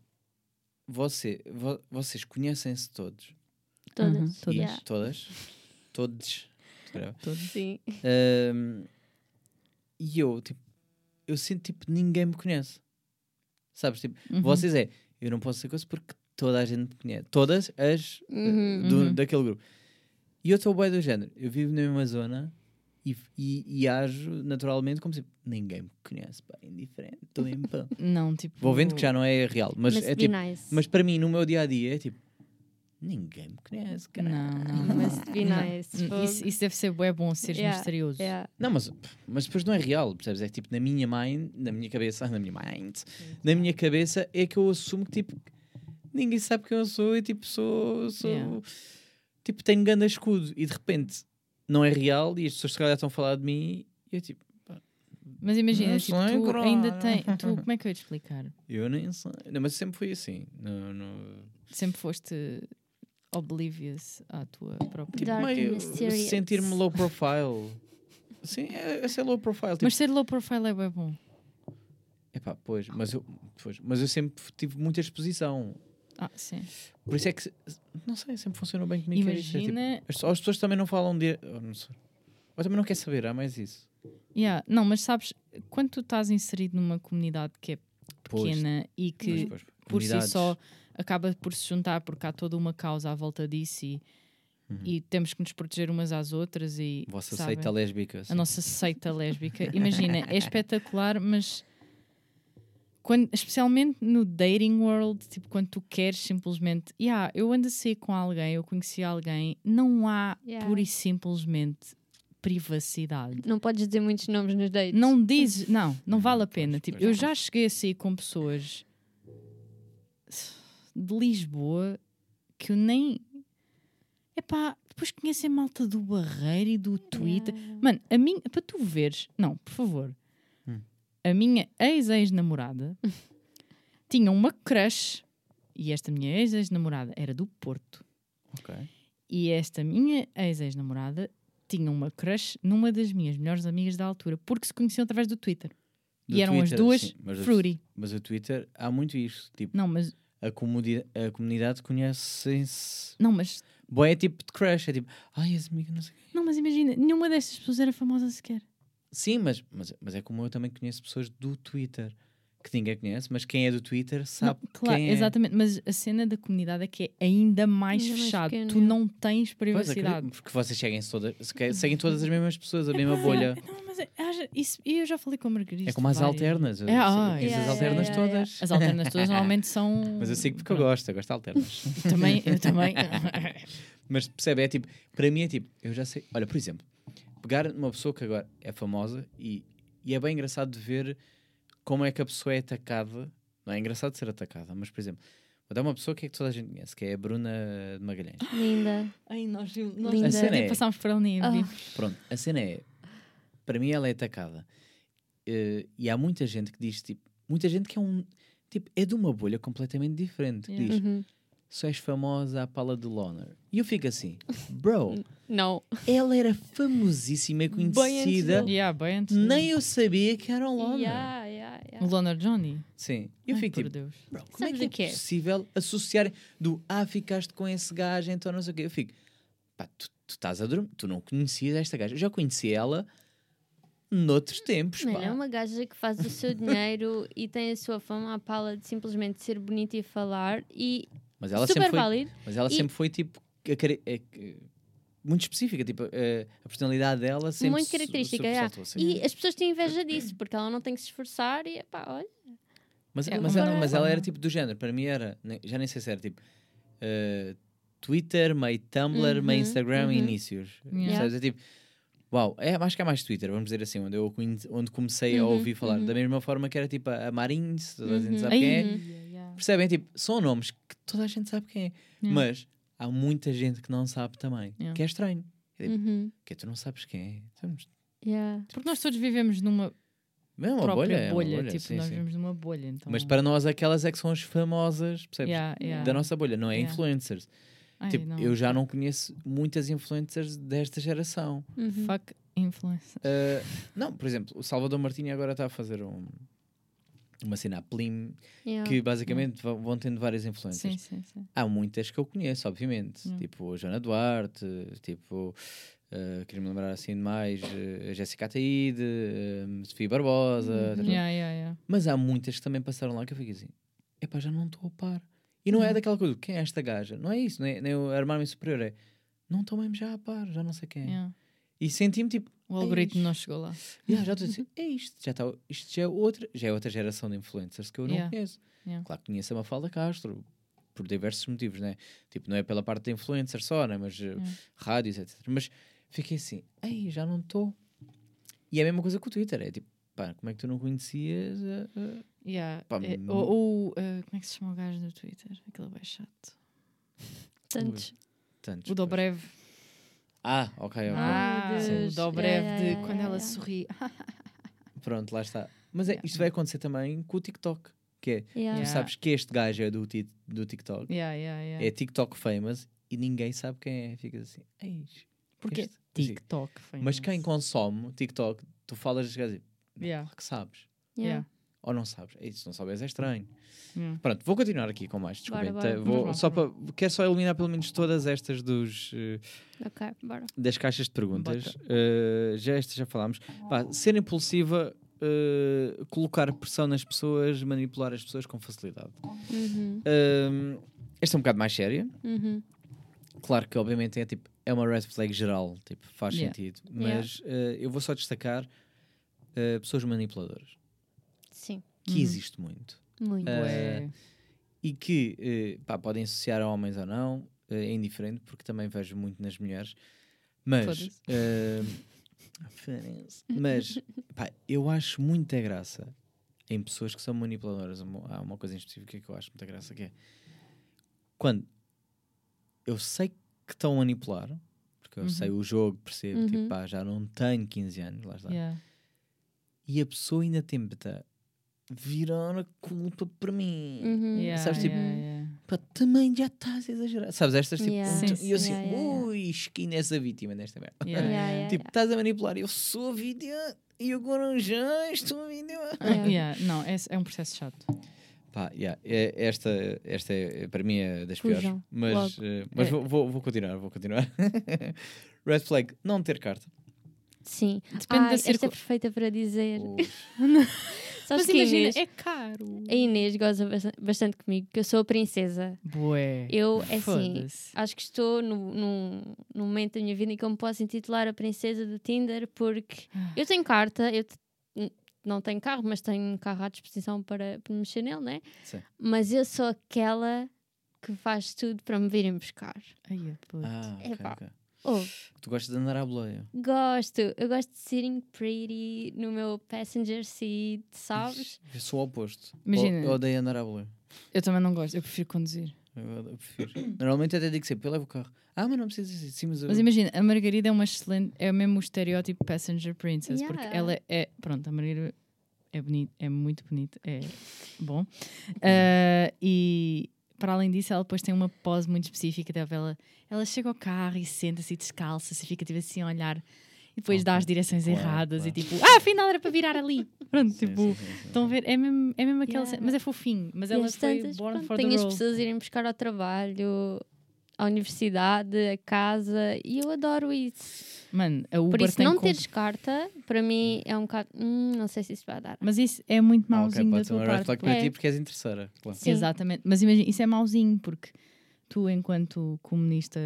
você, vo- vocês conhecem-se todos.
Todas.
Uhum, todas.
Yeah.
Todas. Todos.
Sim.
E eu, tipo, eu sinto tipo ninguém me conhece. Sabes? Tipo,
Uhum.
vocês é, eu não posso ser coisa porque toda a gente me conhece. Todas as uh,
Uhum.
do-
Uhum.
daquele grupo. E eu estou bem do género. Eu vivo na mesma zona e, e, e ajo naturalmente como se ninguém me conhece. Pá, indiferente, estou em pão.
Não, tipo.
Vou vendo que já não é real, mas,
Mas
é tipo.
nice.
Mas para mim, no meu dia a dia, é tipo, ninguém me conhece,
Não,
caralho.
não, não.
Mas be
Não.
nice.
N- Isso, isso deve ser bué bom, seres
Yeah,
misterioso.
Yeah.
Não, mas, mas depois não é real, percebes? É que, tipo na minha mind, na minha cabeça, na minha mind, na minha cabeça é que eu assumo que tipo ninguém sabe quem eu sou e tipo sou, sou
Yeah.
tipo tenho grande escudo e de repente não é real e as pessoas se calhar estão a falar de mim e eu tipo,
Mas imagina,
Não
tipo,
sei,
tu
caralho.
ainda tens. Tu, [LAUGHS] como é que eu ia te explicar?
eu nem sei. Não, mas sempre foi assim. Não, não,
Sempre foste oblivious à tua própria.
And
meio sentir-me low profile. Sim, é, é ser low profile. Tipo,
Mas ser low profile é bué bom.
epá, pois, mas eu, pois, mas eu sempre tive muita exposição.
Ah, sim.
Por isso é que, não sei, sempre funcionou bem comigo. é é tipo,
Imagina.
As, ou as pessoas também não falam de. Ou, não sei. Ou também não quer saber, há mais isso.
Yeah, não, mas sabes, quando tu estás inserido numa comunidade que é
Pois,
pequena e que
mas, pois,
por si só acaba por se juntar porque há toda uma causa à volta disso e,
Uhum.
e temos que nos proteger umas às outras e
Vossa
sabem?
seita lésbica.
a
sim.
nossa seita lésbica. Imagina, é [LAUGHS] espetacular, mas quando, especialmente no dating world, tipo, quando tu queres simplesmente, yeah, eu ando a sair com alguém, eu conheci alguém, não há
Yeah.
pura e simplesmente privacidade.
Não podes dizer muitos nomes nos dates.
Não dizes, não, não vale a pena. Tipo, eu já cheguei a sair com pessoas de Lisboa que eu nem. Epá, depois conhecem a malta do Barreiro e do Twitter.
Yeah.
Mano, a minha. Para tu veres. Não, por favor.
Hum.
A minha ex-ex-namorada [LAUGHS] tinha uma crush. E esta minha ex-ex-namorada era do Porto.
Ok.
E esta minha ex-ex-namorada tinha uma crush numa das minhas melhores amigas da altura, porque se conheciam através do Twitter.
Do
e eram as
Twitter,
duas
sim, mas o-
fruity.
Mas o Twitter há muito isto. Tipo,
Não, mas.
A, comuni a comunidade conhece-se.
Não, mas.
Boa é tipo de crush. É tipo, ai, as amigas não sei. quê."
Não, mas imagina, nenhuma destas pessoas era famosa sequer.
Sim, mas, mas, mas é como eu também conheço pessoas do Twitter que ninguém conhece, mas quem é do Twitter sabe
Não, claro,
quem é.
exatamente. Mas a cena da comunidade é que é ainda mais
Ainda mais
fechado.
pequeno,
tu
é.
não tens
Pois,
privacidade.
acredito, porque vocês seguem todas, se- seguem todas as mesmas pessoas, a mesma bolha.
Não, mas é- haja- isso, e eu já falei com a Margarida.
É como as alternas.
É, ah,
yeah,
as alternas
yeah, yeah,
todas.
As alternas todas normalmente [LAUGHS] são.
Mas eu sigo porque eu gosto, eu gosto de alternas. [LAUGHS]
Também, eu também. [LAUGHS]
Mas percebe, é tipo, para mim é tipo, eu já sei. Olha, por exemplo, pegar uma pessoa que agora é famosa e, e é bem engraçado de ver como é que a pessoa é atacada. Não é engraçado ser atacada, mas por exemplo, vou dar uma pessoa que é que toda a gente conhece, que é a Bruna de Magalhães.
Linda.
Ai, nós, nós
Linda.
A cena é-
passámos por ela nem ver.
Pronto, a cena é, para mim ela é atacada. Eh, e há muita gente que diz, tipo, muita gente que é um, tipo, é de uma bolha completamente diferente. Que
Yeah.
diz,
Uhum.
só és famosa à pala de Loner. E eu fico assim, bro,
Não.
ela era famosíssima e
Bem antes
conhecida.
Yeah, bem antes
Nem eu sabia que era um Loner.
Yeah.
O Loner Johnny.
Sim, eu
Ai,
fico
por
tipo,
Deus.
bro, como
Sabes
é que é,
é?
possível associar do ah, ficaste com esse gajo, então não sei o quê. Eu fico, pá, tu, tu estás a dormir, tu não conhecias esta gaja. Eu já conheci ela noutros tempos,
Mano,
pá.
é uma gaja que faz o seu dinheiro [LAUGHS] e tem a sua fama à pala de simplesmente ser bonita e falar e
Mas ela
super
sempre foi,
válido.
mas ela
E-
sempre foi tipo a- a- muito específica, tipo, a, a personalidade dela sempre
Muito característica,
sobressaltou, assim.
E as pessoas têm inveja disso, porque ela não tem que se esforçar e pá, olha.
Mas,
É
mas, ela, mas ela era tipo do género, para mim era, já nem sei se era tipo eh, Twitter, meio Tumblr,
Uhum,
meio Instagram,
uhum.
inícios.
Yeah.
Sabes? É tipo, uau, é, acho que é mais Twitter, vamos dizer assim, onde eu onde comecei a
Uhum,
ouvir falar.
uhum.
Da mesma forma que era tipo a a Marins, toda a gente
Uhum.
sabe quem é.
Uhum.
Percebem? Tipo, são nomes que toda a gente sabe quem é. Mas há muita gente que não sabe também,
Yeah.
que é estranho. É tipo,
Uhum.
que tu não sabes quem é.
Yeah.
Porque nós todos vivemos numa
É uma
própria
bolha, é uma
bolha.
bolha,
tipo,
sim,
nós
sim.
vivemos numa bolha. Então...
Mas para nós aquelas é que são as famosas, percebes?
Yeah, yeah.
Da nossa bolha, não é
Yeah.
influencers.
Ai,
tipo,
não.
eu já não conheço muitas influencers desta geração.
Uhum.
Fuck influence.
Uh, não, por exemplo, o Salvador Martinha agora está a fazer um- uma cena a Plim,
Yeah.
que basicamente vão, vão tendo várias influencers.
Sim, sim, sim.
Há muitas que eu conheço, obviamente.
Hum.
Tipo a Joana Duarte, tipo, uh, queria-me lembrar assim de mais, uh, a Jéssica Ataíde, uh, Sofia Barbosa.
Uhum.
Yeah, yeah, yeah.
Mas há muitas que também passaram lá que eu fico assim, epá, já não estou a par. E não é
Hum.
daquela coisa, quem é esta gaja? Não é isso, nem, nem o armar-me superior, é não estou mesmo já a par, já não sei quem.
Yeah.
E senti-me tipo,
O algoritmo
Eish.
não chegou lá.
"Ya, já estou a dizer, é isto, já está, isto já é outra, já é outra geração de influencers que eu não
Yeah.
conheço.
Yeah.
Claro que conheço a Mafalda Castro, por diversos motivos, né? Tipo, não é pela parte da influencer só, né? Mas uh,
Yeah.
rádios, etc. Mas fiquei assim, ei, já não estou. E é a mesma coisa com o Twitter, é tipo, pá, como é que tu não conhecias? uh,
Yeah.
Pá,
É, ou, ou, uh, como é que se chama o gajo do Twitter? Aquele é chato. [LAUGHS]
Tantos.
tantos?
O Dobrev.
Ah, ok, ok.
Ah, o. Dobrev
Yeah,
de
yeah,
quando
yeah,
ela
yeah.
sorri. [LAUGHS]
Pronto, lá está. Mas é,
Yeah.
isto vai acontecer também com o TikTok. Que é,
Yeah.
tu sabes que este gajo é do, ti- do TikTok,
Yeah, yeah, yeah.
é TikTok famous e ninguém sabe quem é. Ficas assim, eis.
Porque
este- assim.
TikTok.
Mas quem
famous.
consome TikTok, tu falas a gajos e
Yeah.
que sabes.
Yeah.
Yeah.
Ou não sabes. É isso, se não sabes é estranho.
Yeah.
Pronto, vou continuar aqui com mais. Desculpem.
Bora, bora.
vou só para, quero só eliminar pelo menos todas estas dos, eh,
Ok, bora.
das caixas de perguntas. Eh, já estas já falámos. Pá, ser impulsiva, eh, colocar pressão nas pessoas, manipular as pessoas com facilidade.
Uhum.
Ahm, esta é um bocado mais séria.
Uhum.
Claro que, obviamente, é, tipo, é uma red flag geral, tipo, faz
Yeah.
sentido.
Yeah.
Mas eh, eu vou só destacar pessoas manipuladoras,
Sim,
que
Uhum.
existe muito.
muito.
Ah,
Ué.
E que eh, pá, podem associar a homens ou não, eh, é indiferente, porque também vejo muito nas mulheres. Mas,
foda-se. [LAUGHS]
mas pá, eu acho muita graça em pessoas que são manipuladoras. Há uma coisa em específica que eu acho muita graça que é quando eu sei que estão a manipular, porque eu
Uhum.
sei o jogo, percebo, tipo,
Uhum.
pá, já não tenho 15 anos, lá está.
Yeah.
E a pessoa ainda tenta virar a culpa para mim.
Uhum.
Yeah,
Sabes, tipo,
yeah, yeah.
Pá, também já estás a exagerar. Sabes, estas tipo.
Sim,
e eu
sim.
assim,
Yeah, yeah, yeah.
ui, esquina essa vítima desta merda. [LAUGHS]
Yeah,
Yeah,
yeah.
yeah.
Tipo, estás a manipular, eu sou a vítima e agora já estou a vítima.
Yeah.
Yeah, Não, é, é um processo chato.
Pá, yeah, é- esta, esta é, para mim é das piores. Mas, eh, mas
É.
vou, vou, vou continuar, vou continuar. [LAUGHS] Red flag, não ter carta.
Sim.
Depende
Ai,
da
esta é perfeita para dizer.
Ou- [LAUGHS]
Sabes
Mas imagina,
Inês,
é caro.
a Inês goza basta- bastante comigo, que eu sou a princesa.
Bué.
Eu, é assim, acho que estou no, num, num momento da minha vida em que eu me posso intitular a princesa do Tinder porque eu tenho carta, eu não tenho carro, mas tenho um carro à disposição para, para mexer nele, né?
Sim.
Mas eu sou aquela que faz tudo para me virem buscar.
Ai, é puto.
Ah, ok,
Epá. Oh,
Tu gostas de andar à boleia.
gosto, eu gosto de sitting pretty no meu passenger seat, sabes?
Eu sou o oposto.
Imagina.
Eu, odeio andar à boleia.
Eu também não gosto, eu prefiro conduzir.
Eu, eu prefiro. Normalmente até digo sempre, eu levo o carro. Ah, mas não precisa dizer sim, mas eu...
Mas imagina, a Margarida é uma excelente, é mesmo o estereótipo passenger princess, porque
Yeah.
ela é, pronto, a Margarida é bonita, é muito bonita, é bom. Ah, e para além disso, ela depois tem uma pose muito específica dela. Ela, ela chega ao carro e senta-se e descalça-se, e fica tipo assim a olhar e depois dá
Ok.
as direções
Claro,
erradas
claro.
e tipo, ah, afinal era para virar ali. [LAUGHS] Pronto,
Sim,
tipo,
sim, sim, sim.
estão a ver? É mesmo, é mesmo aquela
Yeah.
cena, mas é fofinho. Mas
E
ela foi
tantas,
born
pronto,
for the
tenho as
role.
pessoas irem buscar ao trabalho, à universidade, a casa, e eu adoro isso.
Mano, a Uber
Por isso,
tem
não
com-
teres carta, para mim é um bocado. Hum, não sei se isso vai dar.
Mas isso é muito
Ah,
mauzinho
pode
da
ser
tua parte.
para
É.
ti porque és interesseira.
Exatamente. Mas imagina, isso é mauzinho, porque tu, enquanto comunista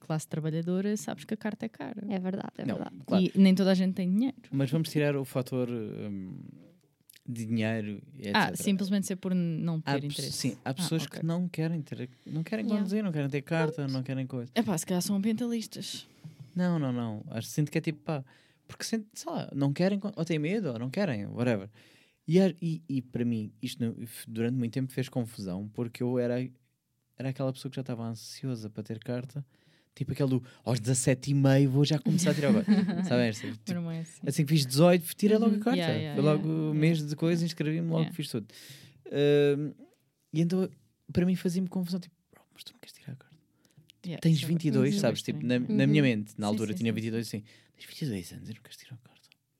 classe trabalhadora, sabes que a carta é cara.
É verdade, é
Não,
verdade.
claro.
E nem toda a gente tem dinheiro.
Mas vamos tirar o fator hum, dinheiro, etc.
Ah, simplesmente ser por não ter interesse.
Sim, há pessoas
ok.
que não querem ter, não querem
Yeah.
conduzir, não querem ter carta, não querem coisa.
É pá, se calhar são ambientalistas.
Não, não, não. Acho sinto que é tipo pá, porque sente, sei lá, não querem ou têm medo ou não querem, whatever. E, e, e para mim, isto durante muito tempo fez confusão porque eu era, era aquela pessoa que já estava ansiosa para ter carta, Tipo aquele do aos 17 e meio vou já começar a tirar agora. [LAUGHS] Sabem? Tipo,
é assim.
assim que fiz 18, tirei logo a
Uhum.
carta.
Yeah, yeah,
Foi logo
yeah,
um mês de coisa, inscrevi-me logo,
Yeah.
fiz tudo. Ahm, e então, para mim fazia-me confusão, tipo, "Bro, mas tu não queres tirar a carta?
Yeah,
Tens
isso é bué-
22,
isso é
sabes? Tipo, na, na minha
Uhum.
mente, na altura
sim,
tinha
sim.
22, assim, tens 22 anos e não queres tirar a carta.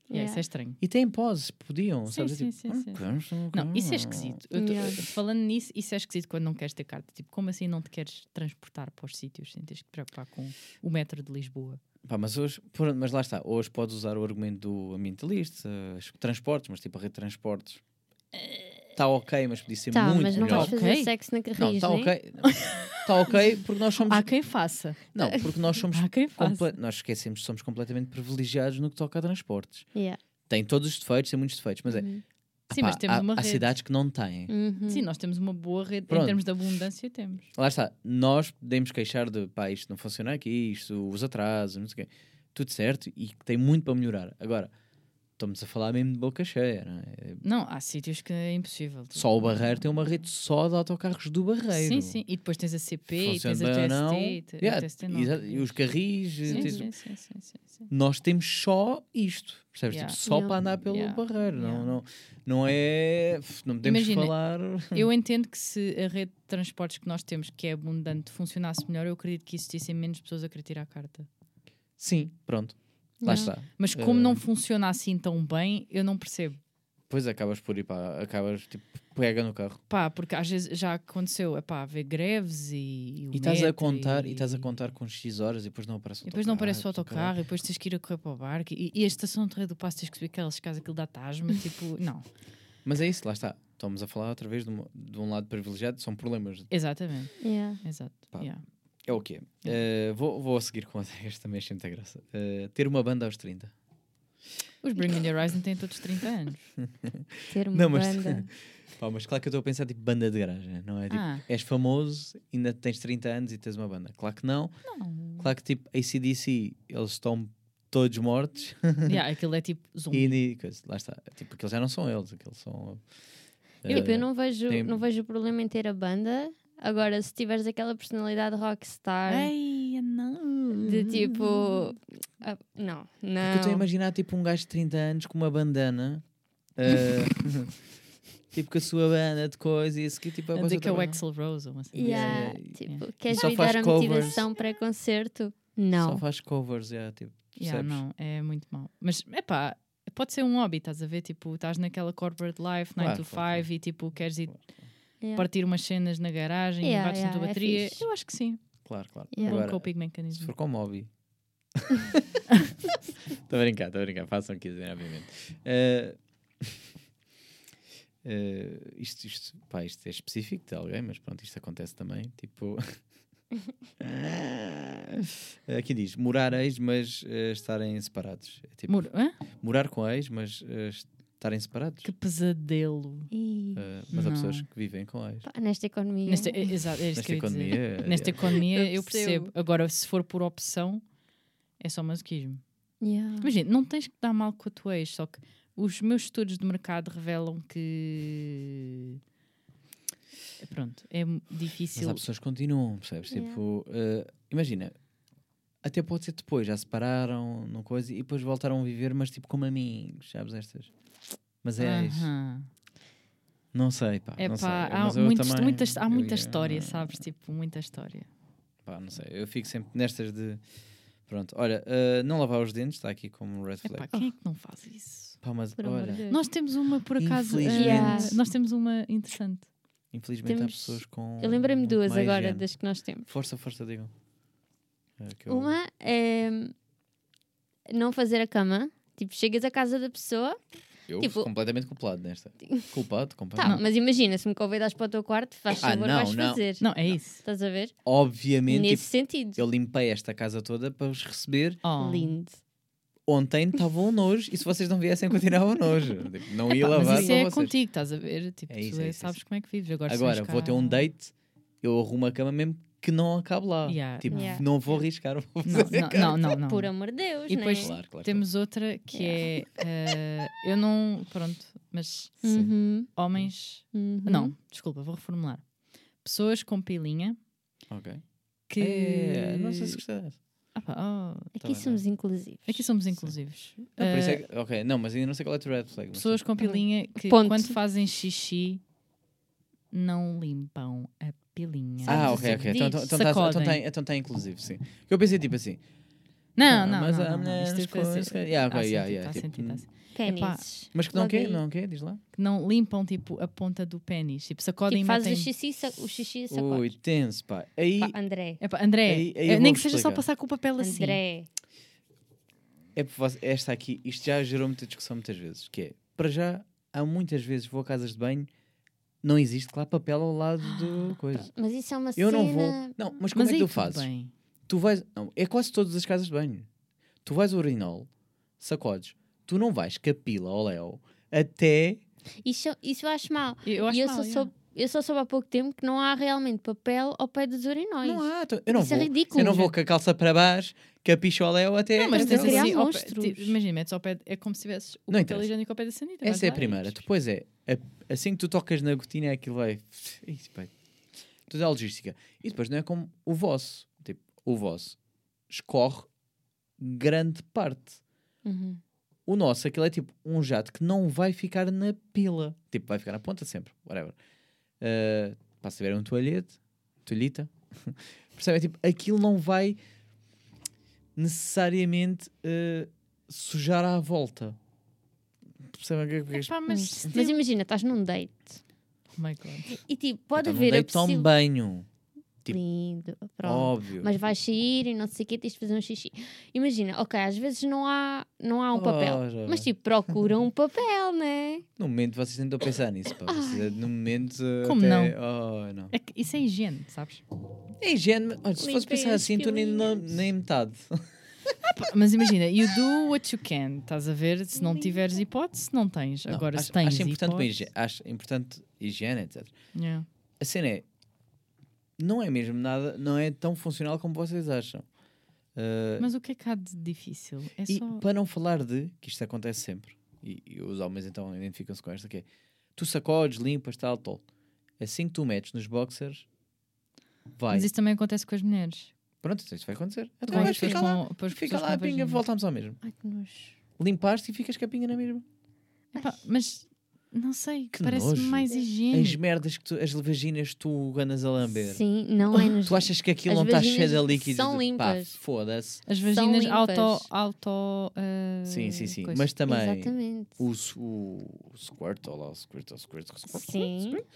Yeah, Isso
Yeah.
é estranho.
E têm poses, podiam,
Sim,
sabes? É
sim,
tipo,
sim,
"Ah,
sim.
não
isso é
queres?"
esquisito. Eu tô-
Yeah.
falando nisso, isso é esquisito quando não queres ter carta. Tipo, como assim não te queres transportar para os sítios sem teres que te preocupar com o metro de Lisboa?
Pá, mas hoje, pronto, mas lá está, hoje podes usar o argumento do ambientalista, os transportes, mas tipo a rede de transportes está ok, mas podia ser
Tá,
muito
mas não
melhor.
vais fazer
Ok.
sexo na
Não,
carris,
está
né?
ok. Está ok porque nós somos.
Há quem faça.
Não, porque nós somos.
Há quem faça.
comple- Nós esquecemos que somos completamente privilegiados no que toca a transportes.
Yeah.
Tem todos os defeitos, tem muitos defeitos, mas é.
Uhum.
Sim,
pá,
mas temos
há,
uma
há
rede.
cidades que não têm.
Uhum.
Sim, nós temos uma boa rede
Pronto.
em termos de abundância, temos.
Lá está, nós podemos queixar de pá, isto não funciona aqui, isto, os atrasos, não sei o quê. Tudo certo e tem muito para melhorar. Agora, estamos a falar mesmo de boca cheia, não é?
Não, há sítios que é impossível.
Só o Barreiro tem uma rede só de autocarros do Barreiro.
Sim, sim. E depois tens a CP, e tens a TST,
não.
e
Yeah,
a TST não.
e os carris.
Sim,
tens-
sim, sim, sim, sim, sim.
Nós temos só isto, percebes?
Yeah.
Tipo, só
Yeah.
para andar pelo
Yeah.
Barreiro. Não, não, não é. Não podemos
Imagina,
falar.
Eu [LAUGHS] entendo que se a rede de transportes que nós temos, que é abundante, funcionasse melhor, eu acredito que existissem menos pessoas a querer tirar a carta.
Sim, pronto. Lá está.
Mas como
Eh,
não funciona assim tão bem, eu não percebo.
Depois acabas por ir para. Acabas tipo, pega no carro.
Pá, porque às vezes já aconteceu, é pá, haver greves e.
E estás a contar, e...
e
estás a contar com X horas e depois não aparece o
E depois não aparece o
autocarro,
autocarro, e depois tens que ir a correr para o barco. E, e a estação de Torre do Passo tens que subir aquelas casas, aquilo dá tasma, [LAUGHS] tipo, não.
Mas é isso, lá está. Estamos a falar outra vez de, uma- de um lado privilegiado, são problemas.
Exatamente,
Yeah.
exato.
Pá.
yeah.
É o quê? Eh, vou, vou a seguir com [LAUGHS] este também achei muita graça. Eh, ter uma banda aos 30.
Os Bring Me the Horizon têm todos 30 anos. [LAUGHS]
Ter uma
Não, mas-
banda. [LAUGHS]
Pá, mas claro que eu estou a pensar tipo banda de garagem, não é? Tipo,
Ah.
és famoso, ainda tens 30 anos e tens uma banda. Claro que não.
Não.
Claro que tipo ACDC, eles estão todos mortos.
Yeah, aquilo é tipo zumbi.
e, coisa, lá está. Tipo, aqueles já não são eles, aqueles são.
Tipo,
eh,
eu não vejo,
tem-
não vejo problema em ter a banda. Agora, se tiveres aquela personalidade rockstar
Ei, não.
de tipo. ah, não,
Porque eu estou a
não.
imaginar tipo um gajo de 30 anos com uma bandana. [LAUGHS] eh, [LAUGHS] tipo com a sua banda de coisa e isso aqui tipo
A que é o
toda-
Axel Rose ou uma cena.
Yeah,
Yeah,
tipo,
yeah.
queres
só faz
dar a motivação pré-concerto?
Só
Não.
faz covers, yeah, tipo,
Yeah, não, é muito mau. Mas, é pá, pode ser um hobby, estás a ver? Tipo, estás naquela corporate life, 9
Claro,
to 5
claro,
e tipo, queres ir
Yeah.
partir umas cenas na garagem
Yeah,
e bates na tua
yeah, é
bateria.
fixe.
eu acho que sim.
Claro, claro.
Yeah.
É um
Agora,
coping
se for como hobby. [LAUGHS] Estou a brincar, estou a brincar. Façam o que quiserem, obviamente. Eh, eh, isto, isto, pá, isto é específico de alguém, mas pronto, isto acontece também. Tipo. [LAUGHS] Aqui diz morar ex, mas eh, estarem separados. É tipo,
hã?
morar com ex, mas eh, estarem separados.
Que pesadelo.
Eh, mas há pessoas
Não.
que vivem com ex.
pá, nesta economia.
Nesta, é- exato, é
Nesta
eu ia dizer.
economia.
Nesta economia
Eu
eu
percebo.
Agora, se for por opção, é só masoquismo.
Yeah.
Imagina, não tens que dar mal com a tua ex, só que os meus estudos de mercado revelam que. Pronto, é m-
Mas
difícil.
há pessoas que continuam, percebes?
Yeah.
Tipo, eh, imagina, até pode ser depois, já separaram, não coisa, e depois voltaram a viver, mas tipo como amigos, sabes estas? Mas é.
Aham.
Não sei, pá.
É
não
pá,
sei.
há,
Mas eu
muitas,
também-
muitas, há
eu
muita
ia-
história, sabes? Tipo, muita história.
Pá, não sei. Eu fico sempre nestas de. Pronto, olha, eh, não lavar os dentes, está aqui como red
É pá,
flag.
quem é que não faz isso?
Pá, mas olha.
Nós temos uma, por acaso. Eh, nós temos uma interessante.
infelizmente há
Temos-
pessoas com.
Eu lembrei-me duas agora
higiene.
das que nós temos.
Força, força, digam. Eu-
Uma é não fazer a cama. Tipo, chegas à casa da pessoa,
Eu
tipo-
completamente culpado nesta. Culpado,
tá,
completamente.
mas imagina, se me convidas para o teu quarto, faz
Ah,
favor,
não,
vais
não.
fazer.
Não, é isso.
Estás a ver?
Obviamente,
Nesse
tipo,
sentido.
eu limpei esta casa toda para vos receber.
Oh.
Lindo.
Ontem estava um nojo e se vocês não viessem, continuava nojo. Tipo, não ia
Epá,
lavar
mas isso é
vocês.
contigo, estás a ver? Tipo,
É isso,
tu
é isso, é
sabes
isso.
como é que vives. Agora,
Agora, vou ter um date, eu arrumo a cama mesmo que não acabe lá.
Yeah,
tipo,
Yeah.
não vou arriscar. Vou
Não,
fazer
não, não, não, não.
Por amor de Deus,
E depois
né?
Claro, claro,
Temos outra que é. eh, eu não. Pronto, mas.
Uhum,
homens.
uhum.
Não, desculpa, vou reformular. Pessoas com pilinha
claro. Ok.
que.
É, não sei se dessa.
Ah, pá, oh,
Aqui
Tá bem,
somos inclusivos.
Aqui somos inclusivos.
Não, por isso
Eh,
é que, ok, não, mas ainda não sei qual é o red flag.
Pessoas com pilinha que
Ponto.
quando fazem xixi não limpam a pilinha.
Ah, ok, ok. Então, então, então, tá,
Sacodem.
então, tá, então tá inclusivo, sim. Eu pensei tipo assim.
Não,
Ah,
não,
mas
não,
a
não,
mulher
assim-
coisas- Yeah, ok,
tá
yeah, yeah,
tá
tipo,
sentido, tá.
Pênis.
Mas que não quê? Não quê? Diz lá.
Que não limpam tipo a ponta do pênis. Tipo, sacodem
Tipo, fazes o xixi, sa- o xixi e
Ui, tenso, pá. Aí
Pá, André.
Epá, André,
Aí- aí
eh, nem que seja só passar com o papel assim.
André.
é por você- esta aqui, isto já gerou muita discussão muitas vezes. Que é, para já, há muitas vezes vou a casas de banho, não existe lá papel ao lado do coisa.
Mas isso é uma
Eu
cena...
não vou. Não, mas como
Mas
é que tu fazes?
bem.
Tu vais. Não, é quase todas as casas de banho. Tu vais ao urinol, sacodes. Tu não vais capila ao Léo até.
Isso, isso eu acho mal.
Eu acho
eu
mal,
só,
yeah.
soube, eu só soube há pouco tempo que não há realmente papel ao pé dos urinóis.
Não há. tu- Eu não
Isso é
vou.
ridículo.
Eu não vou com a calça para baixo, capicho ao Léo até.
Não, mas tens assim, pé-
monstros.
tipo, imagina, metes ao pé, é como se tivesses o
Não
papel
interessa.
higiênico ao pé da sanita.
Essa é a
e-
primeira. Depois é, a- assim que tu tocas na gotinha, aquilo vai. Isso, pai. Tudo é logística. E depois não é como o vosso. Tipo, o vosso escorre grande parte.
Uhum.
O nosso, aquilo é tipo um jato que não vai ficar na pila. Tipo, vai ficar na ponta sempre. Whatever. Uh, pá, se tiver um toalhete, toalhita, [LAUGHS] percebe? É tipo, aquilo não vai necessariamente uh, sujar à volta. Percebem o que é que
Epá, mas still-
Mas imagina, estás num date
Oh my God.
e tipo, pode
não
haver a
deito tão
possibilidade...
banho. tipo,
Lindo, pronto.
Óbvio.
Mas vais sair e não sei o que, tens de fazer um xixi. Imagina, ok, às vezes não há, não há um papel.
Oh,
Mas tipo, procura um papel, né?
No momento vocês tentam pensar nisso. Pá. Vocês, no momento.
Como
até- Oh, não.
É que isso é higiene, sabes?
É higiene. mas- Olha, se fosse pensar
as
assim, tu nem, não- nem metade.
Pá, Mas imagina, you do what you can. Estás a ver? Se não tiveres hipótese, não tens.
Não,
Agora,
acho,
se tens
acho importante,
hipótese...
higiene, acho importante higiene, etc.
Yeah.
A cena é. Não é mesmo nada. Não é tão funcional como vocês acham. Uh,
Mas o que é que há de difícil? É
e
só...
para não falar de. que isto acontece sempre. E, e os homens então identificam-se com esta que é. Tu sacodes, limpas, tal, tal. Assim que tu metes nos boxers. Vai.
Mas isso também acontece com as mulheres.
Pronto, então isso vai acontecer. Então
Com
vais
as
ficar lá.
as
Fica lá a pinga,
vagina.
voltamos ao mesmo.
Ai, que nojo.
Limpaste e ficas com a pinga na mesma.
Epá, mas não sei,
Que
parece
nojo.
mais
As
higiênico.
merdas que tu, as vaginas tu andas a lamber.
Sim, não é nos...
Tu achas que aquilo
As
não está cheio de líquidos?
são limpas.
Pá, foda-se.
As vaginas auto. auto eh,
Sim, sim, sim.
coisa.
Mas também
Exatamente.
o, o, o squirt, ou lá, o squirt, o squirt, o squirt,
Sim.
squirt.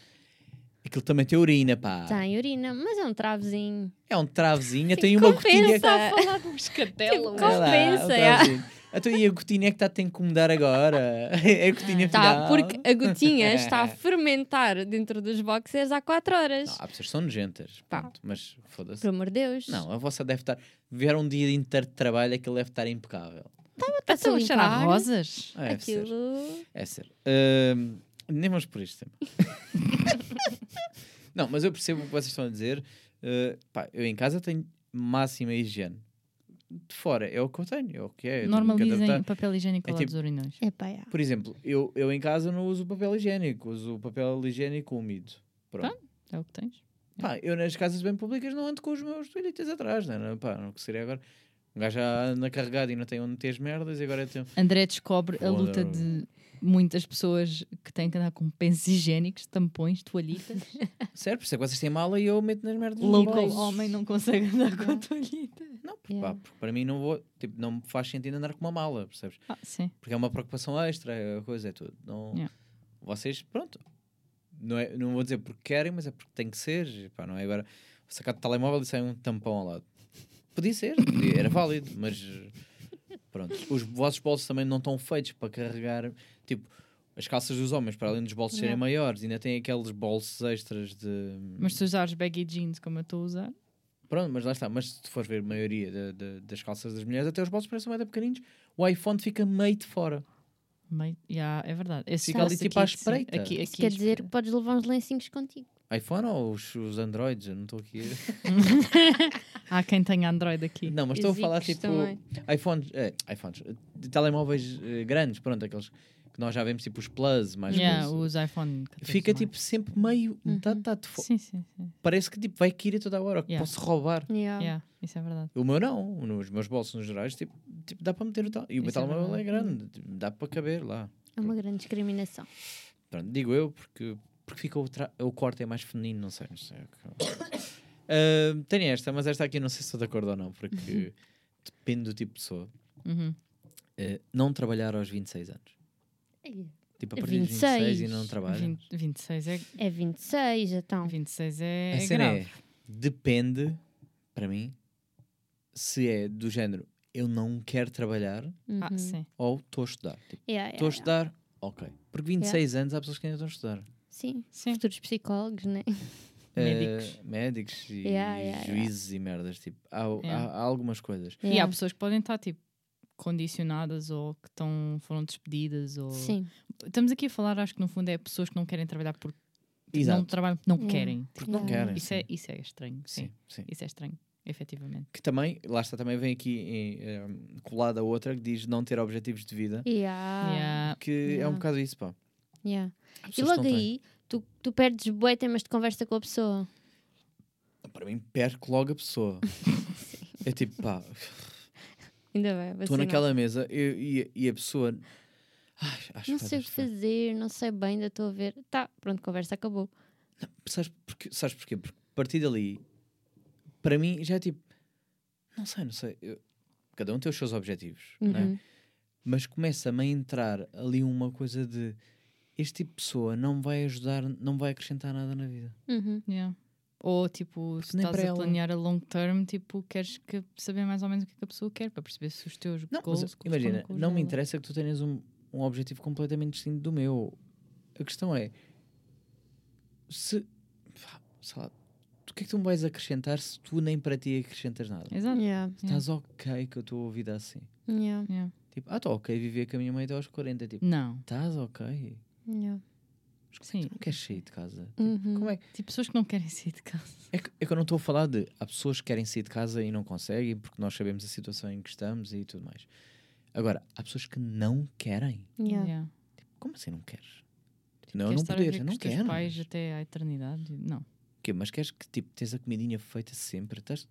Aquilo também tem urina, pá.
Tem urina, mas é um travozinho.
É um travezinho, tem uma gotinha.
Compensa.
falar de um escatelo.
Tipo, compensa, é.
travozinho. Então, e a gotinha é que está a te incomodar agora? [LAUGHS] É a gotinha
Tá,
final.
porque a gotinha [LAUGHS] está a fermentar dentro dos boxers há 4 horas.
Não, há pessoas que são nojentas.
Pá.
pronto, mas foda-se.
Por amor de Deus.
Não, a vossa deve estar. Vier um dia inteiro de trabalho, aquilo deve estar impecável.
Está-se a
Estão a cheirar rosas?
É, deve ser.
Aquilo...
É ser. Ahm, nem vamos por este tema. [LAUGHS] não, mas eu percebo o que vocês estão a dizer. Uh, pá, eu em casa tenho máxima higiene. De fora é o que eu tenho, é o que é. eu tenho que
Normalizem
adaptar.
papel higiênico
É
ao lado
tipo-
dos urinóis.
É.
Por exemplo, eu, eu em casa não uso papel higiênico, uso papel higiênico úmido. Pronto.
É o que tens.
Pá, eu nas casas bem públicas não ando com os meus toalhetes atrás, né? não, pá, não que seria agora. Um gajo já anda carregado e não tem onde meter as merdas e agora eu tenho.
André descobre a luta de muitas pessoas que têm que andar com pensos higiênicos, tampões, toalhitas. [LAUGHS]
Sério, por isso é que vocês têm mala e eu meto nas merdas.
Local
bolsos.
homem não consegue andar com a toalhita.
Não, porque,
Yeah.
pá, porque para mim não vou, tipo, não me faz sentido andar com uma mala, percebes?
Ah, sim.
Porque é uma preocupação extra, é a coisa, é tudo. Não,
Yeah.
Vocês, pronto, não, é, não vou dizer porque querem, mas é porque tem que ser. Pá, não é agora sacar o telemóvel e sai um tampão ao lado. Podia ser, podia- era válido, mas pronto. Os vossos bolsos também não estão feitos para carregar, tipo, as calças dos homens, para além dos bolsos serem
Yeah.
maiores, ainda tem aqueles bolsos extras de.
Mas se usares baggy jeans como eu estou a usar,
Pronto, mas lá está. Mas se tu fores ver a maioria da- da- das calças das mulheres, até os bolsos parecem mais pequeninos. O iPhone fica meio de fora.
meio, yeah, é verdade. Esse
Fica ali tipo à espreita.
Aqui,
Isso
aqui
quer dizer que podes levar uns lencinhos contigo.
iPhone ou os, os Androids? Eu não estou aqui. [LAUGHS]
Há quem tenha Android aqui.
Não, mas estou a falar tipo iPhones, é, iPhones, de telemóveis eh, grandes, pronto, aqueles que nós já vemos tipo os Plus, mais
Yeah, os iPhone. 14
Fica
mais.
tipo sempre meio. Tá, tá, de fo-
Sim, sim, sim.
Parece que tipo, vai cair a toda a hora, que
Yeah.
posso roubar.
Yeah.
Yeah, isso é verdade.
O meu não, nos meus bolsos nos gerais, tipo, tipo dá para meter o tal. E o meu
é
telemóvel é
verdade.
grande, tipo, dá para caber lá.
É uma grande discriminação.
Pronto, digo eu, porque, porque fica o, tra- o corte é mais feminino, não sei. Não sei. [COUGHS] Ah, tenho esta, mas esta aqui não sei se estou de acordo ou não, porque depende do tipo de pessoa.
Uhum.
Ah, não trabalhar aos 26 anos. Tipo, a partir dos
26.
26 e não trabalha.
20, 26 é,
É 26, então.
26 é,
A
é
cena
grave.
é, depende, para mim, se é do género eu não quero trabalhar
Ah,
Uhum.
sim.
ou estou a estudar. Tipo,
Yeah,
estou a
yeah,
estudar, ok. Porque 26 anos há pessoas que ainda estão a estudar.
yeah. Sim.
Sim.
Futuros psicólogos, né? [LAUGHS]
Médicos.
Eh, médicos e
Yeah, yeah, yeah.
juízes e merdas. Tipo, há, há-
Yeah.
há algumas coisas.
E há
Yeah.
pessoas que podem estar tipo condicionadas ou que estão, foram despedidas ou
Sim.
estamos aqui a falar acho que no fundo é pessoas que não querem trabalhar porque não
Exato.
trabalham porque não
Yeah.
querem
Porque não
Yeah.
querem.
isso é, isso é estranho sim.
sim, sim.
isso é estranho efetivamente
Que também, lá está, também vem aqui em, eh, colada a outra que diz não ter objetivos de vida.
Yeah.
Yeah.
Que é um
Yeah.
bocado isso, pá.
Yeah. E logo
não
aí, tu, tu perdes bué temas de conversa com a pessoa.
Para mim, perco logo a pessoa. [LAUGHS] é tipo, pá,
Ainda bem.
estou naquela mesa eu- e, e a pessoa. Ai, acho
Não
que
sei o que fazer, não sei bem, ainda estou a ver. Tá, pronto, conversa acabou.
Sabes, porque, sabes porquê? Porque a partir dali, para mim, já é tipo. Não sei, não sei. eu- cada um tem os seus objetivos, não é?
Uhum.
mas começa-me a entrar ali uma coisa de este tipo de pessoa não vai ajudar, não vai acrescentar nada na vida.
Uhum.
Yeah. Ou tipo se
nem
estás
para
a
ela.
planear a long term tipo queres que saber mais ou menos o que, é que a pessoa quer para perceber se os teus
Não,
goals
imagina,
com
não me interessa que tu tenhas um, um objetivo completamente distinto do meu. A questão é se sei lá, o que é que tu me vais acrescentar se tu nem para ti acrescentas nada?
exato
Yeah.
Estás ok que eu estou a vida assim.
Yeah.
Yeah.
Tipo, ah, estou ok viver com a minha mãe até aos 40. Tipo,
não
estás ok.
Yeah.
Sim
Tu não queres sair de casa. Tipo,
Uhum.
Como é?
tipo pessoas que não querem sair de casa
É que, é que eu não estou a falar de. Há pessoas que querem sair de casa e não conseguem porque nós sabemos a situação em que estamos e tudo mais. Agora, há pessoas que não querem.
Yeah.
Yeah.
Como assim não queres? Não,
Queres
não poder, não quero.
pais até à eternidade não
Quê? Mas queres que tipo, tens a comidinha feita sempre? Estás...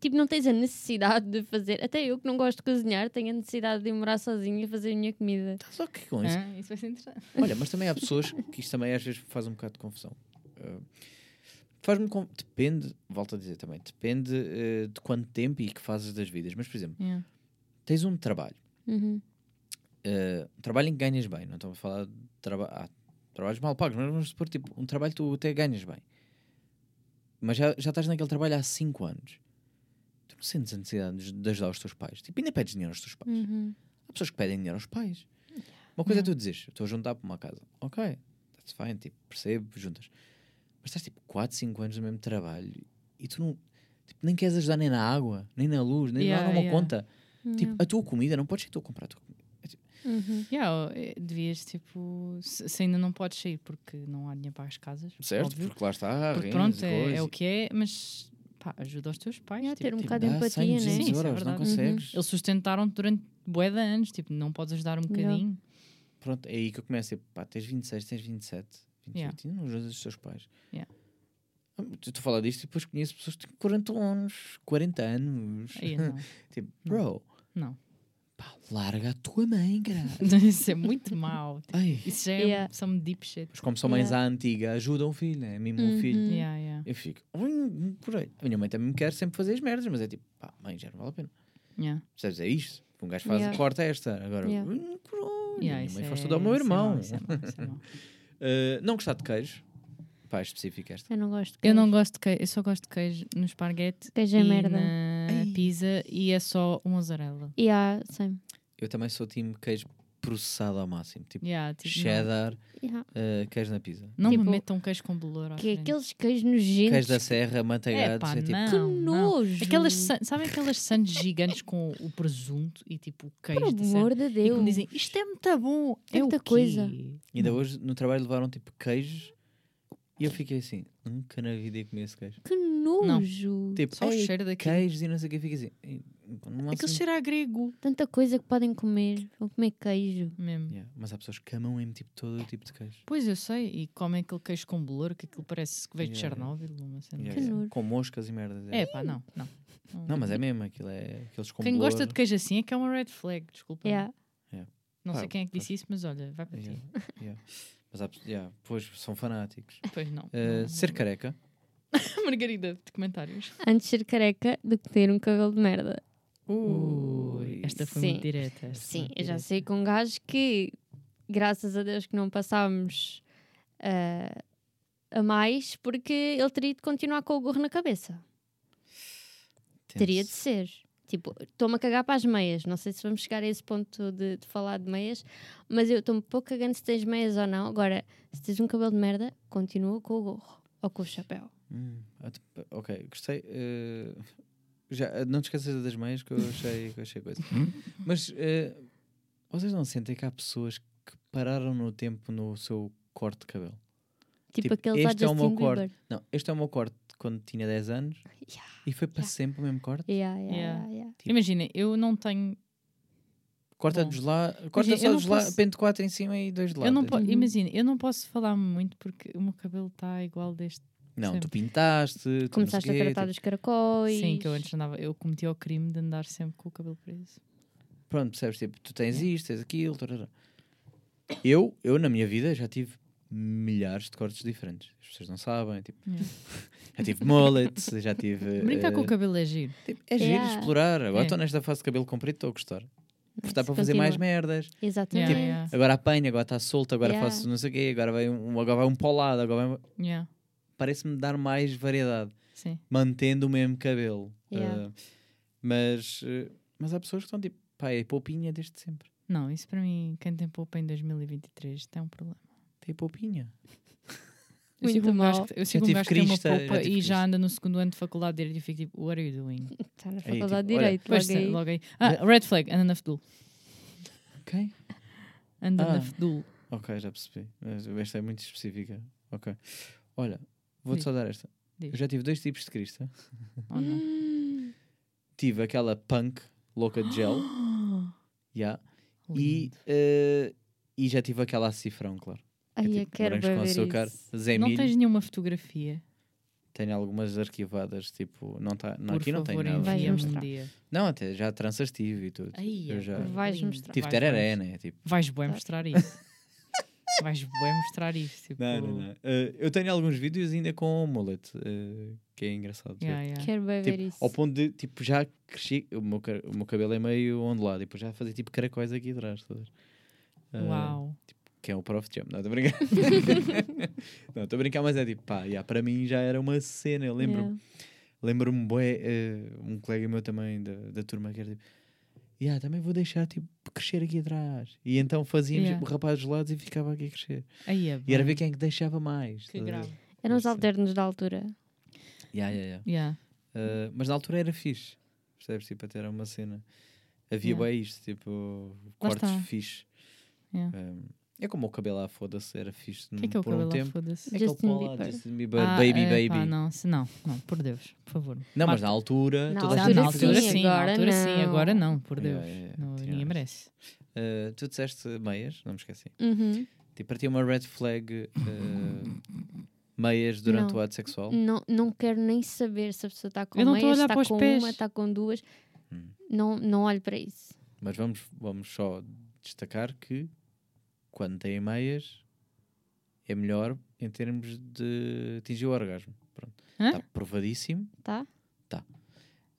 Tipo, não tens a necessidade de fazer. Até eu que não gosto de cozinhar, tenho a necessidade de morar sozinha e fazer a minha comida.
Estás ok com isso?
Ah, isso vai ser interessante
Olha, mas também há pessoas que isto também às vezes faz um bocado de confusão. Uh, Faz-me com... Depende, volto a dizer também, depende uh, de quanto tempo e que fazes das vidas. Mas, por exemplo,
Yeah.
tens um trabalho.
Uhum.
uh, um trabalho em que ganhas bem, não estou a falar de traba ah, trabalhos mal pagos, mas vamos supor tipo, um trabalho que tu até ganhas bem, mas já, já estás naquele trabalho há 5 anos, tu não sentes a necessidade de ajudar os teus pais, tipo, ainda pedes dinheiro aos teus pais.
Uhum.
Há pessoas que pedem dinheiro aos pais. Uma coisa é tu dizes, estou a juntar para uma casa, ok, that's fine, tipo, percebo, juntas, mas estás tipo 4, 5 anos no mesmo trabalho e tu não. Tipo, nem queres ajudar nem na água, nem na luz, nem
Yeah,
nada, uma
yeah.
conta. Tipo, a tua comida, não podes ser tu a comprar a tua comida.
Uhum.
Yeah, eh, devias tipo se, se ainda não podes sair porque não há dinheiro para as casas
Certo,
óbvio.
porque lá está,
porque
rendas
pronto é, é o que é mas pá, ajuda os teus pais
Yeah,
tipo,
ter um
Tipo,
bocado de
dá
empatia,
100,
né?
200
Sim, isso é
euros, não
verdade.
consegues.
eles sustentaram-te durante bué de anos tipo não podes ajudar um bocadinho
Pronto, é aí que eu começo. Tipo, pá, tens 26, tens 27, 28,
Yeah.
e não ajudas os teus pais.
Yeah.
Ah, Tu tu a falar disto e depois conheço pessoas que têm 40 anos, 40 anos.
aí não [LAUGHS]
tipo, bro,
não
pá, larga a tua mãe, caralho. [LAUGHS]
isso é muito mau
Ai.
isso já é
Yeah.
some deep shit
Mas como são mães
Yeah.
à antiga, ajudam o filho, né? Mimam o
Uhum.
filho.
yeah, yeah,
Eu fico, "Hum, por aí. A minha mãe também me quer sempre fazer as merdas, mas é tipo, pá, mãe, já não vale a pena.
yeah.
Percebes? É isto. Um gajo faz,
Yeah.
corta esta. Agora,
Yeah.
"Hum, por?
Yeah,
minha mãe
é-
faz tudo ao meu
isso é mau,
irmão.
isso é mau, é.
Uh, [LAUGHS] não gostar de queijo. Pá, específico esta.
Eu não gosto de
Eu
queijo.
não gosto de queijo, eu só gosto de queijo no esparguete
Queijo é merda.
na. Pizza e é só mozzarella.
Yeah, same.
Eu também sou time queijo processado ao máximo. Tipo,
Yeah, tipo,
cheddar,
Yeah.
uh, queijo na pizza.
Não,
Tipo,
me metam queijo com bolor
Que é
frente.
aqueles queijos nojentos.
Queijo da serra, manteigados.
Epá,
é tipo,
não,
Que
não.
nojo.
Aquelas, sabem aquelas sandes gigantes com o presunto e tipo o queijo
Por
da serra?
amor de
E
Deus.
me dizem, isto é muito bom.
É
É,
muita coisa.
Ainda hoje no trabalho levaram tipo queijos e eu fiquei assim, nunca na vida ia comer esse queijo.
Que nojo.
Tipo,
Só o
"Ei,
cheiro daquilo.
queijos e não sei o que, fica assim. "Ei, no máximo-
Aquele cheiro a grego.
Tanta coisa que podem comer. Vão comer queijo.
Mesmo.
Yeah, Mas há pessoas que amam mesmo tipo, todo o tipo de queijo.
Pois eu sei, e comem aquele queijo com bolor, que aquilo parece que veio de
Yeah, yeah.
Chernobyl. Uma cena
Yeah,
assim.
yeah.
nojo.
Com moscas e merdas.
É pá, não, não. [LAUGHS]
Não, mas é mesmo, aquilo é aqueles com
Quem gosta de queijo assim é que é uma red flag, desculpa.
Yeah.
Não
Pá,
sei quem é que disse isso, mas olha, vai para
Yeah,
ti.
yeah. [LAUGHS] Mas há, yeah, pois são fanáticos.
Pois não.
Uh,
não-
ser
não-
careca. [LAUGHS]
Margarida, de comentários.
Antes de ser careca do que ter um cabelo de merda.
Ui, esta foi
Sim.
muito direta.
Sim,
muito
eu já
direta.
sei com um gajo que, graças a Deus, que não passámos ah, a mais, porque ele teria de continuar com o gorro na cabeça. Teria de
Tenso.
ser. Tipo, estou-me a cagar para as meias. Não sei se vamos chegar a esse ponto de, de falar de meias, mas eu estou-me pouco cagando se tens meias ou não. Agora, se tens um cabelo de merda, continua com o gorro ou com o chapéu.
Hum, ah, ok, gostei. uh, já, não te esqueças das meias que eu achei, que eu achei coisa. [LAUGHS] Mas uh, vocês não sentem que há pessoas que pararam no tempo no seu corte de cabelo?
Tipo,
Tipo,
aqueles lá
este é o meu corte. Não, este é o meu corte quando tinha 10 anos
Yeah,
e foi para
Yeah.
sempre o mesmo corte.
yeah, yeah,
Yeah.
yeah, yeah.
Tipo-
Imagina, eu não tenho.
Corta dos lá, corta só dos lá,
posso-
pente 4 em cima e dois de lado.
Uhum.
Imagina, eu não posso falar muito porque o meu cabelo está igual deste.
Não, tu
sempre.
pintaste, tu sei
Começaste a tratar
tipo,
dos caracóis.
Sim, que eu antes andava. Eu cometi o crime de andar sempre com o cabelo preso.
Pronto, percebes? Tipo, tu tens isto, tens aquilo. tarará. Eu, eu, na minha vida, já tive milhares de cortes diferentes. As pessoas não sabem. Tipo,
Yeah. [LAUGHS]
já tive mullets, já tive. [LAUGHS]
Brincar com o cabelo é giro.
tipo, é giro
Yeah.
explorar. Agora
É.
estou nesta fase de cabelo comprido, estou a gostar. Porque está
Isso
para fazer mais merdas.
Exatamente.
Yeah, yeah.
Agora apanha, agora está solto, agora
Yeah.
faço não sei o quê, agora vai um, agora vai um para o lado, agora vai...
Yeah,
Parece-me dar mais variedade,
sim.
mantendo o mesmo cabelo.
Yeah.
Eh, mas, eh, mas há pessoas que estão tipo, pá, é poupinha desde sempre.
Não, isso para mim, quem tem poupa em 2023 tem um problema.
Tem poupinha. [LAUGHS]
Eu
Muito
sigo um gajo,
mal.
que- eu sigo um gajo que tem uma
crista, já
poupa
tive
e já
crista.
anda no segundo ano de faculdade de Direito e fico tipo, what are you doing? [LAUGHS]
Está na
Aí,
faculdade de
tipo, olha,
Direito. Logo aí.
logo aí. Ah, red flag, anda na Fedul.
Ok.
Anda
Ah.
na Fedul.
Ok, já percebi. Mas Esta é muito específica. Ok. Olha, vou-te só dar esta.
Diz.
Eu já tive dois tipos de crista.
Oh, não. [LAUGHS]
Tive aquela punk louca de gel. [GASPS] yeah, e, eh, e já tive aquela acifrão, claro.
Ai,
é
eu
tipo
quero
morangos com
ver
açúcar.
isso.
Zé
Não
Milho.
tens nenhuma fotografia?
Tenho algumas arquivadas, tipo, não tá, não,
Por
aqui não
favor,
tem nada.
Vais
um
mostrar.
dia.
Não, até já tranças tive e tudo.
Ai,
Eu já-
Vais
lindo.
mostrar.
Tive
Vais,
tereré,
vais.
né? Tipo,
Vais bué
Claro.
mostrar [LAUGHS] isso. vais bué mostrar isso. Tipo,
não, não, não. Eh, eu tenho alguns vídeos ainda com mullet, eh, que é engraçado.
Yeah, yeah.
Quero bem ver
Tipo,
isso.
ao ponto de, tipo, já cresci, o meu, o meu cabelo é meio ondulado, e depois já fazia tipo caracóis aqui atrás. Ah,
Uau.
Que é o Prof Jam, não, estou a brincar. [LAUGHS] não, estou a brincar, mas é tipo, pá, yeah, para mim já era uma cena, eu lembro-me.
Yeah.
Lembro-me, bué, eh, um colega meu também da, da turma que era tipo, yeah, também vou deixar tipo, crescer aqui atrás. E então fazíamos
Yeah.
o rapaz dos lados e ficava aqui a crescer.
Aí é
E era ver quem é que deixava mais.
Que grave.
Eram os alternos da altura.
Yeah, yeah, yeah.
Yeah.
Uh, mas na altura era fixe. Percebes? Tipo, até era uma cena. Havia
Yeah.
bem isto, tipo, cortes fixe.
Yeah.
Um, é como o cabelo lá, foda-se, era fixe
que é que é o
por um
cabelo
tempo.
foda-se?
É aquele
Justin
pó lá,
Bieber.
Justin Bieber,
Ah,
Baby
é,
Baby.
pá, não, se- não, não, por Deus, por favor.
Não, mas
Marta.
na altura,
Na
toda a gente
na
altura
altura
fazia.
sim, na
agora
altura sim,
não.
agora não, por Deus.
Yeah, yeah,
Não,
tinha
ninguém
razão.
merece.
Uh, tu disseste meias, não me esqueci.
Uhum.
Tipo, para ti uma red flag uh, meias durante
Não.
o ato sexual.
Não, não quero nem saber se a pessoa está com
Eu não estou a
meias,
olhar
está
para os
com
pés.
uma, está com duas.
Hum.
Não, não olho para isso.
Mas vamos, vamos só destacar que quando têm meias é melhor em termos de atingir o orgasmo. Está provadíssimo.
Tá?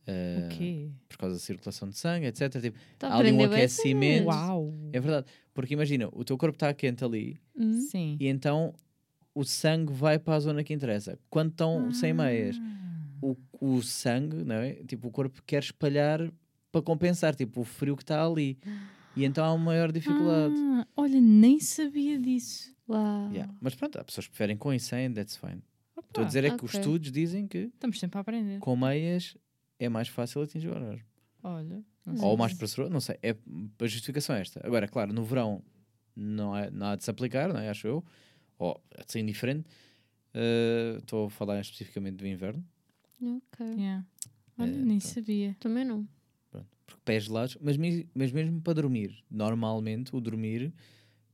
uh,
O quê?
Por causa da circulação de sangue, etc. Tipo,
a
há ali um aquecimento.
Uau!
É verdade. Porque imagina, o teu corpo está quente ali
Hum.
Sim.
e então o sangue vai para a zona que interessa. Quando estão sem meias, o, o sangue, não é? Tipo, o corpo quer espalhar para compensar, tipo, o frio que está ali. [GASPS] E então há uma maior dificuldade.
Ah, olha, nem sabia disso.
Uau.
Yeah. Mas pronto, há pessoas que preferem com e sem, that's fine.
Opa,
Estou a dizer é que os estudos dizem que
Estamos sempre a aprender.
com meias é mais fácil atingir o orgasmo.
Olha. não sei.
Ou mais prazeroso, não sei. É, a justificação é esta. Agora, claro, no verão não, é, não há de se aplicar, não é? acho eu. Ou há de ser indiferente. Uh, Estou a falar especificamente do inverno.
Ok.
Yeah. Olha,
É,
nem
pronto.
sabia.
Também não.
Porque pés gelados, mas, me- mas mesmo para dormir, normalmente o dormir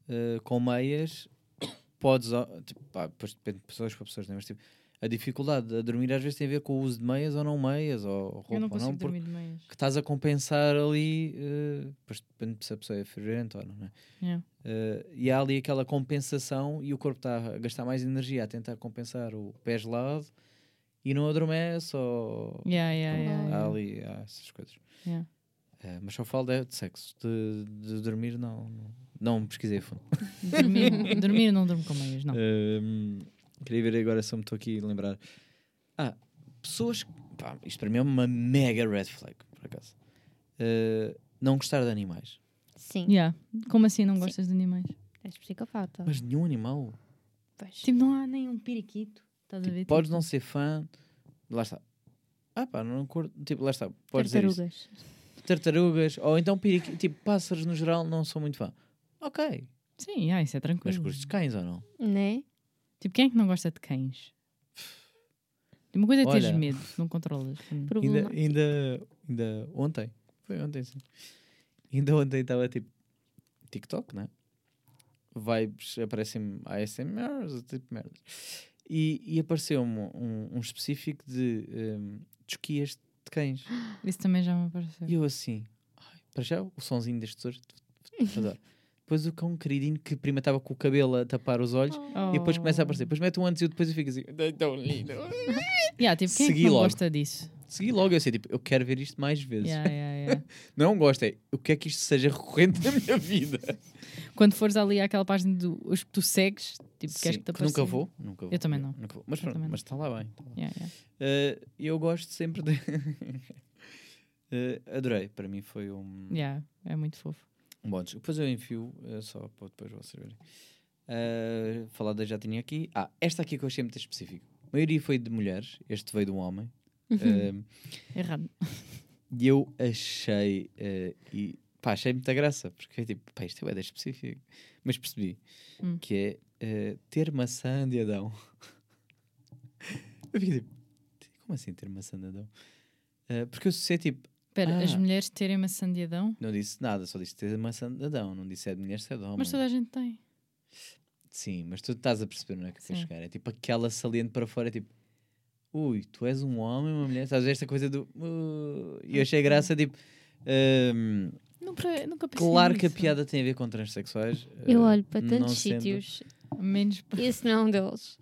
eh, com meias podes, ó, tipo, pá, depois depende de pessoas para pessoas, né? mas tipo, a dificuldade a dormir às vezes tem a ver com o uso de meias ou não meias, ou roupa
Eu não
ou não, porque
dormir de meias.
que estás a compensar ali, eh, depois depende se a pessoa é friorenta ou não, né?
Yeah.
Eh, e há ali aquela compensação e o corpo está a gastar mais energia a tentar compensar o pé gelado e não adormece ou
Yeah, yeah,
há ali há essas coisas. Eh, mas só falo de, de sexo, de, de dormir não, não, não pesquisei a fundo. [LAUGHS]
Dormir, dormir não durmo com meias, não.
Ehm, queria ver agora se eu me estou aqui a lembrar. Ah, pessoas. que- Pá, isto para mim é uma mega red flag, por acaso. Eh, não gostar de animais.
Sim,
Yeah. Como assim não
Sim.
gostas de animais?
és psicopata.
Mas nenhum animal.
Pois.
Tipo, não há nem um periquito. Estás a
Tipo,
ver?
podes
Tipo,
não ser fã. Lá está. Ah, pá, não curto. Tipo, lá está. Podes dizer isso.
Tartarugas.
Ou então periqui... Tipo, pássaros no geral, não sou muito fã. Ok.
Sim, yeah, isso é
Mas
tranquilo.
curtes de cães ou não?
Né?
Tipo, quem é que não gosta de cães? Uma coisa é teres
Olha.
medo, não controlas. [LAUGHS] Hum.
Ainda, ainda, ainda ontem. Foi ontem, sim. Ainda ontem estava tipo. TikTok, né? Vibes, aparecem ASMRs, tipo merdas. E, e apareceu-me um, um específico de um, tosquias de cães. [GASPS]
Isso também já me apareceu.
E eu assim, ai, para já o sonzinho deste tesouro, adoro. [LAUGHS] Depois o cão queridinho que primeiro estava com o cabelo a tapar os olhos
Oh.
e depois começa a aparecer. Depois mete um antes e o depois eu fico assim, "Ai, tão lindo. [LAUGHS]
Yeah, tipo, quem é que
Segui logo.
gosta disso?
Segui logo, eu assim, tipo, eu quero ver isto mais vezes.
Yeah, yeah, yeah. [LAUGHS]
Não é gosto, é eu quero que isto seja recorrente na minha vida.
Quando fores ali àquela página do, os que tu segues, tipo, queres
Sim,
que te
que nunca
apareça?
vou, nunca vou.
Eu também não.
Nunca vou. Mas pronto, mas está lá bem. tá lá.
Yeah, yeah.
Eh, eu gosto sempre de. [LAUGHS] Eh, adorei, para mim foi um.
Yeah, é muito fofo.
um bom. Depois eu enfio, eh, só para depois vocês verem. Eh, falada já tinha aqui. Ah, esta aqui que eu achei muito específico. A maioria foi de mulheres, este veio de um homem. [LAUGHS]
Errado.
e eu achei. e, pá, achei muita graça, porque tipo, pá, isto é bem específico. Mas percebi
Hum.
que é eh, ter maçã de Adão. [LAUGHS] eu fiquei tipo, como assim ter maçã de Adão? Eh, porque eu sei tipo,
Espera, as
Ah.
mulheres terem maçã de Adão?
não disse nada, só disse ter maçã de Adão, não disse é de mulher, se é de homem.
Mas toda a gente tem.
Sim, mas tu estás a perceber, não é? Que
Sim.
chegar. É tipo aquela saliente para fora, é tipo, ui, tu és um homem, uma mulher, estás a ver esta coisa do. "Uh", e eu achei graça, tipo. ehm,
Nunca, nunca pensei
claro que a
nisso.
piada tem a ver com transexuais.
Eu
eh,
olho para
não
tantos
sendo-
sítios.
Menos [LAUGHS]
e Esse não é um deles.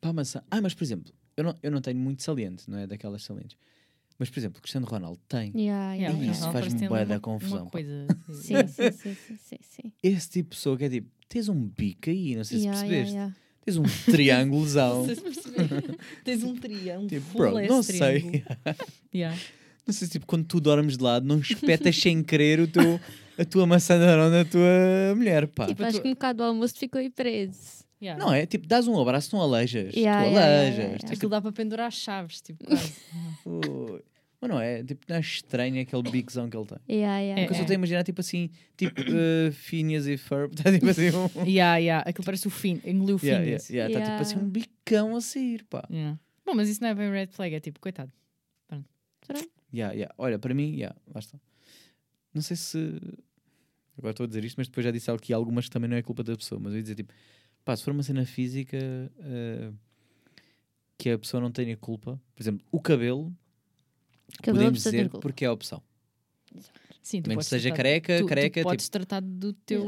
Pá, maçã. Ah, mas por exemplo, eu não, eu não tenho muito saliente, não é? Daquelas salientes. Mas por exemplo, Cristiano Ronaldo tem.
Yeah,
Yeah,
yeah,
Isso
yeah.
Faz-me
parece ter
bué da
uma-
confusão,
Uma
pá.
coisa. [LAUGHS]
Sim, sim, sim, sim, sim, sim.
Esse tipo de pessoa que é tipo, tens um bico aí, não sei
Yeah,
se
yeah,
percebeste.
yeah.
Tens um triângulozão. [LAUGHS]
Tens um triângulo.
tipo, bro, não sei.
triângulo. Yeah.
Não sei se tipo, quando tu dormes de lado, não [LAUGHS] espetas sem querer o teu, a tua maçã de Adão da tua mulher, pá.
Tipo, acho que um bocado do almoço ficou aí preso.
Yeah.
Não é? Tipo, dás um abraço, não aleijas.
Yeah,
tu
yeah, yeah,
aleijas.
yeah,
Tipo.
Aquilo dá para pendurar chaves, tipo, [LAUGHS] quase.
Mas não é? Tipo, não é estranho aquele bicozão que ele tem.
Yeah, yeah.
É,
Porque eu só
é.
estou a imaginar, tipo assim, tipo uh, Phineas e Ferb. Está [LAUGHS] tipo assim um.
yeah, yeah. Aquilo parece o fim, engoliu o fim.
Yeah, yeah, yeah, Tá tipo assim um bicão a sair, pá.
Yeah. Bom, mas isso não é bem red flag, é tipo, coitado.
Yeah, yeah. Olha, para mim, yeah, lá está. Não sei se. Agora estou a dizer isto, mas depois já disse aqui algumas que também não é culpa da pessoa. Mas eu ia dizer, tipo, pá, se for uma cena física uh, que a pessoa não tenha culpa, por exemplo, o cabelo,
Cabelo
podemos dizer porque é a opção.
Sim, tu
que seja
tratar-
careca,
tu,
careca,
tu podes
tipo-
tratar do teu.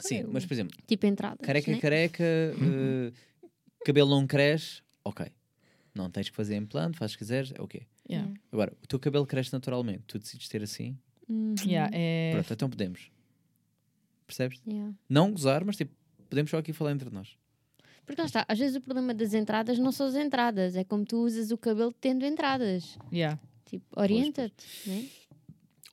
Sim,
cabelo.
mas por exemplo,
Tipo entradas.
careca,
né?
careca, uh, [LAUGHS] cabelo não cresce, ok. Não tens que fazer implante, fazes se quiseres, é ok.
Yeah.
Agora, o teu cabelo cresce naturalmente, tu decides ter assim,
Uhum.
Yeah, é...
pronto, então podemos. Percebes?
Yeah.
Não gozar, mas tipo, podemos só aqui falar entre nós.
Porque lá está, às vezes o problema das entradas não são as entradas, é como tu usas o cabelo tendo entradas.
Yeah.
Tipo, orienta-te, né?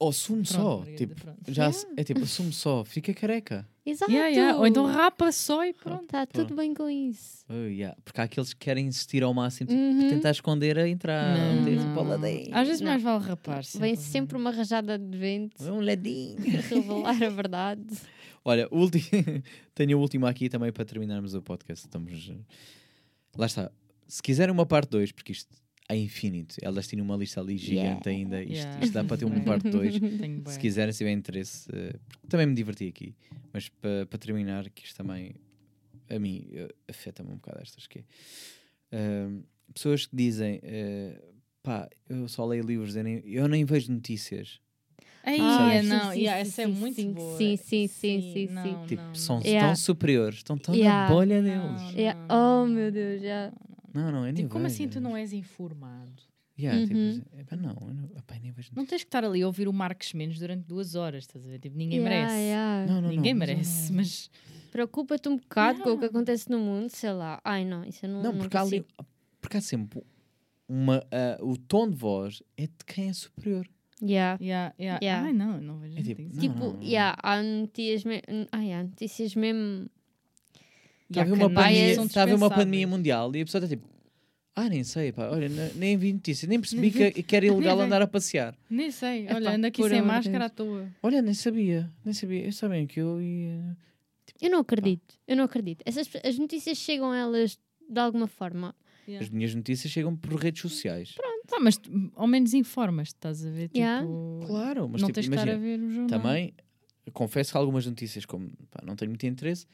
Ou assume
Pronto,
só,
Margarida,
tipo,
pronto.
já
Yeah.
é tipo, assume só, fica careca.
Exato!
Yeah, yeah. Ou então rapa só e pronto.
Está tudo bem com isso.
Oh, yeah. Porque há aqueles que querem insistir ao máximo, tipo,
Uhum.
tentar esconder a entrar,
Não,
ter
não,
tipo ao
não.
ladinho.
Às vezes
Não.
mais vale rapar.
Vem sempre uma rajada de vento
Um ladinho.
revelar a verdade. [LAUGHS]
Olha, o ulti... [LAUGHS] tenho o último aqui também para terminarmos o podcast. Estamos. Lá está. Se quiserem uma parte 2, porque isto a infinito. Elas tinham uma lista ali gigante
Yeah.
ainda. Isto,
Yeah.
isto dá para ter um [LAUGHS] parte 2.
Tenho bué.
se quiserem, se tiverem interesse. porque também me diverti aqui. Mas para para terminar, que isto também a mim eh, afeta-me um bocado estas que é, eh, pessoas que dizem eh, pá, eu só leio livros, eu nem, eu nem vejo notícias.
Ai,
Ah,
é,
sim,
não,
sim,
yeah,
sim,
essa é
sim,
muito
sim,
boa.
sim, sim, sim, sim,
não,
sim.
Tipo,
não,
são
não.
Yeah.
tão superiores, estão tão
Yeah.
na bolha
Não,
deles.
Yeah.
não,
Oh
não,
meu Deus, já.
Não, não, é nem
Tipo, como assim tu não és informado?
Yeah, tipo,
Uhum.
epá, não, eu não, epá, nem vejo
Não tens que estar ali a ouvir o Marcos Mendes durante duas horas, estás a ver? Tipo, ninguém
Yeah,
merece.
yeah.
Não, não,
Ninguém
eu
merece,
não-
mas
Preocupa-te um bocado com o que
Não.
acontece no mundo, sei lá. Ai não, isso eu não,
Não,
não
porque há, ali, porque há sempre uma. ah, o tom de voz é de quem é superior.
Yeah.
yeah, yeah.
Yeah.
ai não, eu não vejo
É tipo,
notícias.
não,
Tipo,
não, não.
yeah, há notícias, me... ai, há notícias mesmo.
Está a
Yeah,
haver uma pandemia,
são
está a haver uma pandemia mundial e a pessoa está tipo. Ah, nem sei, pá, olha, ne- nem vi notícias, nem percebi que, que era [LAUGHS] ilegal andar a passear.
Nem sei, olha, ando aqui sem máscara à toa.
Olha, nem sabia, nem sabia. Eu sabem que eu ia.
Eu não acredito, eu não acredito. Essas, as notícias chegam a elas de alguma forma.
Yeah.
As minhas notícias chegam por redes sociais.
Pá, mas tu, ao menos informas, estás a ver? Tipo,
Yeah.
Claro, mas
não
tipo,
tens estar a
imagina,
ver o jornal.
também confesso que algumas notícias, como pá, não tenho muito interesse,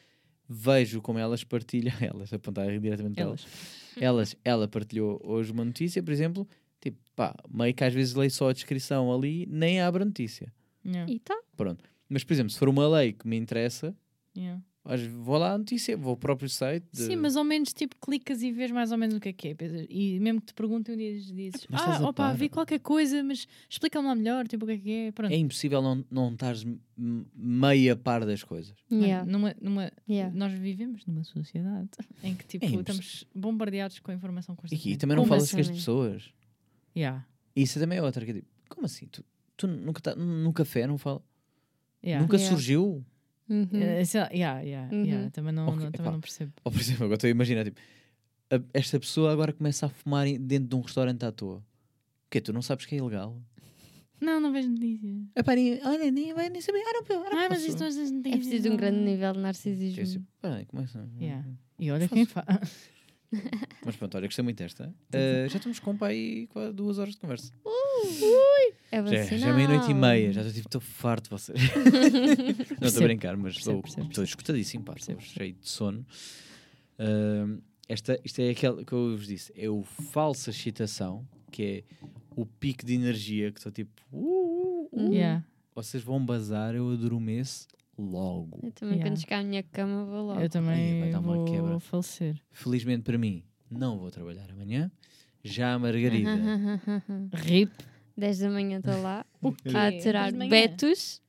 vejo como elas partilham, [LAUGHS] elas apontar diretamente para elas.
Elas.
elas, ela partilhou hoje uma notícia, por exemplo, tipo, pá, meio que às vezes leio só a descrição ali, nem abre a notícia.
Yeah,
E tá.
Pronto. Mas, por exemplo, se for uma lei que me interessa,
yeah.
Vou lá à notícia, vou ao próprio site. de-
Sim, mas ao menos tipo clicas e vês mais ou menos o que é que é. E mesmo que te perguntem, um dia dizes: Ah, opa,
par.
vi qualquer coisa, mas explica-me lá melhor, tipo o que é que é. Pronto.
É impossível não, não estares meia par das coisas.
Mano,
Yeah.
Numa, numa,
Yeah.
Nós vivemos numa sociedade [LAUGHS] em que tipo,
É
estamos bombardeados com a informação
E,
constantemente.
e também não
Como
falas com as
assim?
pessoas.
Yeah.
Isso também é outra. Que é tipo, como assim? Tu, tu nunca tá, no café não fala?
Yeah.
Nunca
Yeah.
surgiu?
Uhum.
Lá, yeah, yeah,
Uhum.
yeah. Também, não,
Ok,
não- também não percebo.
Ou, por exemplo, agora estou a imaginar, tipo, a- esta pessoa agora começa a fumar dentro de um restaurante à toa. O quê? Tu não sabes que é ilegal?
Não, não vejo notícias.
Epá, nem, olha, nem vai nem saber. Ah, não, não,
Ah, mas isto não é
É
notícias.
preciso de um grande nível de narcisismo.
pá, começa.
Yeah. E olha quem faz.
Mas pronto, olha, gostei muito desta. Ah, já estamos com um pai quase duas horas de conversa.
É bom
Já, já é meia-noite e meia, já estou tipo, estou farto de vocês. [LAUGHS] não estou a brincar, mas
percebo,
estou escutadíssimo, pá, estou cheio de sono. Ah, esta, isto é aquele que eu vos disse, é o falsa excitação, que é o pico de energia que estou tipo, uh, uh, uh.
Yeah.
vocês vão bazar, eu adormeço logo.
Eu também,
Yeah.
quando chegar à minha cama, vou logo.
Eu também
vai dar uma
vou
quebra.
falecer.
Felizmente para mim, não vou trabalhar amanhã. Já a Margarida, [LAUGHS]
RIP.
10 da manhã estou lá a
manhã?
betos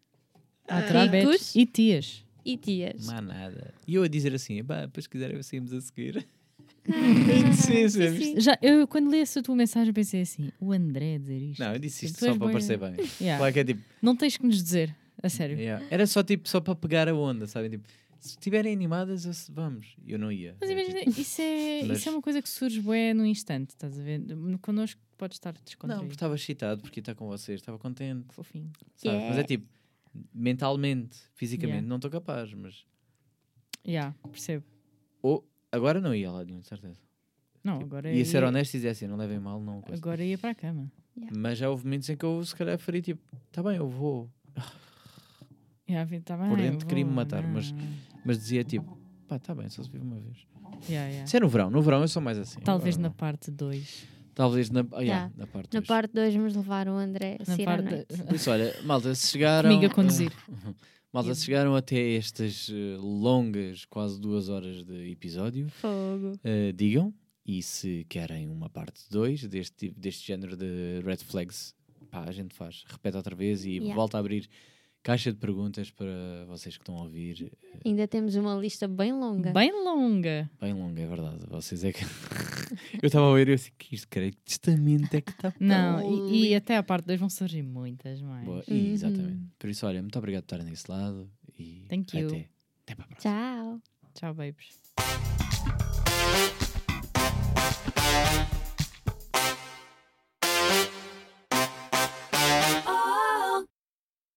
A aturar
Ricos.
betos e tias.
e tias.
má nada. E eu a dizer assim, pá, depois se quiserem saímos a seguir. [LAUGHS]
Sim, sim.
Já, eu, quando li essa tua mensagem, pensei assim: o André a dizer isto.
Não, eu disse isto só para parecer bem.
Yeah.
Claro que é tipo,
Não tens que nos dizer, a sério.
yeah. era só tipo, só para pegar a onda, sabem? Tipo, se estiverem animadas, vamos. Eu não ia.
Mas
É,
imagina,
tipo,
isso é,
Mas- [LAUGHS]
isso é uma coisa que surge bué no instante, estás a ver? Connosco podes estar
não,
descontraído.
porque estava excitado, porque está com vocês, estava contente,
Fofinho.
sabes? Mas é
Yeah.
tipo, mentalmente, fisicamente,
Yeah.
não estou capaz, mas.
Yeah, percebo.
Ou, agora não ia lá de certeza.
Não, agora
Ia ser
ia,
honesto e dizer assim, não levem mal, não.
agora ia para a cama.
Mas já houve momentos em que eu se calhar faria tipo, tá bem, eu vou.
Yeah, tá bem,
Por dentro queria-me matar,
não.
mas- Mas dizia tipo, pá, tá bem, só se vive uma vez.
Yeah, yeah.
Se é no verão, no verão eu sou mais assim.
Talvez
agora
na parte 2.
Talvez na, ah, yeah,
Yeah.
na parte
Na
dois.
parte 2 vamos levar o André a
Na
sair à
parte
noite.
Por isso, olha, malta, se chegaram.
Comigo a conduzir. [LAUGHS]
malta, se chegaram até estas eh, longas, quase duas horas de episódio,
Fogo.
eh, digam. E se querem uma parte 2 deste, tipo- deste género de red flags, pá, a gente faz. Repete outra vez e
Yeah.
volta a abrir caixa de perguntas para vocês que estão a ouvir.
Ainda temos uma lista bem longa.
Bem longa.
Bem longa, é verdade. Vocês é que. [LAUGHS] eu estava a ouvir e eu assim, que isto, creio que testamento é que está
Não, e, e até a parte 2 vão surgir muitas mais.
Boa,
Uhum.
Exatamente. Por isso, olha, muito obrigado por estarem desse lado e
Thank you.
até, até para a próxima.
Tchau.
Tchau, babes.